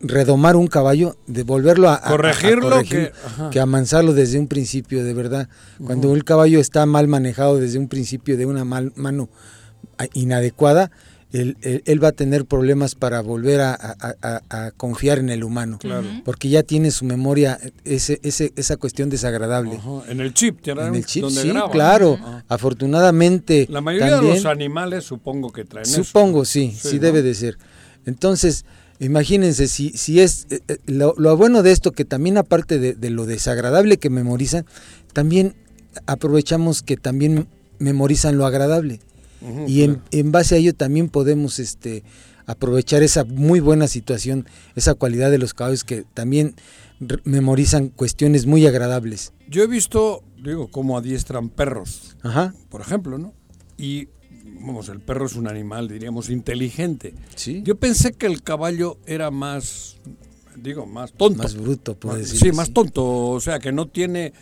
redomar un caballo, de volverlo a, corregirlo que, amansarlo desde un principio, de verdad. Cuando el caballo está mal manejado desde un principio de una mal, mano inadecuada, él, va a tener problemas para volver a, confiar en el humano. Porque ya tiene su memoria ese, ese, esa cuestión desagradable. En el chip, en el chip, sí, claro. Afortunadamente. La mayoría de los animales supongo que traen Supongo, sí, sí, debe de ser. Entonces, Imagínense, si, si es eh, eh, lo, bueno de esto, que también aparte de, lo desagradable que memorizan, también aprovechamos que también memorizan lo agradable. Y en, base a ello también podemos este, aprovechar esa muy buena situación, esa cualidad de los caballos que también memorizan cuestiones muy agradables. Yo he visto, digo, cómo adiestran perros, Ajá. por ejemplo, ¿no? Y vamos, el perro es un animal, diríamos, inteligente. ¿Sí? Yo pensé que el caballo era más, digo, más tonto. Más bruto, puede decir. Sí, más tonto, o sea, que no tiene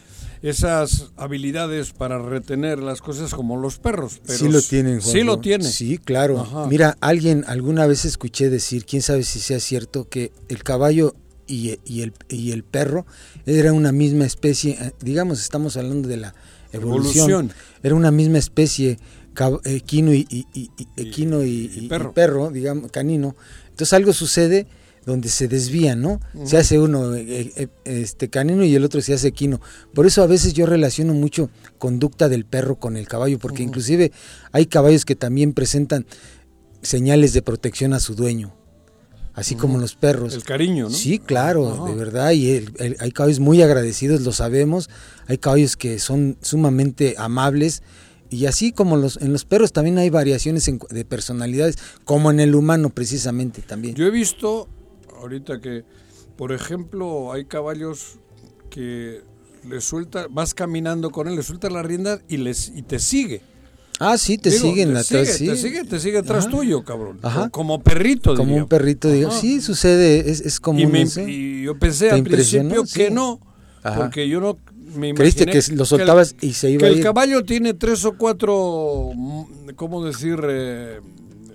esas habilidades para retener las cosas como los perros. Pero sí lo tienen, Sí lo tienen. Sí, claro. Mira, alguien, alguna vez escuché decir, quién sabe si sea cierto, que el caballo y, el, y el perro era una misma especie, eh, digamos, estamos hablando de la evolución. Era una misma especie equino y, y, equino y, perro. digamos, canino. Entonces algo sucede donde se desvían, ¿no? Se hace uno eh, eh, este canino y el otro se hace equino. Por eso a veces yo relaciono mucho conducta del perro con el caballo, porque inclusive hay caballos que también presentan señales de protección a su dueño. Así como los perros. El cariño, ¿no? Sí, claro, de verdad. Y hay caballos muy agradecidos, lo sabemos. Hay caballos que son sumamente amables y así como los, en los perros también hay variaciones de personalidades, como en el humano precisamente también. Yo he visto, ahorita que, por ejemplo, hay caballos que le suelta, vas caminando con él, le suelta la rienda y, les, y te sigue. Ah, sí, te siguen te atrás, sigue, Te sigue, te sigue atrás tuyo, cabrón. Como perrito, Como un perrito, digo. Sí, sucede, es, es común. Y, y yo pensé al principio que no, porque yo no ¿Creíste que lo soltabas y se iba que a ir? el caballo tiene tres o cuatro, mm, ¿cómo decir? Eh,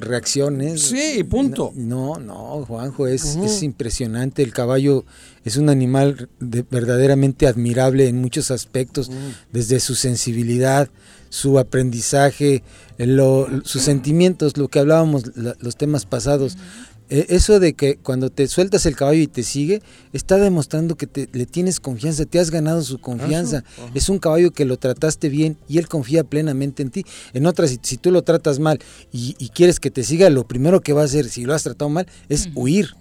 Reacciones. Sí, punto. No, no, Juanjo, es, es impresionante. El caballo es un animal verdaderamente admirable en muchos aspectos, desde su sensibilidad, su aprendizaje, sus sentimientos, lo que hablábamos los temas pasados. Eso de que cuando te sueltas el caballo y te sigue, está demostrando que te, le tienes confianza, te has ganado su confianza. Es un caballo que lo trataste bien y él confía plenamente en ti. En otras, si, tú lo tratas mal y, quieres que te siga, lo primero que va a hacer, si lo has tratado mal, es huir,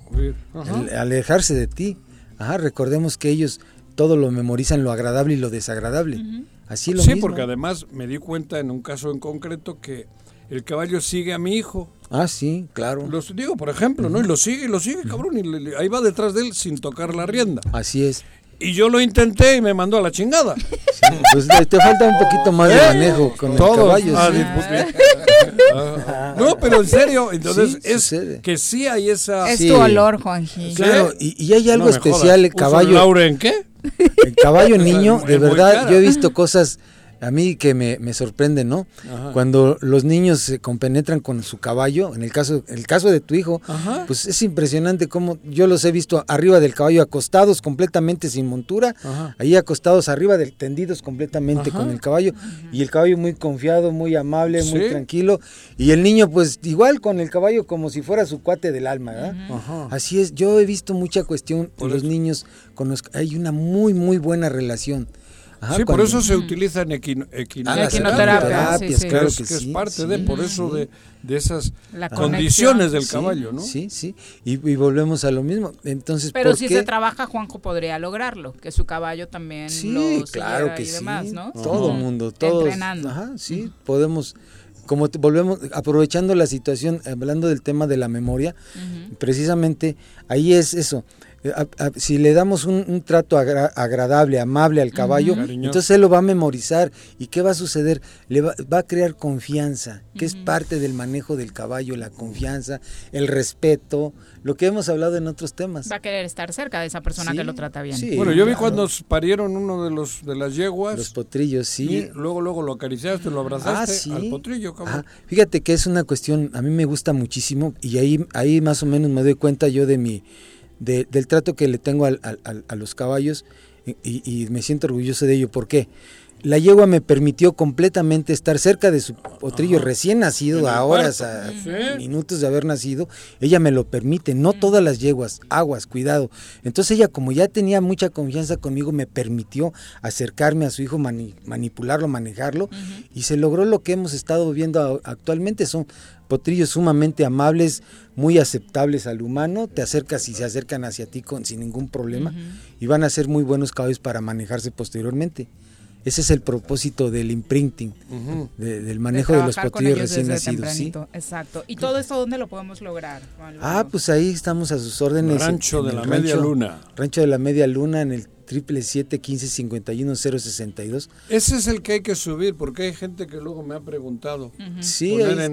alejarse de ti. Ajá, recordemos que ellos todo lo memorizan, lo agradable y lo desagradable. Así lo sí, porque además me di cuenta en un caso en concreto que el caballo sigue a mi hijo. Ah, sí, claro. Los, digo, por ejemplo, ¿no? Y lo sigue, y lo sigue, cabrón. Y ahí va detrás de él sin tocar la rienda. Así es. Y yo lo intenté y me mandó a la chingada. pues te falta un poquito más de ¿Eh? manejo con el caballo. Ah, ah. no, pero en serio, entonces es que sí hay esa... Es tu olor, Juanji. Claro, y, hay algo especial, el caballo... ¿Laura en qué? El caballo niño, de verdad, yo he visto cosas a mí que me, me sorprende, ¿no? Cuando los niños se compenetran con su caballo, en el caso, el caso de tu hijo, pues es impresionante cómo yo los he visto arriba del caballo, acostados completamente sin montura, ahí acostados arriba del tendidos completamente con el caballo, y el caballo muy confiado, muy amable, muy tranquilo, y el niño pues igual con el caballo como si fuera su cuate del alma, ¿verdad? Así es, yo he visto mucha cuestión con los niños, con los, hay una muy muy buena relación sí, por eso se utiliza en equino, equinoterapia. Sí, sí. Claro que, es parte de, por eso de, de esas condiciones del caballo, ¿no? Sí, sí, y, volvemos a lo mismo. Entonces, Pero si se trabaja, Juanjo podría lograrlo, que su caballo también lo claro que y demás, ¿no? Todo mundo, todos. Entrenando. Ajá, sí, podemos como volvemos, aprovechando la situación, hablando del tema de la memoria, precisamente ahí es eso. Eh, si le damos un, trato agradable, amable al caballo, entonces él lo va a memorizar. ¿Y qué va a suceder? Le va, a crear confianza, que es parte del manejo del caballo, la confianza, el respeto, lo que hemos hablado en otros temas. Va a querer estar cerca de esa persona que lo trata bien. bueno, yo vi cuando parieron uno de los de las yeguas. Los potrillos, sí. Y luego, luego lo acariciaste, lo abrazaste ah, al potrillo. Fíjate que es una cuestión, a mí me gusta muchísimo y ahí, ahí más o menos me doy cuenta yo de mi, del trato que le tengo a los caballos y, y, me siento orgulloso de ello. ¿Por qué? la yegua me permitió completamente estar cerca de su potrillo recién nacido, a horas, a minutos de haber nacido. Ella me lo permite, no todas las yeguas, aguas, cuidado. Entonces ella, como ya tenía mucha confianza conmigo, me permitió acercarme a su hijo, manipularlo, manejarlo, y se logró lo que hemos estado viendo actualmente. Son potrillos sumamente amables, muy aceptables al humano, te acercas y se acercan hacia ti con, sin ningún problema, y van a ser muy buenos caballos para manejarse posteriormente. Ese es el propósito del imprinting, del manejo de, los potrillos recién nacidos. ¿sí? Exacto. ¿Y todo esto dónde lo podemos lograr? Ah, pues ahí estamos a sus órdenes. Rancho de la Media Luna. Rancho de la Media Luna en el triple siete quince cincuenta y uno cero sesenta y dos. Ese es el que hay que subir porque hay gente que luego me ha preguntado. Sí, ahí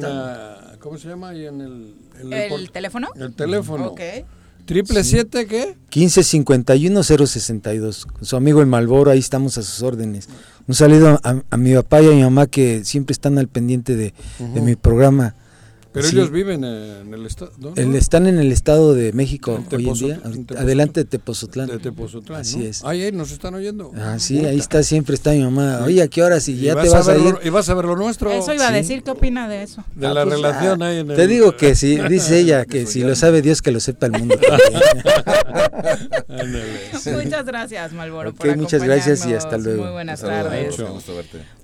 ¿Cómo se llama ahí en el, el, teléfono? El teléfono. Ok. ¿Triple siete qué? 1551-062. Con su amigo el Malboro, ahí estamos a sus órdenes. Un saludo a, mi papá y a mi mamá que siempre están al pendiente de, de mi programa. Pero ellos viven en el estado. están en el estado de México hoy en día. adelante de Tepozotlán. De Tepozotlán. Así es. Ahí, nos están oyendo. Ah, sí, ahí está, siempre está mi mamá. Oye, ¿a qué hora? Si ya te vas a, ir. y vas a ver lo nuestro. Eso iba a decir, ¿qué opina de eso? De la ah, pues, relación ahí en el. Te digo que sí, dice ella, que si lo sabe Dios, que lo sepa el mundo. muchas gracias, Malboro. por muchas gracias y hasta luego. Muy buenas tardes.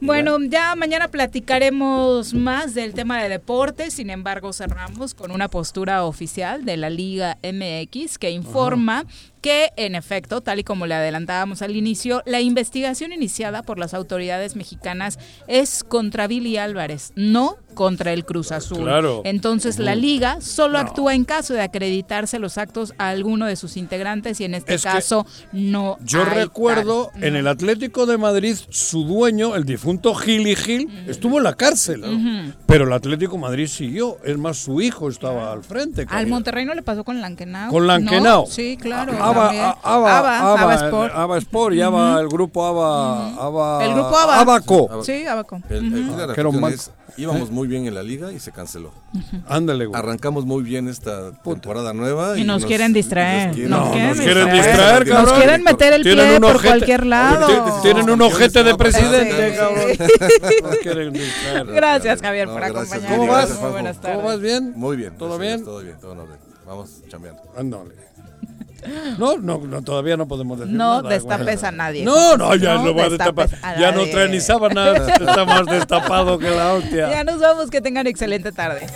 Bueno, ya mañana platicaremos más del tema de deportes. Sin embargo, cerramos con una postura oficial de la Liga MX que informa que, en efecto, tal y como le adelantábamos al inicio, la investigación iniciada por las autoridades mexicanas es contra Billy Álvarez, no contra el Cruz Azul. Entonces, la liga solo actúa en caso de acreditarse los actos a alguno de sus integrantes y en este caso no. Yo recuerdo en el Atlético de Madrid, su dueño, el difunto Gil Gil, estuvo en la cárcel, pero el Atlético de Madrid siguió. Es más, su hijo estaba al frente. Al Monterrey no le pasó con Lankenau. Con Lankenau. Sí, claro. Ava, Ava, Ava, Sport. Ava Sport y Ava, el grupo Ava, Ava, El grupo Ava. Abaco. Sí, Abaco. El, el, íbamos muy bien en la liga y se canceló. Ándale, güey. Arrancamos muy bien esta temporada nueva. Y, nos, quieren distraer. Nos quieren, no, nos quieren distraer, cabrón. Nos quieren meter el pie por cualquier lado. Tienen un ojete de presidente, cabrón. Nos quieren distraer. Gracias, Javier, por acompañarnos. ¿Cómo vas? buenas tardes. ¿Cómo vas bien? Muy bien. ¿Todo bien? Todo bien, todo en orden. Vamos chambeando. Ándale. No, no, no, todavía no podemos decir no nada. No destapes a nadie. No, no, ya no, va a destapar. Ya no trae ni sábana, está más destapado que la hostia. Ya nos vamos, que tengan excelente tarde.